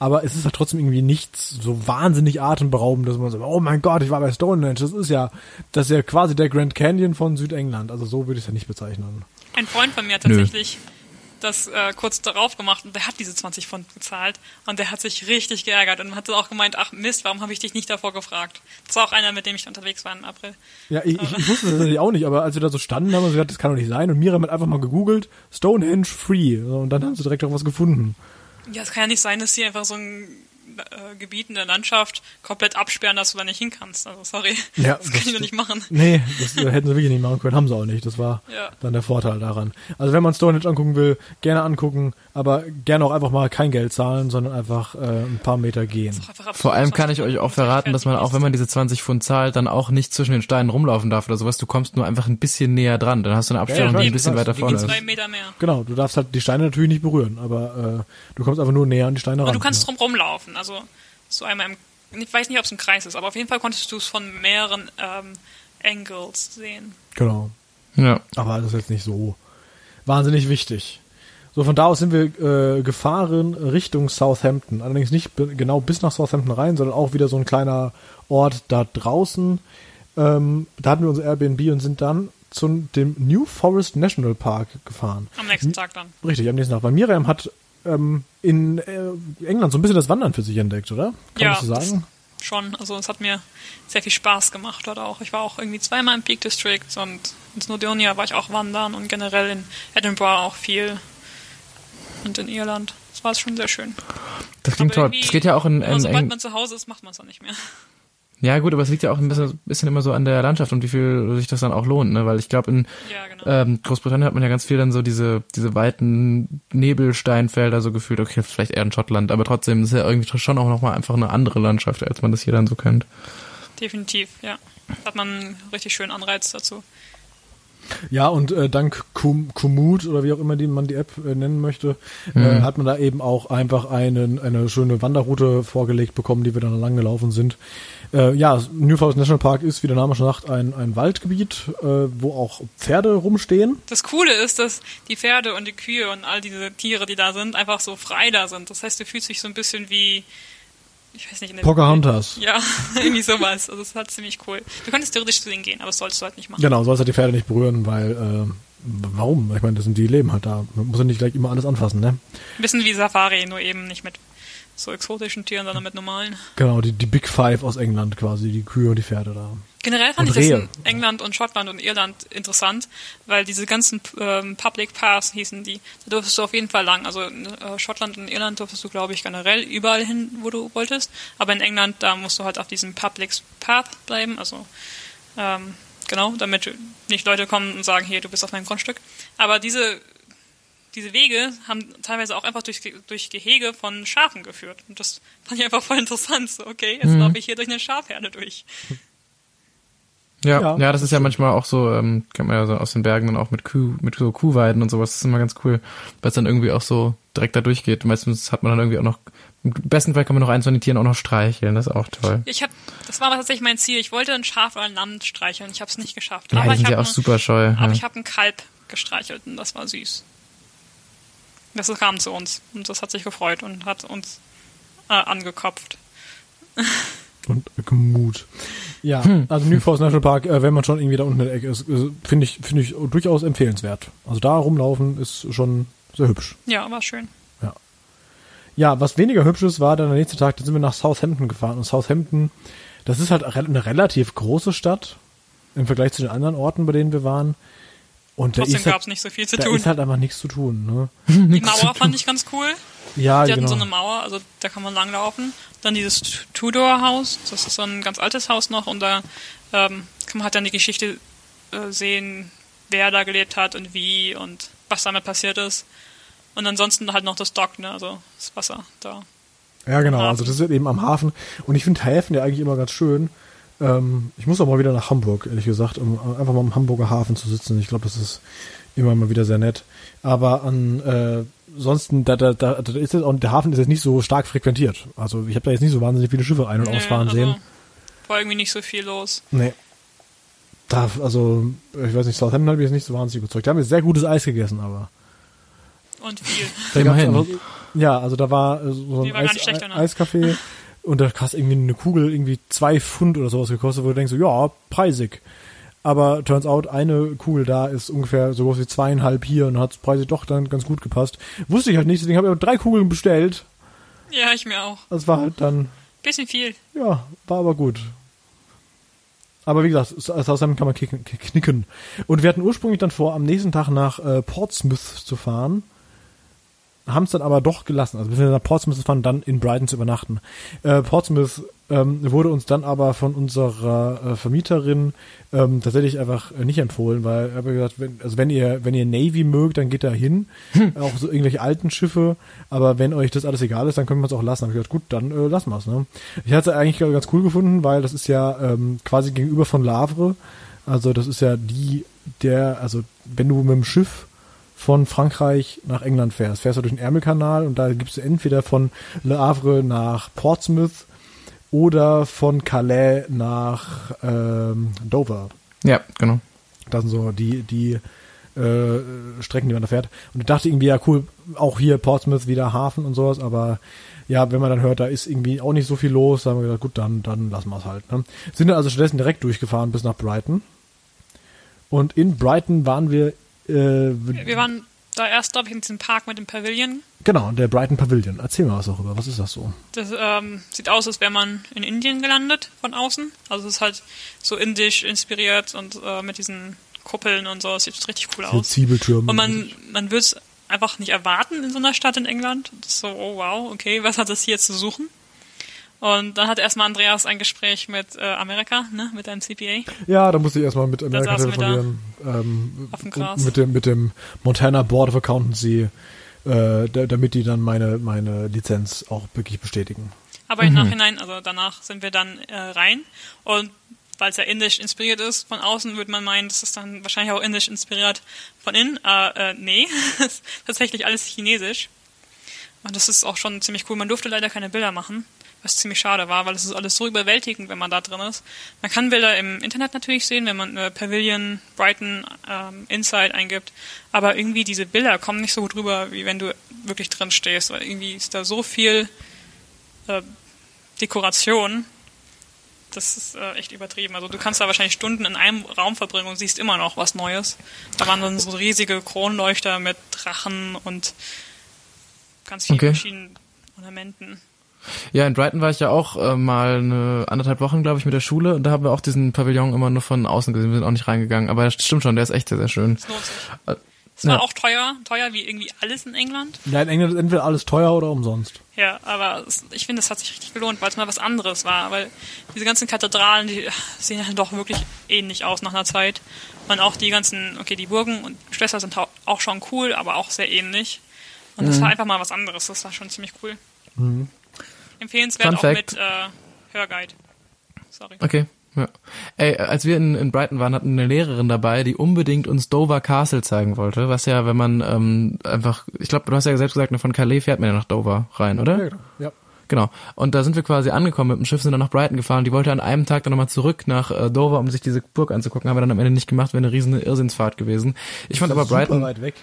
A: Aber es ist halt trotzdem irgendwie nichts so wahnsinnig atemberaubend, dass man so, oh mein Gott, ich war bei Stonehenge. Das ist ja, das ist ja quasi der Grand Canyon von Südengland. Also so würde ich es ja nicht bezeichnen.
C: Ein Freund von mir hat tatsächlich das äh, kurz darauf gemacht und der hat diese 20 Pfund gezahlt und der hat sich richtig geärgert und hat auch gemeint, ach Mist, warum habe ich dich nicht davor gefragt? Das war auch einer, mit dem ich unterwegs war im April.
A: Ja, ich, ich, ich wusste das natürlich auch nicht, aber als wir da so standen, haben wir so gesagt, das kann doch nicht sein. Und Miriam hat einfach mal gegoogelt, Stonehenge free. Und dann haben sie direkt auch was gefunden.
C: Ja, es kann ja nicht sein, dass sie einfach so ein äh, Gebiet in der Landschaft komplett absperren, dass du da nicht hin kannst. Also sorry,
A: Ja,
C: das, kann
A: das-
C: ich doch nicht machen.
A: Nee, das hätten sie wirklich nicht machen können, haben sie auch nicht. Das war
C: Ja.
A: dann der Vorteil daran. Also wenn man Stonehenge angucken will, gerne angucken, aber gerne auch einfach mal kein Geld zahlen, sondern einfach äh, ein paar Meter gehen.
B: Vor allem kann
C: 20
B: ich euch auch verraten, dass man auch, wenn man diese 20 Pfund zahlt, dann auch nicht zwischen den Steinen rumlaufen darf oder sowas. Du kommst nur einfach ein bisschen näher dran. Dann hast du eine Abstellung,
A: Ja,
B: die ein bisschen weiter vorne
C: ist. Zwei Meter mehr.
A: Genau, du darfst halt die Steine natürlich nicht berühren, aber äh, du kommst einfach nur näher an die Steine ran.
C: Und du kannst drum rumlaufen. Also so einmal im, ich weiß nicht, ob es ein Kreis ist, aber auf jeden Fall konntest du es von mehreren ähm, Angles sehen.
A: Genau.
B: Ja.
A: Aber das ist jetzt nicht so wahnsinnig wichtig. So, von da aus sind wir äh, gefahren Richtung Southampton. Allerdings nicht genau bis nach Southampton rein, sondern auch wieder so ein kleiner Ort da draußen. Ähm, da hatten wir unser Airbnb und sind dann zu dem New Forest National Park gefahren.
C: Am nächsten Tag dann.
A: Richtig, am nächsten Tag. Weil Miriam hat ähm, in äh, England so ein bisschen das Wandern für sich entdeckt, oder? Kann
C: ja,
A: man so sagen?
C: schon. Also es hat mir sehr viel Spaß gemacht dort auch. Ich war auch irgendwie zweimal im Peak District und in Snowdonia war ich auch wandern und generell in Edinburgh auch viel und in Irland. Das war schon sehr schön.
B: Das klingt toll. Das geht ja auch in, in,
C: sobald man zu Hause ist, macht man es dann nicht mehr.
B: Ja gut, aber es liegt ja auch ein bisschen, bisschen immer so an der Landschaft und wie viel sich das dann auch lohnt, ne? Weil ich glaube, in
C: Ja, genau.
B: ähm, Großbritannien hat man ja ganz viel dann so diese, diese weiten Nebelsteinfelder so gefühlt, okay, vielleicht eher in Schottland, aber trotzdem ist ja irgendwie schon auch nochmal einfach eine andere Landschaft, als man das hier dann so kennt.
C: Definitiv, ja. Da hat man einen richtig schönen Anreiz dazu.
A: Ja, und äh, dank Kum Komoot oder wie auch immer die, man die App äh, nennen möchte, äh, hat man da eben auch einfach einen, eine schöne Wanderroute vorgelegt bekommen, die wir dann lang gelaufen sind. Äh, ja, New Forest National Park ist, wie der Name schon sagt, ein, ein Waldgebiet, äh, wo auch Pferde rumstehen.
C: Das Coole ist, dass die Pferde und die Kühe und all diese Tiere, die da sind, einfach so frei da sind. Das heißt, du fühlst dich so ein bisschen wie, ich weiß nicht, in der
A: Pocahontas.
C: Ja, [laughs] irgendwie sowas. Also das ist halt ziemlich cool. Du könntest theoretisch zu denen gehen, aber das solltest du halt nicht machen.
A: Genau, sollst halt die Pferde nicht berühren, weil, äh, warum? Ich meine, das sind die leben halt da. Man muss ja nicht gleich immer alles anfassen, ne?
C: Ein bisschen wie Safari, nur eben nicht mit so exotischen Tieren, sondern mit normalen.
A: Genau, die, die Big Five aus England quasi, die Kühe und die Pferde da.
C: Generell fand
A: Und
C: ich das in England und Schottland und Irland interessant, weil diese ganzen ähm, Public Paths hießen die, da durftest du auf jeden Fall lang. Also in äh, Schottland und Irland durftest du, glaube ich, generell überall hin, wo du wolltest. Aber in England, da musst du halt auf diesem Public Path bleiben. Also ähm, genau, damit nicht Leute kommen und sagen, hier, du bist auf meinem Grundstück. Aber diese diese Wege haben teilweise auch einfach durch, durch Gehege von Schafen geführt. Und das fand ich einfach voll interessant. So, okay, jetzt laufe ich hier durch eine Schafherde durch.
B: Ja,
A: Ja,
B: ja, das ist ja manchmal auch so, ähm, kennt man ja so aus den Bergen dann auch mit Kuh, mit so Kuhweiden und sowas. Das ist immer ganz cool, weil es dann irgendwie auch so direkt da durchgeht. Meistens hat man dann irgendwie auch noch, im besten Fall kann man noch eins von den Tieren auch noch streicheln. Das ist auch toll.
C: Ich hab, das war aber tatsächlich mein Ziel. Ich wollte ein Schaf oder ein Lamm streicheln. Ich habe es nicht geschafft.
B: Ja,
C: aber
B: die sind
C: ich
B: ja
C: habe
B: auch super scheu.
C: aber
B: ja.
C: ich habe ein Kalb gestreichelt und das war süß. Das kam zu uns und das hat sich gefreut und hat uns äh, angekopft. [laughs]
A: und Gemut. Ja, also New Forest National Park, äh, wenn man schon irgendwie da unten in der Ecke ist, äh, finde ich, finde ich durchaus empfehlenswert. Also da rumlaufen ist schon sehr hübsch.
C: Ja, war schön.
A: Ja, was weniger hübsch ist, war dann der nächste Tag, da sind wir nach Southampton gefahren. Und Southampton, das ist halt eine relativ große Stadt im Vergleich zu den anderen Orten, bei denen wir waren. Und da
C: Trotzdem
A: ist,
C: gab
A: halt,
C: es nicht so viel zu
A: da
C: tun.
A: ist halt einfach nichts zu tun. Ne? [laughs]
C: Die Mauer fand ich ganz cool.
A: Ja,
C: Die hatten
A: genau.
C: so eine Mauer, also da kann man langlaufen. Dann dieses Tudor-Haus, das ist so ein ganz altes Haus noch und da ähm, kann man halt dann die Geschichte äh, sehen, wer da gelebt hat und wie und was damit passiert ist. Und ansonsten halt noch das Dock, ne, also das Wasser da.
A: Ja, genau. Also das ist eben am Hafen. Und ich finde Häfen ja eigentlich immer ganz schön. Ähm, ich muss auch mal wieder nach Hamburg, ehrlich gesagt, um einfach mal am Hamburger Hafen zu sitzen. Ich glaube, das ist immer mal wieder sehr nett. Aber an äh, ansonsten, da, da, da, da ist es auch, der Hafen ist jetzt nicht so stark frequentiert. Also ich habe da jetzt nicht so wahnsinnig viele Schiffe ein- und
C: Nö,
A: ausfahren
C: also,
A: sehen.
C: War irgendwie nicht so viel los.
A: Nee. Da, also, ich weiß nicht, Southampton hat mich jetzt nicht so wahnsinnig überzeugt. Da haben wir sehr gutes Eis gegessen, aber.
C: Und viel. [laughs]
B: Immerhin.
A: ja, also da war äh, so
C: Die
A: ein Eis? Eiscafé und da hast irgendwie eine Kugel irgendwie zwei Pfund oder sowas gekostet, wo du denkst, so, ja, preisig. Aber turns out, eine Kugel da ist ungefähr so groß wie zweieinhalb hier und hat preisig doch dann ganz gut gepasst. Wusste ich halt nicht, deswegen habe ich auch drei Kugeln bestellt.
C: Ja, ich mir auch.
A: Das war halt dann,
C: Bisschen viel.
A: ja, war aber gut. Aber wie gesagt, Southampton kann man knicken. Und wir hatten ursprünglich dann vor, am nächsten Tag nach äh, Portsmouth zu fahren. Haben es dann aber doch gelassen. Also wir sind nach Portsmouth zu fahren, dann in Brighton zu übernachten. Äh, Portsmouth ähm, wurde uns dann aber von unserer äh, Vermieterin ähm, tatsächlich einfach äh, nicht empfohlen, weil er hat gesagt, wenn, also wenn ihr wenn ihr Navy mögt, dann geht da hin, auch so irgendwelche alten Schiffe. Aber wenn euch das alles egal ist, dann können wir es auch lassen. Hab ich gesagt, gut, dann äh, lassen wir es. Ne? Ich hatte es eigentlich ganz cool gefunden, weil das ist ja ähm, quasi gegenüber von Lavre. Also das ist ja die der, also wenn du mit dem Schiff von Frankreich nach England fährst. Fährst du durch den Ärmelkanal und da gibst du entweder von Le Havre nach Portsmouth oder von Calais nach ähm, Dover.
B: Ja, genau.
A: Das sind so die, die äh, Strecken, die man da fährt. Und ich dachte irgendwie, ja cool, auch hier Portsmouth wieder Hafen und sowas, aber ja, wenn man dann hört, da ist irgendwie auch nicht so viel los, dann haben wir gesagt, gut, dann, dann lassen wir es halt. Ne? Sind dann also stattdessen direkt durchgefahren bis nach Brighton. Und in Brighton waren wir äh,
C: Wir waren da erst, glaube ich, in diesem Park mit dem Pavilion.
A: Genau, der Brighton Pavilion. Erzähl mal was darüber. Was ist das so?
C: Das ähm, sieht aus, als wäre man in Indien gelandet von außen. Also es ist halt so indisch inspiriert und äh, mit diesen Kuppeln und so. Es sieht richtig cool aus.
A: Zwiebeltürme.
C: Und man, man würde es einfach nicht erwarten in so einer Stadt in England. Das ist so, oh wow, okay, was hat das hier zu suchen? Und dann hat erstmal Andreas ein Gespräch mit äh, Amerika, ne, mit einem CPA.
A: ja, da musste ich erstmal mit Amerika telefonieren. Ähm,
C: auf dem Gras.
A: mit dem, mit dem Montana Board of Accountancy, äh, da, damit die dann meine, meine Lizenz auch wirklich bestätigen.
C: Aber im Nachhinein, also danach sind wir dann äh, rein. Und weil es ja indisch inspiriert ist, von außen würde man meinen, das ist dann wahrscheinlich auch indisch inspiriert von innen. Äh, äh, nee, [laughs] tatsächlich alles chinesisch. Und das ist auch schon ziemlich cool. Man durfte leider keine Bilder machen, was ziemlich schade war, weil es ist alles so überwältigend, wenn man da drin ist. Man kann Bilder im Internet natürlich sehen, wenn man äh, Pavilion, Brighton, ähm, Inside eingibt. Aber irgendwie diese Bilder kommen nicht so gut rüber, wie wenn du wirklich drin stehst. Weil irgendwie ist da so viel äh, Dekoration. Das ist äh, echt übertrieben. Also du kannst da wahrscheinlich Stunden in einem Raum verbringen und siehst immer noch was Neues. Da waren dann so riesige Kronleuchter mit Drachen und ganz vielen
B: Okay.
C: verschiedenen Ornamenten.
B: Ja, in Brighton war ich ja auch äh, mal eine anderthalb Wochen, glaube ich, mit der Schule und da haben wir auch diesen Pavillon immer nur von außen gesehen, wir sind auch nicht reingegangen, aber das stimmt schon, der ist echt sehr, sehr schön.
C: Das lohnt sich.
B: Äh,
C: war
B: ja.
C: auch teuer, teuer wie irgendwie alles in England.
A: Ja, in England ist entweder alles teuer oder umsonst.
C: Ja, aber es, ich finde, es hat sich richtig gelohnt, weil es mal was anderes war. Weil diese ganzen Kathedralen, die [laughs] sehen ja doch wirklich ähnlich aus nach einer Zeit. Und auch die ganzen, okay, die Burgen und Schlösser sind auch schon cool, aber auch sehr ähnlich. Und
B: Mhm.
C: das war einfach mal was anderes. Das war schon ziemlich cool. Empfehlenswert
B: Fun
C: auch
B: Fact.
C: mit äh, Hörguide. Sorry.
B: Okay. Ja. Ey, als wir in, in Brighton waren, hatten wir eine Lehrerin dabei, die unbedingt uns Dover Castle zeigen wollte, was ja, wenn man ähm, einfach, ich glaube, du hast ja selbst gesagt, von Calais fährt man ja nach Dover rein, oder?
A: Ja.
B: Genau. Und da sind wir quasi angekommen mit dem Schiff, sind dann nach Brighton gefahren. Die wollte an einem Tag dann nochmal zurück nach äh, Dover, um sich diese Burg anzugucken. Haben wir dann am Ende nicht gemacht, wäre eine riesen Irrsinnsfahrt gewesen. Ich fand aber
A: Super
B: Brighton
A: weit weg.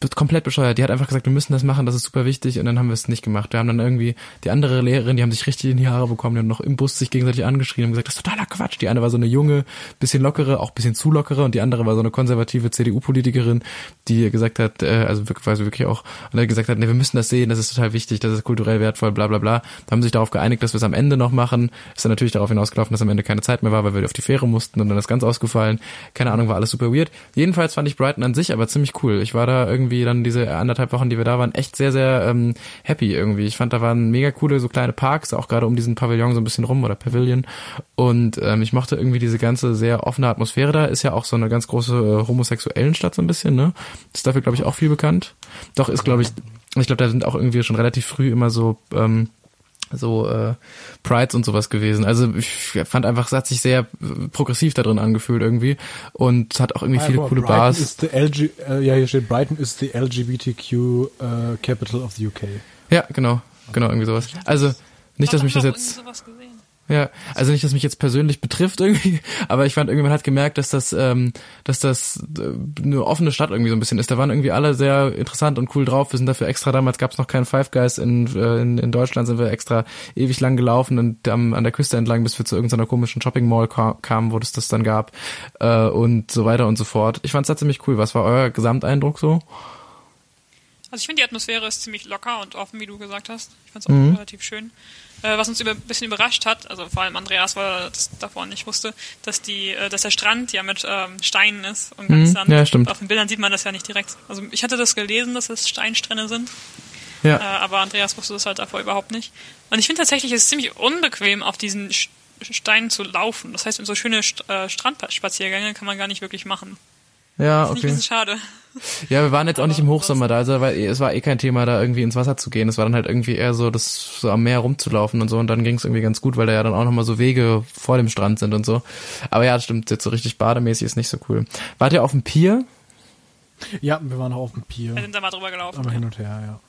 B: Be- komplett bescheuert. Die hat einfach gesagt, wir müssen das machen, das ist super wichtig. Und dann haben wir es nicht gemacht. Wir haben dann irgendwie, die andere Lehrerin, die haben sich richtig in die Haare bekommen, die haben noch im Bus sich gegenseitig angeschrien und gesagt, das ist totaler Quatsch. Die eine war so eine junge, bisschen lockere, auch bisschen zu lockere und die andere war so eine konservative CDU-Politikerin, die gesagt hat, äh, also wirklich, weiß wirklich auch, und hat gesagt hat, nee, wir müssen das sehen, das ist total wichtig, das ist kulturell wertvoll, bla bla bla. Da haben sich darauf geeinigt, dass wir es am Ende noch machen. Ist dann natürlich darauf hinausgelaufen, dass am Ende keine Zeit mehr war, weil wir auf die Fähre mussten und dann ist ganz ausgefallen. Keine Ahnung, war alles super weird. Jedenfalls fand ich Brighton an sich aber ziemlich cool. Ich war da irgendwie dann diese anderthalb Wochen, die wir da waren, echt sehr, sehr ähm, happy irgendwie. Ich fand, da waren mega coole so kleine Parks, auch gerade um diesen Pavillon so ein bisschen rum oder Pavilion. Und ähm, ich mochte irgendwie diese ganze sehr offene Atmosphäre da. Ist ja auch so eine ganz große äh, homosexuellen Stadt so ein bisschen, ne? Ist dafür, glaube ich, auch viel bekannt. Doch, ist, glaube ich, ich glaube, da sind auch irgendwie schon relativ früh immer so ähm, so äh, Prides und sowas gewesen. Also ich fand einfach, es hat sich sehr äh, progressiv da drin angefühlt irgendwie und hat auch irgendwie
A: Ah,
B: viele coole
A: Brighton
B: Bars.
A: Ist the LG, äh, ja, hier steht, Brighton is the LGBTQ äh, capital of the UK.
B: Ja, genau, genau, irgendwie sowas. Also nicht, dass mich das jetzt
C: irgendwie sowas gesehen.
B: Ja, also nicht, dass mich jetzt persönlich betrifft irgendwie, [laughs] aber ich fand irgendwie, man hat gemerkt, dass das, ähm, dass das äh, eine offene Stadt irgendwie so ein bisschen ist. Da waren irgendwie alle sehr interessant und cool drauf. Wir sind dafür extra, damals gab es noch keinen Five Guys in, äh, in, in Deutschland, sind wir extra ewig lang gelaufen und am, an der Küste entlang, bis wir zu irgendeiner komischen Shopping Mall ka kamen, wo es das dann gab äh, und so weiter und so fort. Ich fand's da ziemlich cool. Was war euer Gesamteindruck so?
C: Also ich finde, die Atmosphäre ist ziemlich locker und offen, wie du gesagt hast. Ich fand es auch
B: Mhm.
C: relativ schön. Äh, was uns über, ein bisschen überrascht hat, also vor allem Andreas, weil er das davor nicht wusste, dass die, äh, dass der Strand ja mit ähm, Steinen ist und ganz
B: Mhm,
C: Sand.
B: ja, stimmt.
C: Auf den Bildern sieht man das ja nicht direkt. Also ich hatte das gelesen, dass es Steinstrände sind,
B: Ja.
C: äh, aber Andreas wusste das halt davor überhaupt nicht. Und ich finde tatsächlich, es ist ziemlich unbequem, auf diesen Sch- Steinen zu laufen. Das heißt, so schöne St äh, Strandspaziergänge kann man gar nicht wirklich machen.
B: Ja,
C: Das ist nicht ein
B: okay.
C: bisschen schade.
B: Ja, wir waren jetzt auch nicht im Hochsommer da, also weil es war eh kein Thema, da irgendwie ins Wasser zu gehen. Es war dann halt irgendwie eher so, das so am Meer rumzulaufen und so und dann ging es irgendwie ganz gut, weil da ja dann auch nochmal so Wege vor dem Strand sind und so. Aber ja, das stimmt, jetzt so richtig bademäßig ist nicht so cool. Wart ihr auf dem Pier?
A: Ja, wir waren auch auf dem Pier.
C: Wir sind da mal drüber gelaufen.
A: Aber hin und her, ja.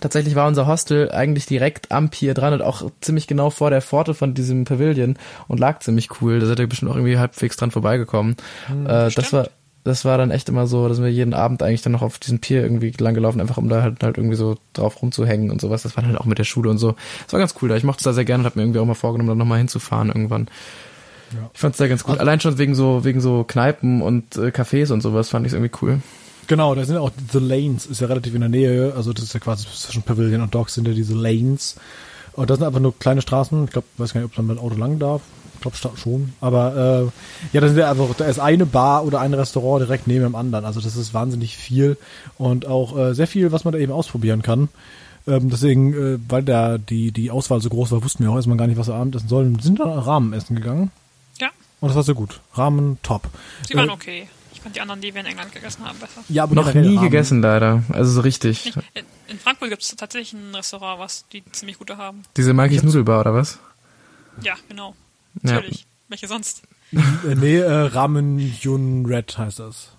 B: Tatsächlich war unser Hostel eigentlich direkt am Pier dran und auch ziemlich genau vor der Pforte von diesem Pavilion und lag ziemlich cool. Da seid ihr bestimmt auch irgendwie halbwegs dran vorbeigekommen. äh, das
C: stimmt.
B: war das war dann echt immer so, dass wir jeden Abend eigentlich dann noch auf diesem Pier irgendwie lang gelaufen, einfach um da halt, halt irgendwie so drauf rumzuhängen und sowas. Das war dann halt auch mit der Schule und so. Das war ganz cool da. Ich mochte es da sehr gerne und habe mir irgendwie auch mal vorgenommen, da nochmal hinzufahren irgendwann.
A: Ja.
B: Ich fand es da ganz gut. Allein schon wegen so, wegen so Kneipen und äh, Cafés und sowas fand ich irgendwie cool.
A: Genau, da sind auch The Lanes, ist ja relativ in der Nähe, also das ist ja quasi zwischen Pavilion und Docks sind ja diese Lanes. Und das sind einfach nur kleine Straßen, ich glaube, weiß gar nicht, ob man mit dem Auto lang darf. Ich glaube schon. Aber äh, ja, da sind ja einfach, da ist eine Bar oder ein Restaurant direkt neben dem anderen. Also das ist wahnsinnig viel und auch äh, sehr viel, was man da eben ausprobieren kann. Ähm, deswegen, äh, weil da die, die Auswahl so groß war, wussten wir auch erstmal gar nicht, was wir Abendessen sollen. Sind dann Rahmen essen gegangen.
C: Ja,
A: Und das war sehr gut. Rahmen top.
C: sie waren
A: Äh,
C: okay. Ich fand die anderen, die wir in England gegessen haben, besser.
A: Ja, aber
B: Noch nie gegessen leider. Also so richtig.
C: Nicht, in, Frankfurt gibt es tatsächlich ein Restaurant, was die ziemlich gute haben.
B: Diese Magis Nudelbar oder was?
C: Ja, genau.
B: Ja.
C: Natürlich. Welche sonst?
A: Äh, nee, äh, Ramen Yun Red heißt das.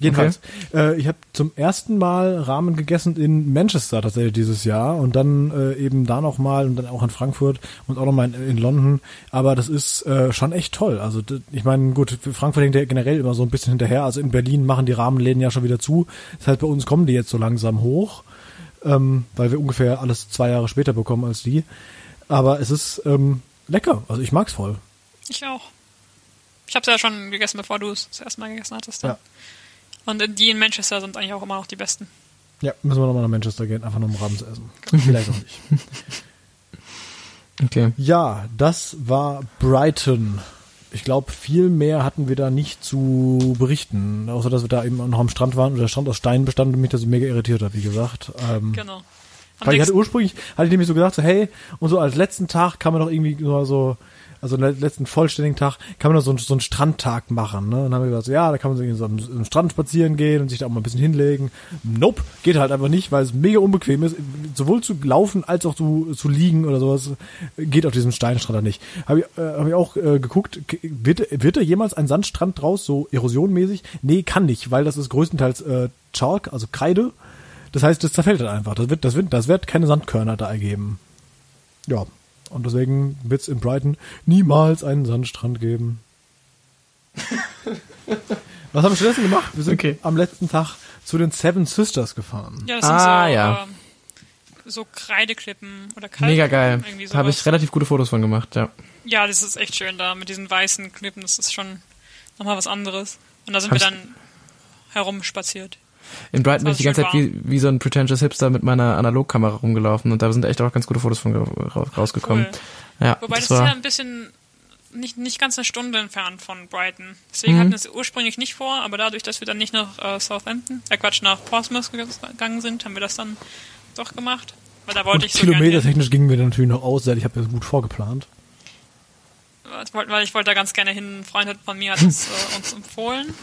A: Jedenfalls, äh, ich habe zum ersten Mal Ramen gegessen in Manchester tatsächlich dieses Jahr und dann äh, eben da nochmal und dann auch in Frankfurt und auch nochmal in, in London. Aber das ist äh, schon echt toll. Also ich meine, gut, Frankfurt hängt ja generell immer so ein bisschen hinterher. Also in Berlin machen die Rahmenläden ja schon wieder zu. Das heißt, bei uns kommen die jetzt so langsam hoch, ähm, weil wir ungefähr alles zwei Jahre später bekommen als die. Aber es ist ähm, lecker. Also ich mag's voll.
C: Ich auch. Ich habe es ja schon gegessen, bevor du es das erste Mal gegessen hattest. Ja.
A: Ja.
C: Und die in Manchester sind eigentlich auch immer noch die besten.
A: Ja, müssen wir nochmal nach Manchester gehen, einfach nur um Rams essen. [laughs] Vielleicht auch nicht.
B: Okay.
A: Ja, das war Brighton. Ich glaube, viel mehr hatten wir da nicht zu berichten, außer dass wir da eben noch am Strand waren und der Strand aus Stein bestand und mich das mega irritiert hat, wie gesagt. Ähm,
C: Genau.
A: Weil ich hatte ursprünglich, hatte ich nämlich so gedacht, so, hey, und so als letzten Tag kann man doch irgendwie nur so, also den letzten vollständigen Tag, kann man doch so, einen- so einen Strandtag machen, ne? Und dann haben wir gesagt, so, ja, da kann man so irgendwie so am, am Strand spazieren gehen und sich da auch mal ein bisschen hinlegen. Nope, geht halt einfach nicht, weil es mega unbequem ist, sowohl zu laufen als auch zu, zu liegen oder sowas, geht auf diesem Steinstrand da nicht. Habe ich, äh, hab ich auch äh, geguckt, wird, wird da jemals ein Sandstrand draus, so erosionmäßig? Nee, kann nicht, weil das ist größtenteils äh, Chalk, also Kreide. Das heißt, das zerfällt dann einfach. Das wird, das wird, das wird keine Sandkörner da ergeben. Ja. Und deswegen wird es in Brighton niemals einen Sandstrand geben. [laughs] Was haben wir stattdessen gemacht? Wir sind
B: Okay.
A: am letzten Tag zu den Seven Sisters gefahren.
C: Ja, das sind
B: Ah,
C: so,
B: ja.
C: ähm, so Kreideklippen oder Kalk
B: Mega geil.
C: Irgendwie
B: Habe ich relativ gute Fotos von gemacht, ja.
C: Ja, das ist echt schön da mit diesen weißen Klippen. Das ist schon nochmal was anderes. Und da sind
B: Hab
C: wir dann herumspaziert.
B: In Brighton bin ich die ganze Zeit wie, wie so ein pretentious Hipster mit meiner Analogkamera rumgelaufen und da sind echt auch ganz gute Fotos von ge- ra- rausgekommen.
C: Cool.
B: Ja,
C: Wobei das,
B: das
C: ist ja ein bisschen nicht, nicht ganz eine Stunde entfernt von Brighton. Deswegen
B: Mhm.
C: hatten wir es ursprünglich nicht vor, aber dadurch, dass wir dann nicht nach äh, Southampton, äh Quatsch, nach Portsmouth gegangen sind, haben wir das dann doch gemacht. Weil da wollte
A: Und
C: ich so
A: kilometertechnisch gingen wir natürlich noch aus, denn ich habe das gut vorgeplant.
C: Wollte- Weil ich wollte da ganz gerne hin. Ein Freund hat von mir hat es äh, uns empfohlen.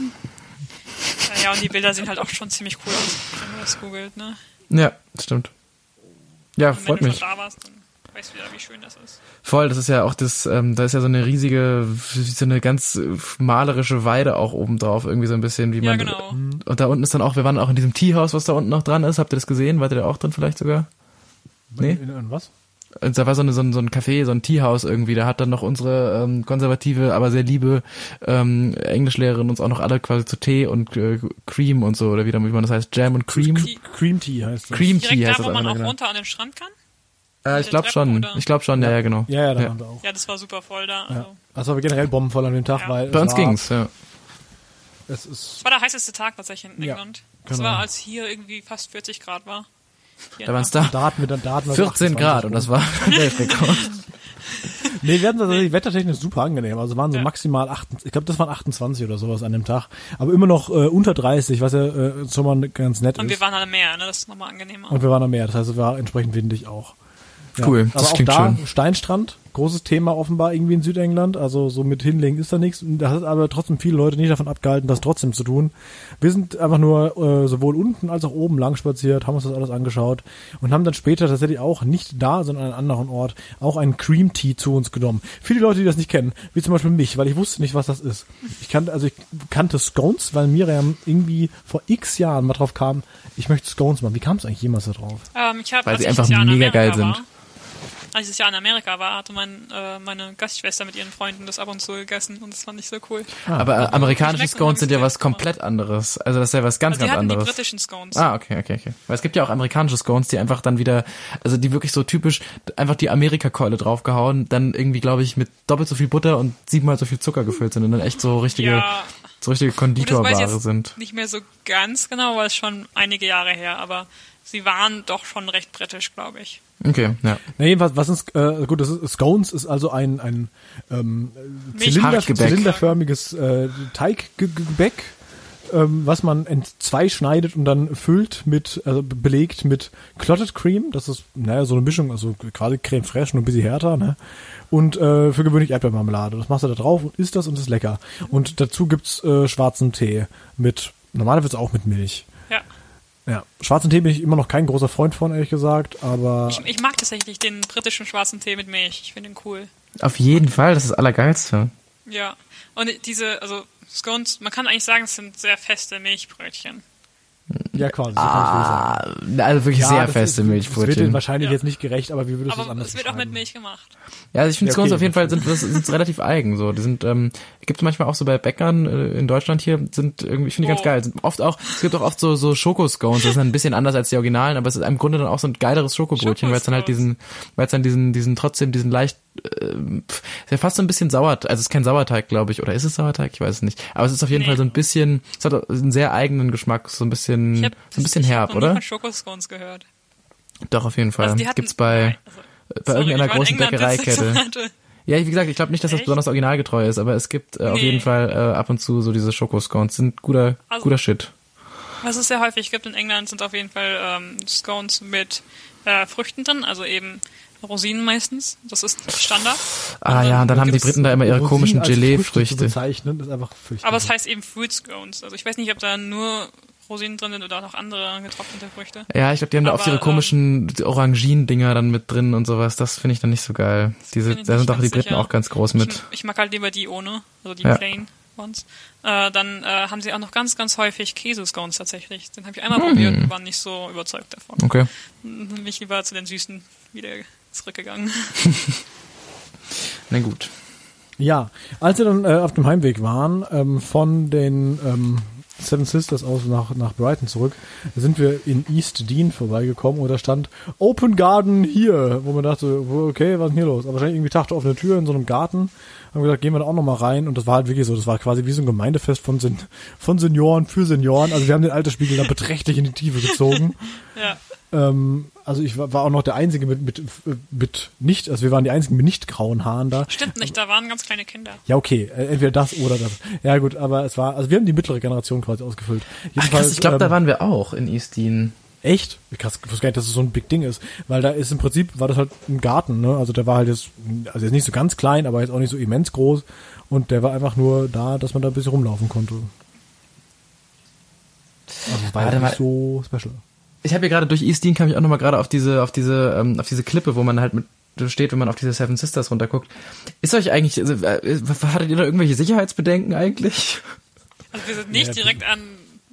C: Ja, und die Bilder sehen halt auch schon ziemlich cool aus, wenn man das googelt, ne?
B: ja, stimmt. Ja,
C: Und wenn
B: freut
C: du
B: mich.
C: schon da warst, dann weißt du wieder, wie schön das ist.
B: Voll, das ist ja auch das, ähm, da ist ja so eine riesige, so eine ganz malerische Weide auch oben drauf, irgendwie so ein bisschen, wie
C: Ja,
B: man.
C: genau.
B: Und da unten ist dann auch, wir waren auch in diesem Teehaus, was da unten noch dran ist. Habt ihr das gesehen? Wart ihr da auch drin vielleicht sogar? Nee?
A: In, in was?
B: Und da war so, eine, so, ein, so ein Café, so ein Teehaus irgendwie. Da hat dann noch unsere ähm, konservative, aber sehr liebe ähm, Englischlehrerin uns auch noch alle quasi zu Tee und äh, Cream und so, oder wie, dann- wie man das heißt, Jam und Cream.
C: Die-
A: Cream Tea heißt das.
B: Cream
C: Direkt
B: Tea
C: da,
B: heißt
C: wo
B: das
C: man auch
B: genau.
C: runter an den Strand kann?
B: Äh, ich glaube schon.
C: oder?
B: Ich glaube schon, ja, ja, genau.
A: Ja, ja, da
B: Ja.
A: waren wir auch.
C: Ja, das war super voll da.
A: Ja.
C: Also.
A: Das war generell bombenvoll an dem Tag,
C: Ja.
A: weil
B: Bei
A: es
B: uns
A: war,
B: ging's, ja.
A: Es ist,
C: Das war der heißeste Tag tatsächlich in
A: Ja,
C: England. Das
A: genau.
C: war, als hier irgendwie fast 40 Grad war. Hier
B: Da waren es da
A: da hatten wir dann, da hatten wir
B: 14 Grad und das war ein Weltrekord. [laughs]
A: Nee, wir hatten tatsächlich wettertechnisch super angenehm. Also waren so
C: Ja.
A: maximal 28, ich glaube, das waren 28 oder sowas an dem Tag. Aber immer noch äh, unter 30, was ja äh, schon mal ganz nett
C: Und wir
A: ist.
C: waren am Meer, ne? Das ist nochmal angenehmer.
A: Und wir waren am Meer, das heißt, es war entsprechend windig auch. Ja.
B: Cool, das
A: Aber auch
B: klingt
A: da
B: schön.
A: Steinstrand, großes Thema offenbar irgendwie in Südengland. Also so mit hinlegen ist da nichts. Und Da hat aber trotzdem viele Leute nicht davon abgehalten, das trotzdem zu tun. Wir sind einfach nur äh, sowohl unten als auch oben lang spaziert, haben uns das alles angeschaut und haben dann später tatsächlich auch nicht da, sondern an einem anderen Ort auch einen Cream Tea zu uns genommen. Viele Leute, die das nicht kennen, wie zum Beispiel mich, weil ich wusste nicht, was das ist. Ich kannte, also ich kannte Scones, weil Miriam irgendwie vor x Jahren mal drauf kam, ich möchte Scones machen. Wie kam es eigentlich jemals da drauf?
C: Ähm, ich hab,
B: Weil sie
C: ich
B: einfach mega geil
C: war,
B: sind.
C: Als ich das Jahr in Amerika war, hatte mein, äh, meine Gastschwester mit ihren Freunden das ab und zu gegessen und das fand ich so cool.
B: Aber äh, amerikanische Scones sind ja was komplett anderes. Also das ist ja was ganz,
C: Also die
B: ganz
C: hatten die
B: anderes.
C: britischen Scones.
B: Ah, okay, okay, okay. Weil es gibt ja auch amerikanische Scones, die einfach dann wieder, also die wirklich so typisch einfach die Amerika-Keule draufgehauen, dann irgendwie, glaube ich, mit doppelt so viel Butter und siebenmal so viel Zucker gefüllt sind und dann echt so richtige,
C: ja,
B: so richtige Konditorware
C: jetzt
B: sind.
C: nicht mehr so ganz genau, weil es schon einige Jahre her, aber sie waren doch schon recht britisch, glaube ich.
B: Okay, ja.
A: Na jedenfalls, was ist, äh, gut, das ist, Scones ist also ein, ein ähm, Zylinder, zylinderförmiges äh, Teiggebäck, ähm, was man entzwei schneidet und dann füllt mit, also be- belegt mit Clotted Cream. Das ist, naja, so eine Mischung, also gerade Creme fraiche, nur ein bisschen härter, ne? Und äh, für gewöhnlich Erdbeermarmelade. Das machst du da drauf und isst das und ist lecker. Und dazu gibt's äh, schwarzen Tee mit, normalerweise auch mit Milch.
C: Ja.
A: Schwarzen Tee bin ich immer noch kein großer Freund von, ehrlich gesagt, aber
C: Ich, ich mag tatsächlich den britischen schwarzen Tee mit Milch. Ich finde ihn cool.
B: Auf jeden Fall, das ist das Allergeilste.
C: Ja. Und diese, also Scones, man kann eigentlich sagen, es sind sehr feste Milchbrötchen.
A: ja, quasi. so.
B: Ah, also wirklich
A: Ja,
B: sehr feste
A: ist, Das wird
B: Milchbrötchen.
A: dir wahrscheinlich
C: Ja.
A: jetzt nicht gerecht, aber wie würdest du es
C: Aber
A: anders
C: es wird auch mit? Milch gemacht.
B: Ja, also ich finde
A: Ja,
B: Scones
A: okay,
B: auf jeden Fall sind das sind relativ eigen so. Die sind ähm, gibt es manchmal auch so bei Bäckern äh, in Deutschland hier sind irgendwie ich finde die ganz geil. Sind oft auch es gibt auch oft so so Schokoscones. Das ist ein bisschen anders als die Originalen, aber es ist im Grunde dann auch so ein geileres Schokobrötchen, weil es dann halt diesen weil es dann diesen diesen trotzdem diesen leicht pf, ist ja fast so ein bisschen Sauerteig, also es ist kein Sauerteig, glaube ich, oder ist es Sauerteig? Ich weiß es nicht. Aber es ist auf jeden
C: Nee.
B: Fall so ein bisschen, es hat einen sehr eigenen Geschmack, so ein bisschen,
C: Ich hab,
B: so ein bisschen
C: ich
B: herb, oder?
C: von Schokoscones gehört.
B: Doch, auf jeden Fall.
C: Also die hatten,
B: Gibt's bei,
C: also,
B: bei
C: sorry,
B: irgendeiner
C: ich
B: großen Bäckereikette. Ja, wie gesagt, ich glaube nicht, dass das
C: Echt?
B: besonders originalgetreu ist, aber es gibt äh, auf
C: Nee.
B: jeden Fall äh, ab und zu so diese Schokoscones. Sind guter,
C: Also-
B: guter Shit.
C: Was es sehr häufig gibt in England, sind auf jeden Fall ähm, Scones mit äh, Früchten drin, also eben Rosinen meistens. Das ist Standard.
B: Ah ja, und dann haben die Briten da immer ihre
A: Rosinen
B: komischen Gelee-Früchte.
C: Aber es heißt eben Fruit Scones. Also ich weiß nicht, ob da nur Rosinen drin sind oder auch noch andere getrocknete Früchte.
B: Ja, ich glaube, die haben da oft
C: Aber,
B: ihre komischen Orangin-Dinger dann mit drin und sowas. Das finde ich dann nicht so geil. Diese, da sind auch die Briten
C: sicher.
B: auch ganz groß mit.
C: Ich, ich mag halt lieber die ohne, also die
B: Ja.
C: plain ones. Äh, dann äh, haben sie auch noch ganz, ganz häufig Käsescones tatsächlich. Den habe ich einmal
B: Hm.
C: probiert und war nicht so überzeugt davon.
B: Okay.
C: Bin ich lieber zu den Süßen wieder zurückgegangen. [laughs]
B: Na gut.
A: Ja, als wir dann äh, auf dem Heimweg waren, ähm, von den ähm, Seven Sisters aus nach, nach Brighton zurück, sind wir in East Dean vorbeigekommen und da stand Open Garden hier, wo man dachte, okay, was ist denn hier los? Aber wahrscheinlich irgendwie Tag offene Tür in so einem Garten. Haben gesagt, gehen wir da auch nochmal rein und das war halt wirklich so, das war quasi wie so ein Gemeindefest von, Sen von Senioren für Senioren. Also wir haben den Altersspiegel da beträchtlich in die Tiefe gezogen. [laughs]
C: ja.
A: Ähm, also ich war, war auch noch der Einzige mit, mit, mit nicht, also wir waren die Einzigen mit nicht grauen Haaren da.
C: Stimmt nicht, da waren ganz kleine Kinder.
A: Ja, okay, äh, entweder das oder das. Ja gut, aber es war, also wir haben die mittlere Generation quasi ausgefüllt.
B: Ach, krass, ich glaube,
A: ähm,
B: da waren wir auch in Eastin.
A: Echt? Krass, ich wusste gar nicht, dass es so ein Big Ding ist. Weil da ist im Prinzip, war das halt ein Garten, ne? Also der war halt jetzt, also jetzt nicht so ganz klein, aber jetzt auch nicht so immens groß. Und der war einfach nur da, dass man da ein bisschen rumlaufen konnte. Also es war
B: mal.
A: nicht so special.
B: Ich habe hier gerade durch Eastin kam ich auch nochmal gerade auf diese, auf diese, ähm, auf diese Klippe, wo man halt mit steht, wenn man auf diese Seven Sisters runterguckt. Ist euch eigentlich, also, äh, hattet ihr da irgendwelche Sicherheitsbedenken eigentlich?
C: Also wir sind nicht
A: Ja,
C: direkt an,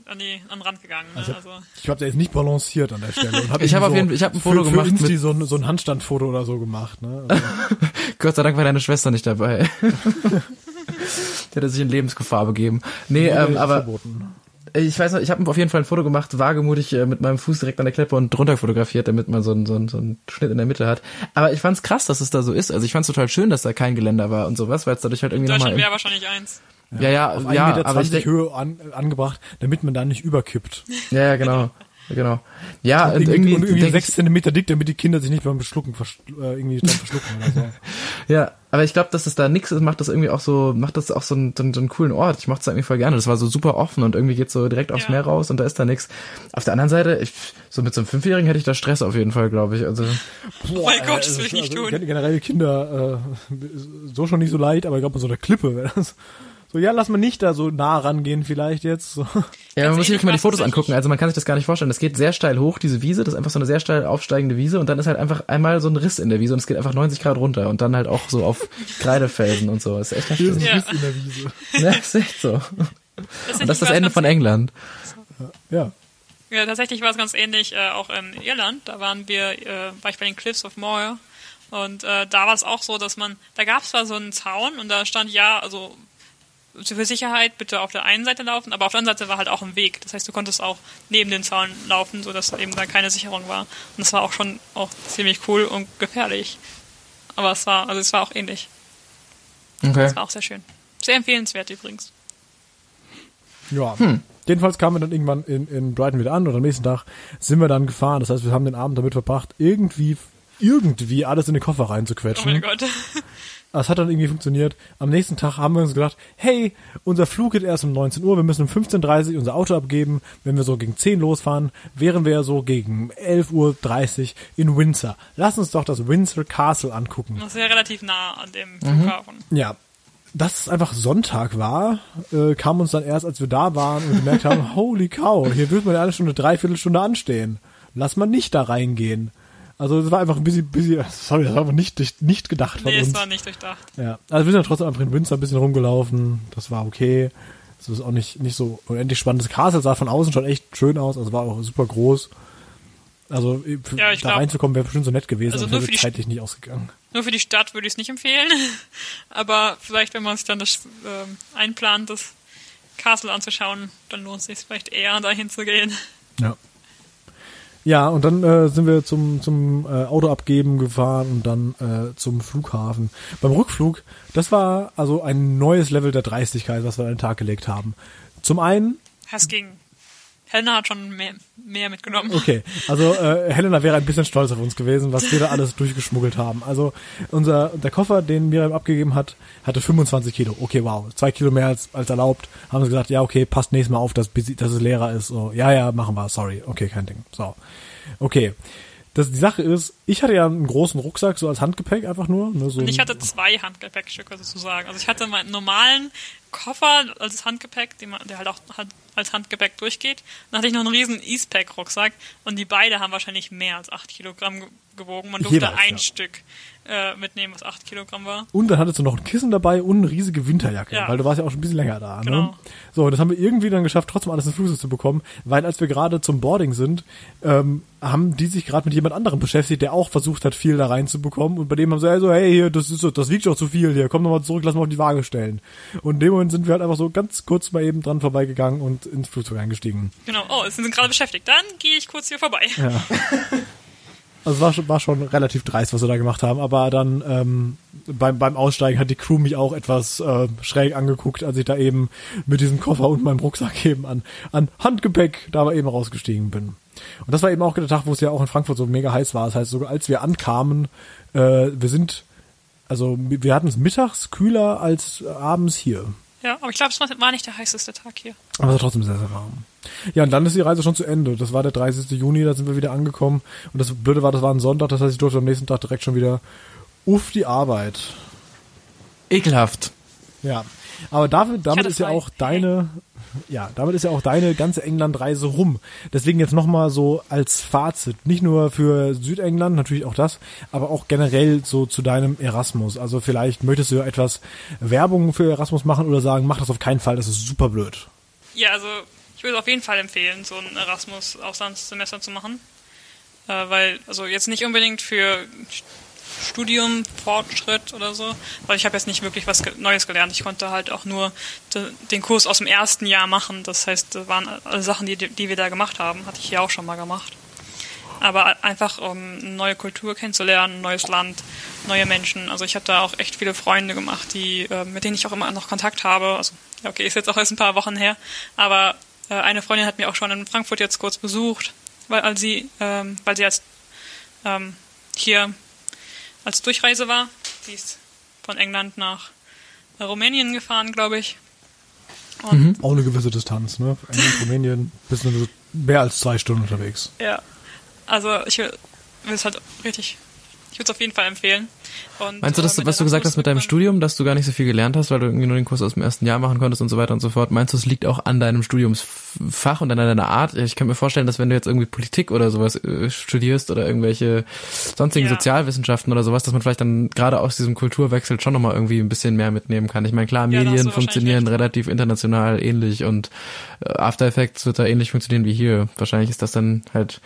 C: an, die, an den Rand gegangen. Ne? Also,
A: Ich habe da jetzt nicht balanciert an der Stelle. Und hab
B: Ich hab
A: irgendwie
B: auf jeden Fall- ich hab ein Foto
A: für,
B: gemacht
A: Für Insti
B: mit-
A: so, ein, so ein Handstandfoto oder so gemacht. Ne? Also, [laughs]
B: Gott sei Dank war deine Schwester nicht dabei. [laughs] Die hätte sich in Lebensgefahr begeben. Nee, ähm, aber
A: verboten.
B: Ich weiß noch, ich habe auf jeden Fall ein Foto gemacht, wagemutig äh, mit meinem Fuß direkt an der Klippe und drunter fotografiert, damit man so einen, so, einen, so einen Schnitt in der Mitte hat. Aber ich fand's krass, dass es da so ist. Also ich fand's total schön, dass da kein Geländer war und sowas, weil es dadurch halt irgendwie
C: Deutschland wäre wahrscheinlich eins.
B: Ja, ja,
A: Auf 1,20
B: ja, aber ich denk,
A: Höhe an, angebracht, damit man da nicht überkippt.
B: ja, ja, genau. Genau. Ja, und
A: irgendwie,
B: irgendwie,
A: und irgendwie sechs
B: ich,
A: Zentimeter dick, damit die Kinder sich nicht beim Beschlucken äh, irgendwie dann verschlucken oder so. [laughs]
B: ja, aber ich glaube, dass es da nix ist, macht das irgendwie auch so, macht das auch so einen, so einen, so einen coolen Ort. Ich mochte es irgendwie voll gerne. Das war so super offen und irgendwie geht's so direkt aufs
C: Ja.
B: Meer raus und da ist da nix. Auf der anderen Seite, ich, so mit so einem Fünfjährigen hätte ich da Stress auf jeden Fall, glaube ich. Also
C: Oh mein Gott, das will ich nicht
A: also
C: tun.
A: Generell Kinder äh, so schon nicht so leid, aber ich glaube, so eine Klippe [laughs] wäre das. So, ja, lass mal nicht da so nah rangehen vielleicht jetzt. So.
B: Ja, man muss sich wirklich mal die Fotos angucken. Also man kann sich das gar nicht vorstellen. Das geht sehr steil hoch, diese Wiese. Das ist einfach so eine sehr steil aufsteigende Wiese. Und dann ist halt einfach einmal so ein Riss in der Wiese und es geht einfach 90 Grad runter. Und dann halt auch so auf [laughs] Kreidefelsen und so. Das ist echt
A: Hier ist
B: heftig.
A: ein
C: Ja.
A: Riss in der Wiese. [laughs]
B: Ja, ist echt so. Und
C: Tatsächlich
B: das ist das Ende von England.
A: Ja.
C: Ja, tatsächlich war es ganz ähnlich äh, auch in Irland. Da waren wir, äh, war ich bei den Cliffs of Moher und äh, da war es auch so, dass man, da gab es zwar so einen Zaun und da stand ja, also für Sicherheit bitte auf der einen Seite laufen, aber auf der anderen Seite war halt auch ein Weg. Das heißt, du konntest auch neben den Zaun laufen, sodass eben da keine Sicherung war. Und das war auch schon auch ziemlich cool und gefährlich. Aber es war, also es war auch ähnlich.
B: Okay.
C: Es war auch sehr schön. Sehr empfehlenswert übrigens.
A: Ja. Jedenfalls kamen wir dann irgendwann in, in Brighton wieder an und am nächsten Tag sind wir dann gefahren. Das heißt, wir haben den Abend damit verbracht, irgendwie irgendwie alles in den Koffer
C: Oh
A: reinzuquetschen.
C: mein Gott.
A: Das hat dann irgendwie funktioniert. Am nächsten Tag haben wir uns gedacht, hey, unser Flug geht erst um 19 Uhr, wir müssen um 15.30 Uhr unser Auto abgeben. Wenn wir so gegen 10 losfahren, wären wir so gegen 11.30 Uhr in Windsor. Lass uns doch das Windsor Castle angucken.
C: Das ist ja relativ nah an dem
B: Mhm.
C: Flughafen.
A: Ja, dass es einfach Sonntag war, äh, kam uns dann erst, als wir da waren und gemerkt haben, [laughs] holy cow, hier wird man ja eine Stunde, dreiviertel Stunde anstehen. Lass mal nicht da reingehen. Also es war einfach ein bisschen, bisschen sorry, das war einfach nicht, nicht- gedacht von
C: Nee, es
A: uns.
C: war nicht durchdacht.
A: Ja, also wir sind ja trotzdem einfach in Windsor ein bisschen rumgelaufen. Das war okay. Es ist auch nicht, nicht so unendlich spannend. Das Castle sah von außen schon echt schön aus. Also war auch super groß. Also für,
C: Ja,
A: da
C: glaub-
A: reinzukommen wäre bestimmt so nett gewesen,
C: Also
A: aber
C: nur
A: wäre
C: für die
A: zeitlich nicht ausgegangen.
C: Nur für die Stadt würde ich es nicht empfehlen. [laughs] Aber vielleicht, wenn man sich dann das ähm, einplant, das Castle anzuschauen, dann lohnt es sich vielleicht eher, dahin zu gehen.
A: Ja. Ja, und dann äh, sind wir zum, zum äh, Auto abgeben gefahren und dann äh, zum Flughafen. Beim Rückflug, das war also ein neues Level der Dreistigkeit, was wir an den Tag gelegt haben. Zum einen
C: Hass gegen Helena hat schon mehr, mehr mitgenommen.
A: Okay, also äh, Helena wäre ein bisschen stolz auf uns gewesen, was wir da alles durchgeschmuggelt haben. Also unser der Koffer, den Miriam abgegeben hat, hatte 25 Kilo. Okay, wow, zwei Kilo mehr als, als erlaubt. Haben sie gesagt, ja okay, passt nächstes Mal auf, dass, dass es leerer ist. So, ja, ja, machen wir. Sorry, okay, kein Ding. So, okay. Das, die Sache ist, ich hatte ja einen großen Rucksack, so als Handgepäck einfach nur. Ne, so
C: Und ich hatte zwei Handgepäckstücke sozusagen. Also ich hatte meinen normalen Koffer als Handgepäck, den man, der halt auch als Handgepäck durchgeht. Dann hatte ich noch einen riesen Eastpack-Rucksack und die beide haben wahrscheinlich mehr als 8 Kilogramm gewogen. Man durfte
A: Jeweils,
C: ein
A: ja.
C: Stück äh, mitnehmen, was 8 Kilogramm war.
A: Und dann hattest du noch ein Kissen dabei und eine riesige Winterjacke,
C: Ja.
A: weil du warst ja auch schon ein bisschen länger da. Ne?
C: Genau.
A: So, und das haben wir irgendwie dann geschafft, trotzdem alles ins Flugzeug zu bekommen, weil als wir gerade zum Boarding sind, ähm, haben die sich gerade mit jemand anderem beschäftigt, der auch versucht hat, viel da reinzubekommen. Und bei dem haben sie so, hey, hier, das ist so, das wiegt doch zu viel hier, komm nochmal zurück, lass mal auf die Waage stellen. Und in dem Moment sind wir halt einfach so ganz kurz mal eben dran vorbeigegangen und ins Flugzeug eingestiegen.
C: Genau. Oh, sie sind gerade beschäftigt. Dann gehe ich kurz hier vorbei.
A: Ja. [laughs] Also es war schon, war schon relativ dreist, was wir da gemacht haben, aber dann ähm, beim, beim Aussteigen hat die Crew mich auch etwas äh, schräg angeguckt, als ich da eben mit diesem Koffer und meinem Rucksack eben an, an Handgepäck da eben rausgestiegen bin. Und das war eben auch der Tag, wo es ja auch in Frankfurt so mega heiß war. Das heißt, sogar als wir ankamen, äh, wir sind, also wir hatten es mittags kühler als abends hier.
C: Ja, aber ich glaube, es war nicht der heißeste Tag hier.
A: Aber es war trotzdem sehr, sehr warm. Ja, und dann ist die Reise schon zu Ende. Das war der 30. Juni, da sind wir wieder angekommen. Und das Blöde war, das war ein Sonntag, das heißt, ich durfte am nächsten Tag direkt schon wieder auf die Arbeit.
B: Ekelhaft.
A: Ja. Aber damit, damit ist ja auch deine, ja, damit ist ja auch deine ganze Englandreise rum. Deswegen jetzt nochmal so als Fazit. Nicht nur für Südengland, natürlich auch das, aber auch generell so zu deinem Erasmus. Also vielleicht möchtest du ja etwas Werbung für Erasmus machen oder sagen, mach das auf keinen Fall, das ist super blöd.
C: Ja, also ich würde auf jeden Fall empfehlen, so ein Erasmus-Auslandssemester zu machen. Äh, weil, also jetzt nicht unbedingt für Studium, Fortschritt oder so, weil ich habe jetzt nicht wirklich was Neues gelernt. Ich konnte halt auch nur de, den Kurs aus dem ersten Jahr machen. Das heißt, das waren alle Sachen, die, die wir da gemacht haben, hatte ich hier auch schon mal gemacht. Aber einfach, um eine neue Kultur kennenzulernen, ein neues Land, neue Menschen. Also ich habe da auch echt viele Freunde gemacht, die, äh, mit denen ich auch immer noch Kontakt habe. Also, ja, okay, ist jetzt auch erst ein paar Wochen her. Aber äh, eine Freundin hat mir auch schon in Frankfurt jetzt kurz besucht, weil, sie, ähm, weil sie als ähm, hier als Durchreise war. Sie ist von England nach äh, Rumänien gefahren, glaube ich. Und
A: Auch eine gewisse Distanz, ne? England, Rumänien, bist du mehr als zwei Stunden unterwegs.
C: Ja. Also ich will es halt richtig. Ich würde es auf jeden Fall empfehlen. Und,
B: Meinst du, dass,
C: äh,
B: was du gesagt hast mit deinem Studium, dass du gar nicht so viel gelernt hast, weil du irgendwie nur den Kurs aus dem ersten Jahr machen konntest und so weiter und so fort? Meinst du, es liegt auch an deinem Studiumsfach und an deiner Art? Ich kann mir vorstellen, dass wenn du jetzt irgendwie Politik oder sowas äh, studierst oder irgendwelche sonstigen
C: Ja.
B: Sozialwissenschaften oder sowas, dass man vielleicht dann gerade aus diesem Kulturwechsel schon nochmal irgendwie ein bisschen mehr mitnehmen kann. Ich meine, klar,
C: Ja,
B: Medien funktionieren relativ international ähnlich und äh, After Effects wird da ähnlich funktionieren wie hier. Wahrscheinlich ist das dann halt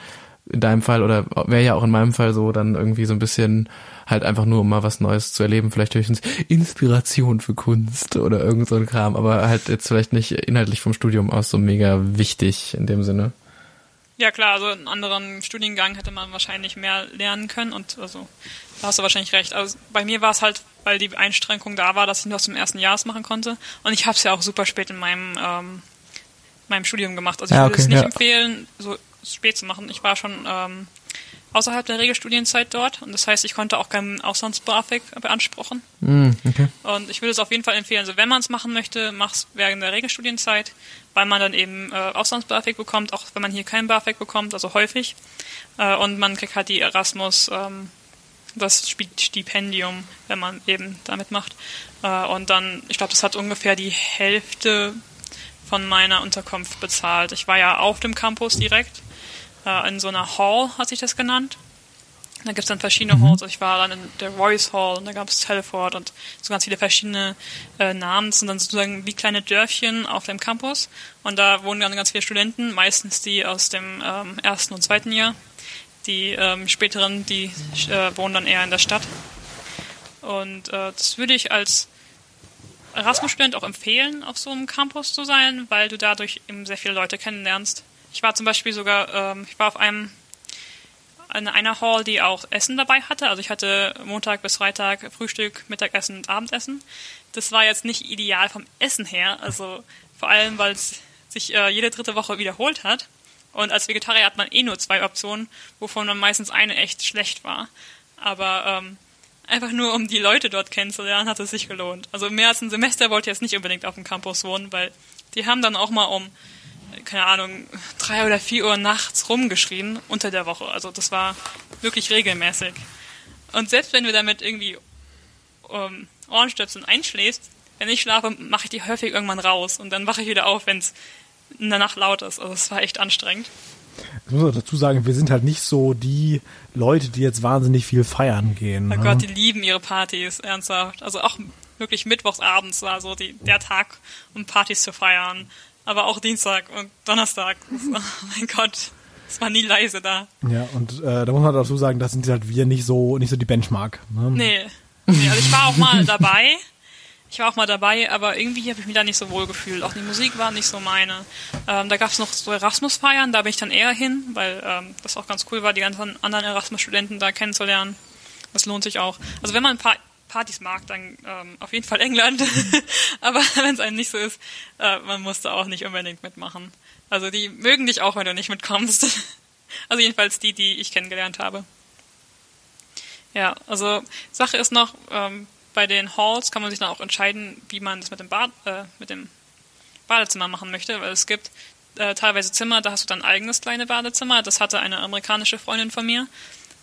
B: in deinem Fall oder wäre ja auch in meinem Fall so dann irgendwie so ein bisschen halt einfach nur um mal was Neues zu erleben, vielleicht höchstens Inspiration für Kunst oder irgend so ein Kram, aber halt jetzt vielleicht nicht inhaltlich vom Studium aus so mega wichtig in dem Sinne.
C: Ja klar, also in einem anderen Studiengang hätte man wahrscheinlich mehr lernen können und also da hast du wahrscheinlich recht. Also bei mir war es halt, weil die Einschränkung da war, dass ich nur aus dem ersten Jahr es machen konnte und ich habe es ja auch super spät in meinem ähm, meinem Studium gemacht. Also ich
B: Ja,
C: würde es nicht
B: ja.
C: empfehlen, so spät zu machen. Ich war schon ähm, außerhalb der Regelstudienzeit dort und das heißt, ich konnte auch keinen Auslands-BAföG beanspruchen.
B: Mm, okay.
C: Und ich würde es auf jeden Fall empfehlen, also wenn man es machen möchte, mach's während der Regelstudienzeit, weil man dann eben äh, Auslands-BAföG bekommt, auch wenn man hier kein BAföG bekommt, also häufig. Äh, und man kriegt halt die Erasmus, ähm, das Stipendium, wenn man eben damit macht. Äh, und dann, ich glaube, das hat ungefähr die Hälfte von meiner Unterkunft bezahlt. Ich war ja auf dem Campus direkt, äh, in so einer Hall hat sich das genannt. Da gibt es dann verschiedene Halls. Also ich war dann in der Royce Hall und da gab es Telford und so ganz viele verschiedene äh, Namen. Das sind dann sozusagen wie kleine Dörfchen auf dem Campus. Und da wohnen dann ganz viele Studenten, meistens die aus dem ähm, ersten und zweiten Jahr. Die ähm, späteren, die äh, wohnen dann eher in der Stadt. Und äh, das würde ich als Erasmus-Student auch empfehlen, auf so einem Campus zu sein, weil du dadurch eben sehr viele Leute kennenlernst. Ich war zum Beispiel sogar, ähm, ich war auf einem in einer Hall, die auch Essen dabei hatte. Also ich hatte Montag bis Freitag Frühstück, Mittagessen und Abendessen. Das war jetzt nicht ideal vom Essen her, also vor allem, weil es sich äh, jede dritte Woche wiederholt hat. Und als Vegetarier hat man eh nur zwei Optionen, wovon dann meistens eine echt schlecht war. Aber ähm, einfach nur um die Leute dort kennenzulernen, hat es sich gelohnt. Also mehr als ein Semester wollte ich jetzt nicht unbedingt auf dem Campus wohnen, weil die haben dann auch mal um keine Ahnung, drei oder vier Uhr nachts rumgeschrien unter der Woche. Also das war wirklich regelmäßig. Und selbst wenn du damit irgendwie ähm, Ohrenstöpseln einschläfst, wenn ich schlafe, mache ich die häufig irgendwann raus und dann wache ich wieder auf, wenn es in der Nacht laut ist. Also es war echt anstrengend.
A: Ich muss auch dazu sagen, wir sind halt nicht so die Leute, die jetzt wahnsinnig viel feiern gehen.
C: Oh
A: ne?
C: Gott, die lieben ihre Partys, ernsthaft. Also auch wirklich mittwochsabends war so die, der Tag, um Partys zu feiern aber auch Dienstag und Donnerstag. [laughs] oh mein Gott, es war nie leise da.
A: Ja, und äh, da muss man dazu sagen, das sind halt wir nicht so nicht so die Benchmark. Ne?
C: Nee. nee, also ich war auch mal dabei. Ich war auch mal dabei, aber irgendwie habe ich mich da nicht so wohl gefühlt. Auch die Musik war nicht so meine. Ähm, da gab es noch so Erasmus-Feiern, da bin ich dann eher hin, weil ähm, das auch ganz cool war, die ganzen anderen Erasmus-Studenten da kennenzulernen. Das lohnt sich auch. Also wenn man ein paar Partys mag, dann ähm, auf jeden Fall England. [laughs] Aber wenn es einem nicht so ist, äh, man muss da auch nicht unbedingt mitmachen. Also die mögen dich auch, wenn du nicht mitkommst. [laughs] also jedenfalls die, die ich kennengelernt habe. Ja, also Sache ist noch, ähm, bei den Halls kann man sich dann auch entscheiden, wie man das mit dem, Bad, äh, mit dem Badezimmer machen möchte, weil es gibt äh, teilweise Zimmer, da hast du dein eigenes kleine Badezimmer. Das hatte eine amerikanische Freundin von mir.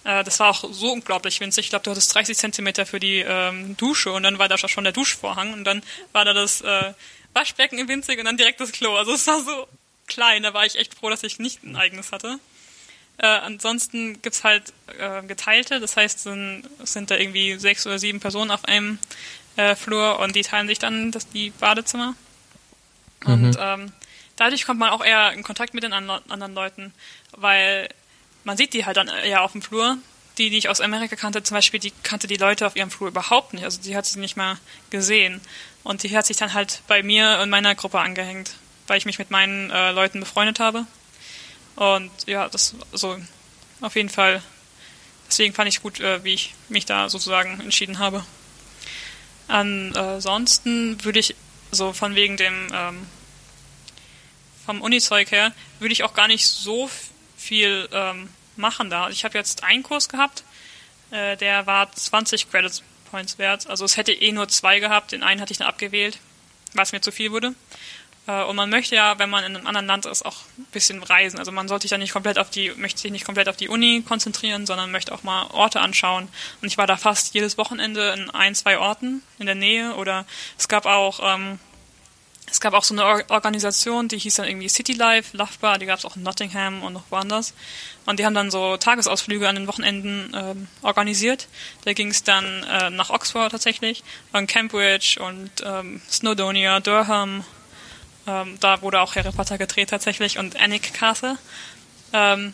C: Äh, das war auch so unglaublich winzig. Ich glaube, du hattest 30 Zentimeter für die ähm, Dusche und dann war da schon der Duschvorhang und dann war da das äh, Waschbecken winzig und dann direkt das Klo. Also es war so klein, da war ich echt froh, dass ich nicht ein eigenes hatte. Äh, ansonsten gibt's halt äh, geteilte, das heißt, sind, sind da irgendwie sechs oder sieben Personen auf einem äh, Flur und die teilen sich dann das, die Badezimmer. Und mhm. ähm, dadurch kommt man auch eher in Kontakt mit den anderen Leuten, weil man sieht die halt dann eher auf dem Flur. Die, die ich aus Amerika kannte, zum Beispiel, die kannte die Leute auf ihrem Flur überhaupt nicht. Also die hat sie nicht mal gesehen. Und die hat sich dann halt bei mir und meiner Gruppe angehängt, weil ich mich mit meinen äh, Leuten befreundet habe. Und ja, das so auf jeden Fall. Deswegen fand ich gut, äh, wie ich mich da sozusagen entschieden habe. Ansonsten würde ich so von wegen dem ähm, vom Uni-Zeug her würde ich auch gar nicht so viel ähm, machen da. Ich habe jetzt einen Kurs gehabt, äh, der war 20 Credit Points wert. Also es hätte eh nur zwei gehabt, den einen hatte ich dann abgewählt, es mir zu viel wurde. Äh, und man möchte ja, wenn man in einem anderen Land ist, auch ein bisschen reisen. Also man sollte sich dann nicht komplett auf die, möchte sich nicht komplett auf die Uni konzentrieren, sondern möchte auch mal Orte anschauen. Und ich war da fast jedes Wochenende in ein, zwei Orten in der Nähe oder es gab auch ähm, es gab auch so eine Organisation, die hieß dann irgendwie City Life, Lovebar, die gab es auch in Nottingham und noch woanders. Und die haben dann so Tagesausflüge an den Wochenenden ähm, organisiert. Da ging es dann äh, nach Oxford tatsächlich, dann Cambridge und ähm, Snowdonia, Durham. Ähm, da wurde auch Harry Potter gedreht tatsächlich und Annick Castle. Ähm,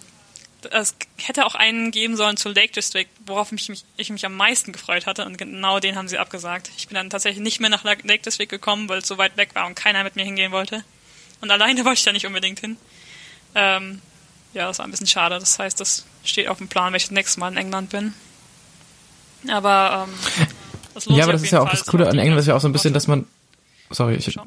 C: es hätte auch einen geben sollen zu Lake District, worauf ich mich, ich mich am meisten gefreut hatte und genau den haben sie abgesagt. Ich bin dann tatsächlich nicht mehr nach Lake District gekommen, weil es so weit weg war und keiner mit mir hingehen wollte. Und alleine [laughs] wollte ich da nicht unbedingt hin. Ähm, ja, das war ein bisschen schade. Das heißt, das steht auf dem Plan, wenn ich das nächste Mal in England bin. Aber ähm,
B: das lohnt Ja, aber das ist ja auch das Coole an England, ist ja auch so ein bisschen, dass man Sorry, ich,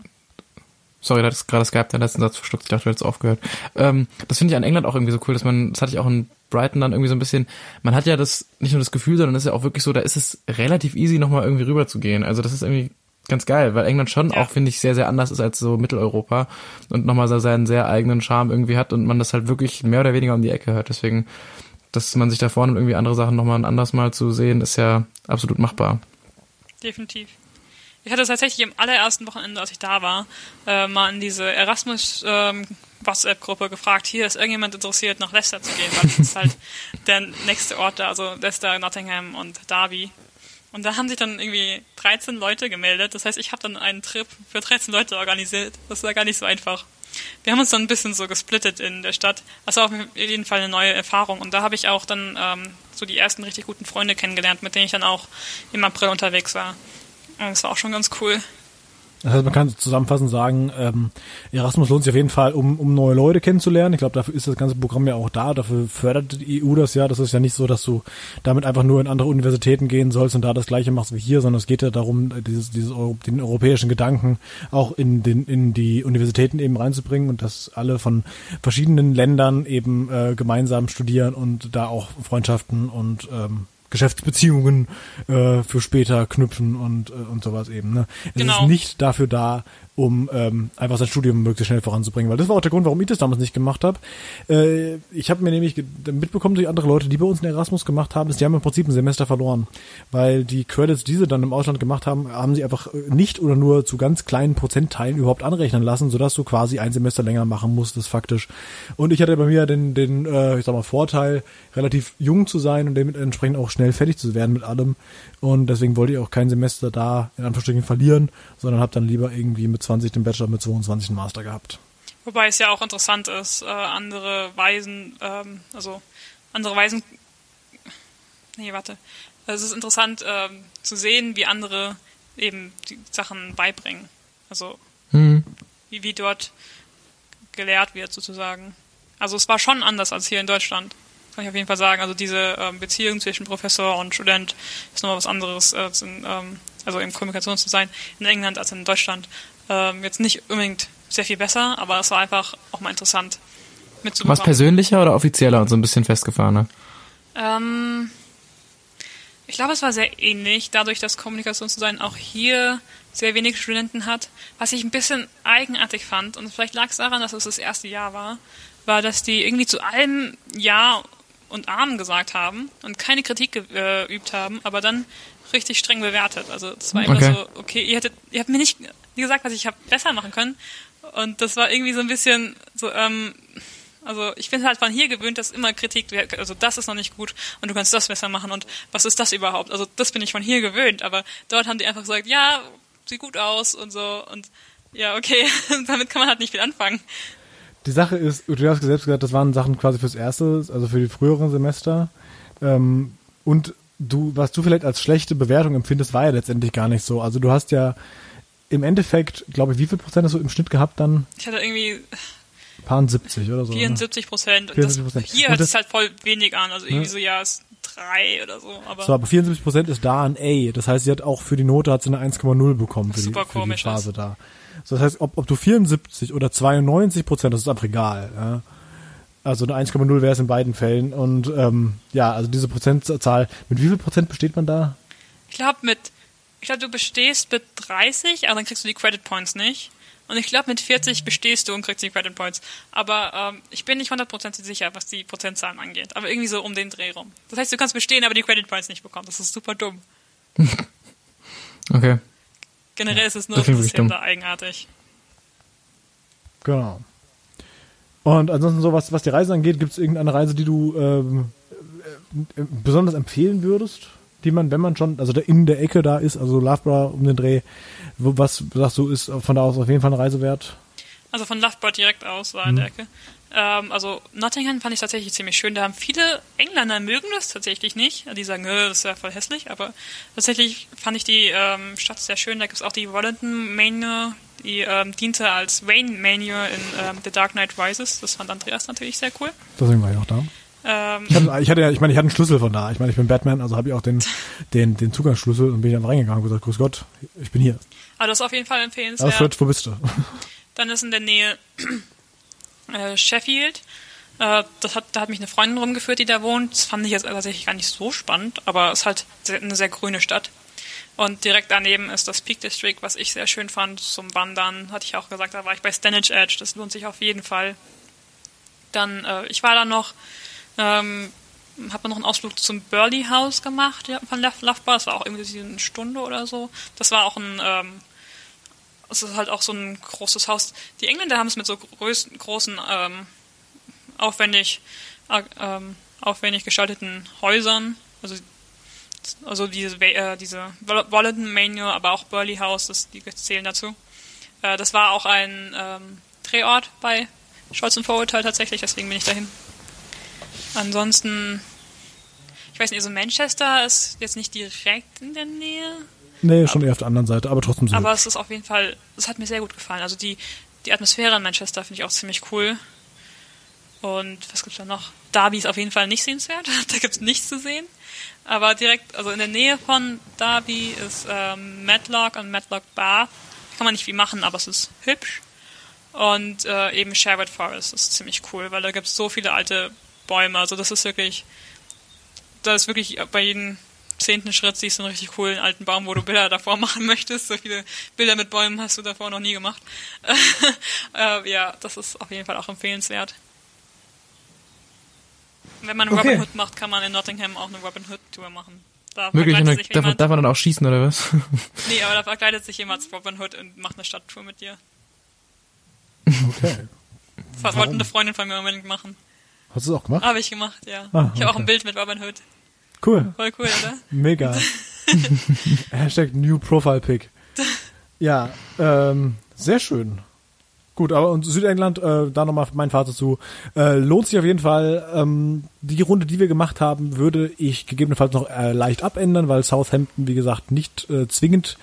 B: Sorry, da hat gerade Skype den letzten Satz verschluckt. Ich dachte, du hättest aufgehört. Ähm, das finde ich an England auch irgendwie so cool, dass man, das hatte ich auch in Brighton dann irgendwie so ein bisschen, man hat ja das, nicht nur das Gefühl, sondern ist ja auch wirklich so, da ist es relativ easy, nochmal irgendwie rüber zu gehen. Also das ist irgendwie ganz geil, weil England schon ja. auch, finde ich, sehr, sehr anders ist als so Mitteleuropa und nochmal so seinen sehr eigenen Charme irgendwie hat und man das halt wirklich mehr oder weniger um die Ecke hört. Deswegen, dass man sich da vorne irgendwie andere Sachen nochmal anders mal zu sehen, ist ja absolut machbar.
C: Definitiv. Ich hatte tatsächlich im allerersten Wochenende, als ich da war, äh, mal in diese Erasmus ähm, WhatsApp-Gruppe gefragt, hier ist irgendjemand interessiert, nach Leicester zu gehen, weil das ist halt [laughs] der nächste Ort da, also Leicester, Nottingham und Derby. Und da haben sich dann irgendwie 13 Leute gemeldet. Das heißt, ich habe dann einen Trip für 13 Leute organisiert. Das war gar nicht so einfach. Wir haben uns dann ein bisschen so gesplittet in der Stadt. Das war auf jeden Fall eine neue Erfahrung. Und da habe ich auch dann ähm, so die ersten richtig guten Freunde kennengelernt, mit denen ich dann auch im April unterwegs war. Das war auch schon ganz cool.
A: Das heißt, man kann zusammenfassend sagen, ähm, Erasmus lohnt sich auf jeden Fall, um, um neue Leute kennenzulernen. Ich glaube, dafür ist das ganze Programm ja auch da. Dafür fördert die EU das ja. Das ist ja nicht so, dass du damit einfach nur in andere Universitäten gehen sollst und da das Gleiche machst wie hier, sondern es geht ja darum, dieses, dieses Euro, den europäischen Gedanken auch in den in die Universitäten eben reinzubringen und dass alle von verschiedenen Ländern eben äh, gemeinsam studieren und da auch Freundschaften und ähm, Geschäftsbeziehungen äh, für später knüpfen und, äh, und sowas eben. Ne? Es
C: Genau.
A: ist nicht dafür da, um ähm, einfach sein Studium möglichst schnell voranzubringen, weil das war auch der Grund, warum ich das damals nicht gemacht habe. Äh, ich habe mir nämlich mitbekommen durch andere Leute, die bei uns in Erasmus gemacht haben, ist, die haben im Prinzip ein Semester verloren, weil die Credits, die sie dann im Ausland gemacht haben, haben sie einfach äh, nicht oder nur zu ganz kleinen Prozentteilen überhaupt anrechnen lassen, sodass du quasi ein Semester länger machen musstest faktisch. Und ich hatte bei mir den, den äh, ich sag mal, Vorteil, relativ jung zu sein und dementsprechend auch schnell fertig zu werden mit allem. Und deswegen wollte ich auch kein Semester da in Anführungsstrichen verlieren, sondern habe dann lieber irgendwie mit 20 den Bachelor, mit 22 den Master gehabt.
C: Wobei es ja auch interessant ist, äh, andere Weisen, ähm, also andere Weisen. Nee, warte. Es ist interessant ähm, zu sehen, wie andere eben die Sachen beibringen. Also
B: Hm.
C: wie, wie dort gelehrt wird sozusagen. Also es war schon anders als hier in Deutschland. Kann ich auf jeden Fall sagen. Also diese ähm, Beziehung zwischen Professor und Student ist nochmal was anderes, als in, ähm, also in Kommunikation zu sein in England als in Deutschland. Ähm, jetzt nicht unbedingt sehr viel besser, aber es war einfach auch mal interessant
B: Was
C: mitzubekommen.
B: persönlicher oder offizieller und so ein bisschen festgefahrener?
C: Ähm, ich glaube, es war sehr ähnlich, dadurch, dass Kommunikationsdesign auch hier sehr wenig Studenten hat. Was ich ein bisschen eigenartig fand, und vielleicht lag es daran, dass es das erste Jahr war, war, dass die irgendwie zu allem Ja und Amen gesagt haben und keine Kritik äh, geübt haben, aber dann richtig streng bewertet. Also es war immer
B: Okay.
C: so, okay, ihr hättet, ihr habt mir nicht gesagt, was ich habe besser machen können. Und das war irgendwie so ein bisschen so, ähm, also ich bin halt von hier gewöhnt, dass immer Kritik, also das ist noch nicht gut und du kannst das besser machen und was ist das überhaupt? Also das bin ich von hier gewöhnt, aber dort haben die einfach gesagt, ja, sieht gut aus und so und ja, okay, [laughs] damit kann man halt nicht viel anfangen.
A: Die Sache ist, du hast selbst gesagt, das waren Sachen quasi fürs erste, also für die früheren Semester. Ähm, und du, was du vielleicht als schlechte Bewertung empfindest, war ja letztendlich gar nicht so. Also du hast ja im Endeffekt, glaube ich, wie viel Prozent hast du im Schnitt gehabt dann?
C: Ich hatte irgendwie
A: Paar 70 oder so. ne?
C: 74 Prozent und das,
A: 74%.
C: hier
A: Und
C: hört es halt voll wenig an, also irgendwie
A: Ja.
C: so, ja, ist drei oder so, aber
A: So, aber 74 Prozent ist da ein A. Das heißt, sie hat auch für die Note hat sie eine 1,0 bekommen für die,
C: Super
A: für die
C: komisch
A: Phase da. So, das heißt, ob, ob du 74 oder 92 Prozent, das ist einfach egal. Ja. Also eine 1,0 wäre es in beiden Fällen. Und ähm, ja, also diese Prozentzahl, mit wie viel Prozent besteht man da?
C: ich glaube mit, ich glaube du bestehst mit 30, aber dann kriegst du die Credit Points nicht. Und ich glaube, mit 40 bestehst du und kriegst die Credit Points. Aber ähm, ich bin nicht hundertprozentig sicher, was die Prozentzahlen angeht. Aber irgendwie so um den Dreh rum. Das heißt, du kannst bestehen, aber die Credit Points nicht bekommen. Das ist super dumm. [laughs]
B: Okay.
C: Generell ist es nur
B: Das dumm.
C: da eigenartig.
A: Genau. Und ansonsten so, was, was die Reise angeht, gibt es irgendeine Reise, die du ähm, äh, äh, besonders empfehlen würdest? Die man, wenn man schon, also der in der Ecke da ist, also Loughborough um den Dreh, was sagst du, ist von da aus auf jeden Fall eine Reise wert?
C: Also von Loughborough direkt aus war in der Ecke. Ähm, also Nottingham fand ich tatsächlich ziemlich schön. Da haben viele Engländer mögen das tatsächlich nicht. Die sagen, "Äh, das ist ja voll hässlich. Aber tatsächlich fand ich die ähm, Stadt sehr schön. Da gibt es auch die Wellington Manor, die ähm, diente als Wayne Manor in ähm, The Dark Knight Rises. Das fand Andreas natürlich sehr cool.
A: Deswegen war ich auch da.
C: Ähm,
A: Ich hatte, ich hatte ja, ich meine, ich hatte einen Schlüssel von da. Ich meine, ich bin Batman, also habe ich auch den, den, den Zugangsschlüssel und bin einfach reingegangen und gesagt, grüß Gott, ich bin hier.
C: aber das ist auf jeden Fall empfehlenswert.
A: Alfred, wo bist du? [laughs]
C: Dann ist in der Nähe [clears throat] äh, Sheffield. Äh, das hat, da hat mich eine Freundin rumgeführt, die da wohnt. Das fand ich jetzt tatsächlich gar nicht so spannend, aber es ist halt eine sehr grüne Stadt. Und direkt daneben ist das Peak District, was ich sehr schön fand zum Wandern. Hatte ich auch gesagt, da war ich bei Stanage Edge. Das lohnt sich auf jeden Fall. Dann, äh, ich war da noch, ähm, habe noch einen Ausflug zum Burley House gemacht ja, von Loughborough. Das war auch irgendwie eine Stunde oder so. Das war auch ein ähm, es ist halt auch so ein großes Haus. Die Engländer haben es mit so groß, großen, ähm, aufwendig, äh, ähm, aufwendig gestalteten Häusern, also, also diese, äh, diese Wallington Manor, aber auch Burley House, das, die zählen dazu. Äh, das war auch ein ähm, Drehort bei Stolz und Vorurteil tatsächlich, deswegen bin ich dahin. Ansonsten, ich weiß nicht, also Manchester ist jetzt nicht direkt in der Nähe.
A: Nee, schon eher auf der anderen Seite, aber trotzdem so.
C: Aber es ist auf jeden Fall, es hat mir sehr gut gefallen. Also die, die Atmosphäre in Manchester finde ich auch ziemlich cool. Und was gibt's da noch? Derby ist auf jeden Fall nicht sehenswert. [laughs] da gibt's nichts zu sehen. Aber direkt, also in der Nähe von Derby ist ähm, Matlock und Matlock Bar. Kann man nicht viel machen, aber es ist hübsch. Und äh, eben Sherwood Forest ist ziemlich cool, weil da gibt's so viele alte Bäume. Also das ist wirklich, da ist wirklich bei jedem zehnten Schritt siehst du einen richtig coolen alten Baum, wo du Bilder davor machen möchtest. So viele Bilder mit Bäumen hast du davor noch nie gemacht. [laughs] äh, ja, das ist auf jeden Fall auch empfehlenswert. Wenn man
A: Okay.
C: Robin Hood macht, kann man in Nottingham auch eine Robin Hood Tour machen. Da
B: Wirklich?
C: Sich
B: darf,
C: jemand,
B: darf man dann auch schießen oder was?
C: nee, aber da verkleidet sich jemand als Robin Hood und macht eine Stadttour mit dir.
A: okay.
C: Das wollte eine Freundin von mir unbedingt machen.
A: Hast du es auch gemacht?
C: Habe ich gemacht, ja.
A: Ah,
C: ich habe auch ein Bild mit Robin Hood.
A: Cool.
C: Voll cool, oder? [laughs]
A: Mega. [laughs] Hashtag New Profile Pic. Ja, ähm, sehr schön. Gut, aber und Südengland, äh, da nochmal mein Fazit zu, äh, lohnt sich auf jeden Fall. Ähm, die Runde, die wir gemacht haben, würde ich gegebenenfalls noch äh, leicht abändern, weil Southampton, wie gesagt, nicht äh, zwingend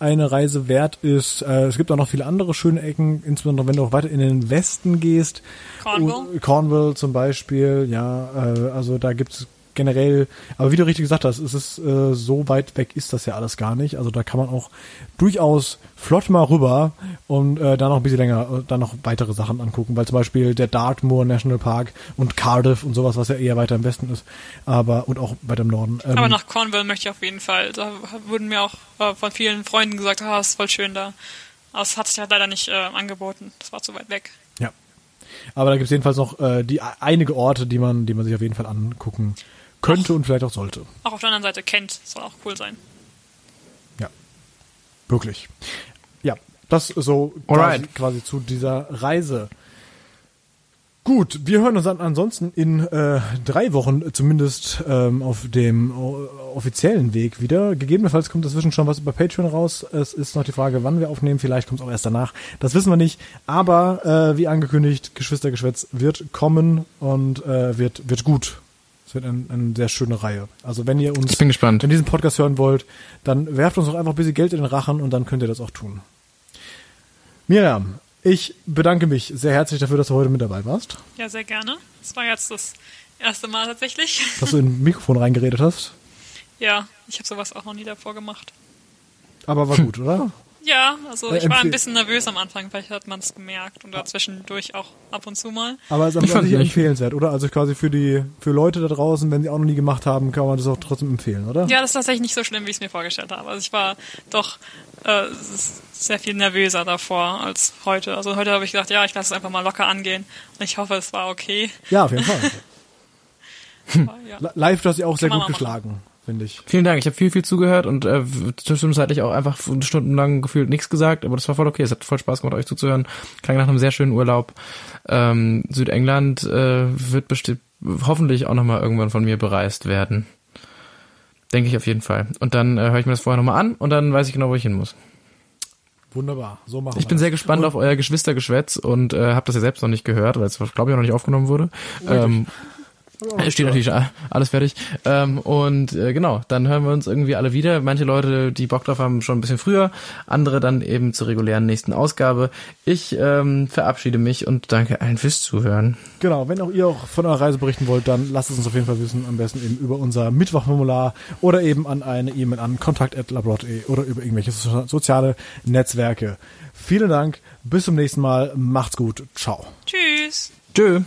A: eine Reise wert ist. Äh, es gibt auch noch viele andere schöne Ecken, insbesondere wenn du auch weiter in den Westen gehst.
C: Cornwall?
A: Cornwall zum Beispiel, ja, äh, also da gibt's generell, aber wie du richtig gesagt hast, es ist äh, so weit weg ist das ja alles gar nicht. Also da kann man auch durchaus flott mal rüber und äh, dann noch ein bisschen länger, äh, dann noch weitere Sachen angucken, weil zum Beispiel der Dartmoor National Park und Cardiff und sowas, was ja eher weiter im Westen ist, aber und auch weiter im Norden. Ähm,
C: Aber nach Cornwall möchte ich auf jeden Fall. Da wurden mir auch äh, von vielen Freunden gesagt, ah, ist voll schön da. Aber es hat sich halt leider nicht äh, angeboten. Das war zu weit weg.
A: Ja. Aber da gibt's jedenfalls noch äh, die einige Orte, die man, die man sich auf jeden Fall angucken könnte und vielleicht auch sollte.
C: Auch auf der anderen Seite Kent soll auch cool sein.
A: Ja. Wirklich. Ja, das so quasi, quasi zu dieser Reise. Gut, wir hören uns dann ansonsten in äh, drei Wochen zumindest ähm, auf dem offiziellen Weg wieder. Gegebenenfalls kommt dazwischen schon was über Patreon raus. Es ist noch die Frage, wann wir aufnehmen. Vielleicht kommt es auch erst danach. Das wissen wir nicht. Aber äh, wie angekündigt, Geschwistergeschwätz wird kommen und äh, wird wird gut. Es wird ein, eine sehr schöne Reihe. Also wenn ihr uns
B: Ich bin gespannt.
A: ihr diesen Podcast hören wollt, dann werft uns doch einfach ein bisschen Geld in den Rachen und dann könnt ihr das auch tun. Miriam, ich bedanke mich sehr herzlich dafür, dass du heute mit dabei warst,
C: Ja, sehr gerne. Das war jetzt das erste Mal tatsächlich.
A: dass du in ein Mikrofon reingeredet hast.
C: ja, ich habe sowas auch noch nie davor gemacht.
A: Aber war gut, oder?
C: Ja, also
A: Äh,
C: ich war ein bisschen nervös am Anfang, vielleicht hat man es gemerkt und dazwischendurch auch ab und zu mal.
A: Aber es ist an sich empfehlenswert, oder? Also quasi für die für Leute da draußen, wenn sie auch noch nie gemacht haben, kann man das auch trotzdem empfehlen, oder?
C: Ja, das ist tatsächlich nicht so schlimm, wie ich es mir vorgestellt habe. Also ich war doch äh, sehr viel nervöser davor als heute. Also heute habe ich gedacht, ja, ich lasse es einfach mal locker angehen. Und ich hoffe, es war okay.
A: Ja, auf jeden Fall. [laughs]
C: Aber, ja.
A: Li- Live, du hast ja auch sehr
C: man
A: gut geschlagen, ich.
B: Vielen Dank. Ich habe viel, viel zugehört und äh, zwischenzeitlich auch einfach stundenlang gefühlt nichts gesagt, aber das war voll okay. Es hat voll Spaß gemacht, euch zuzuhören. Klang nach einem sehr schönen Urlaub. Ähm, Südengland äh, wird bestimmt hoffentlich auch nochmal irgendwann von mir bereist werden. Denke ich auf jeden Fall. Und dann äh, höre ich mir das vorher nochmal an und dann weiß ich genau, wo ich hin muss.
A: Wunderbar. So machen
B: Ich
A: wir
B: bin
A: das.
B: sehr gespannt auf euer Geschwistergeschwätz und äh, habe das ja selbst noch nicht gehört, weil es glaube ich auch noch nicht aufgenommen wurde. Ähm, es steht natürlich alles fertig. Ähm, und äh, genau, dann hören wir uns irgendwie alle wieder. Manche Leute, die Bock drauf haben, schon ein bisschen früher, andere dann eben zur regulären nächsten Ausgabe. Ich ähm, verabschiede mich und danke allen fürs Zuhören.
A: Genau, wenn auch ihr auch von eurer Reise berichten wollt, dann lasst es uns auf jeden Fall wissen. Am besten eben über unser Mittwochformular oder eben an eine E-Mail an kontakt.labrot.de oder über irgendwelche so- soziale Netzwerke. Vielen Dank, bis zum nächsten Mal, macht's gut, ciao.
C: Tschüss.
B: Tschö.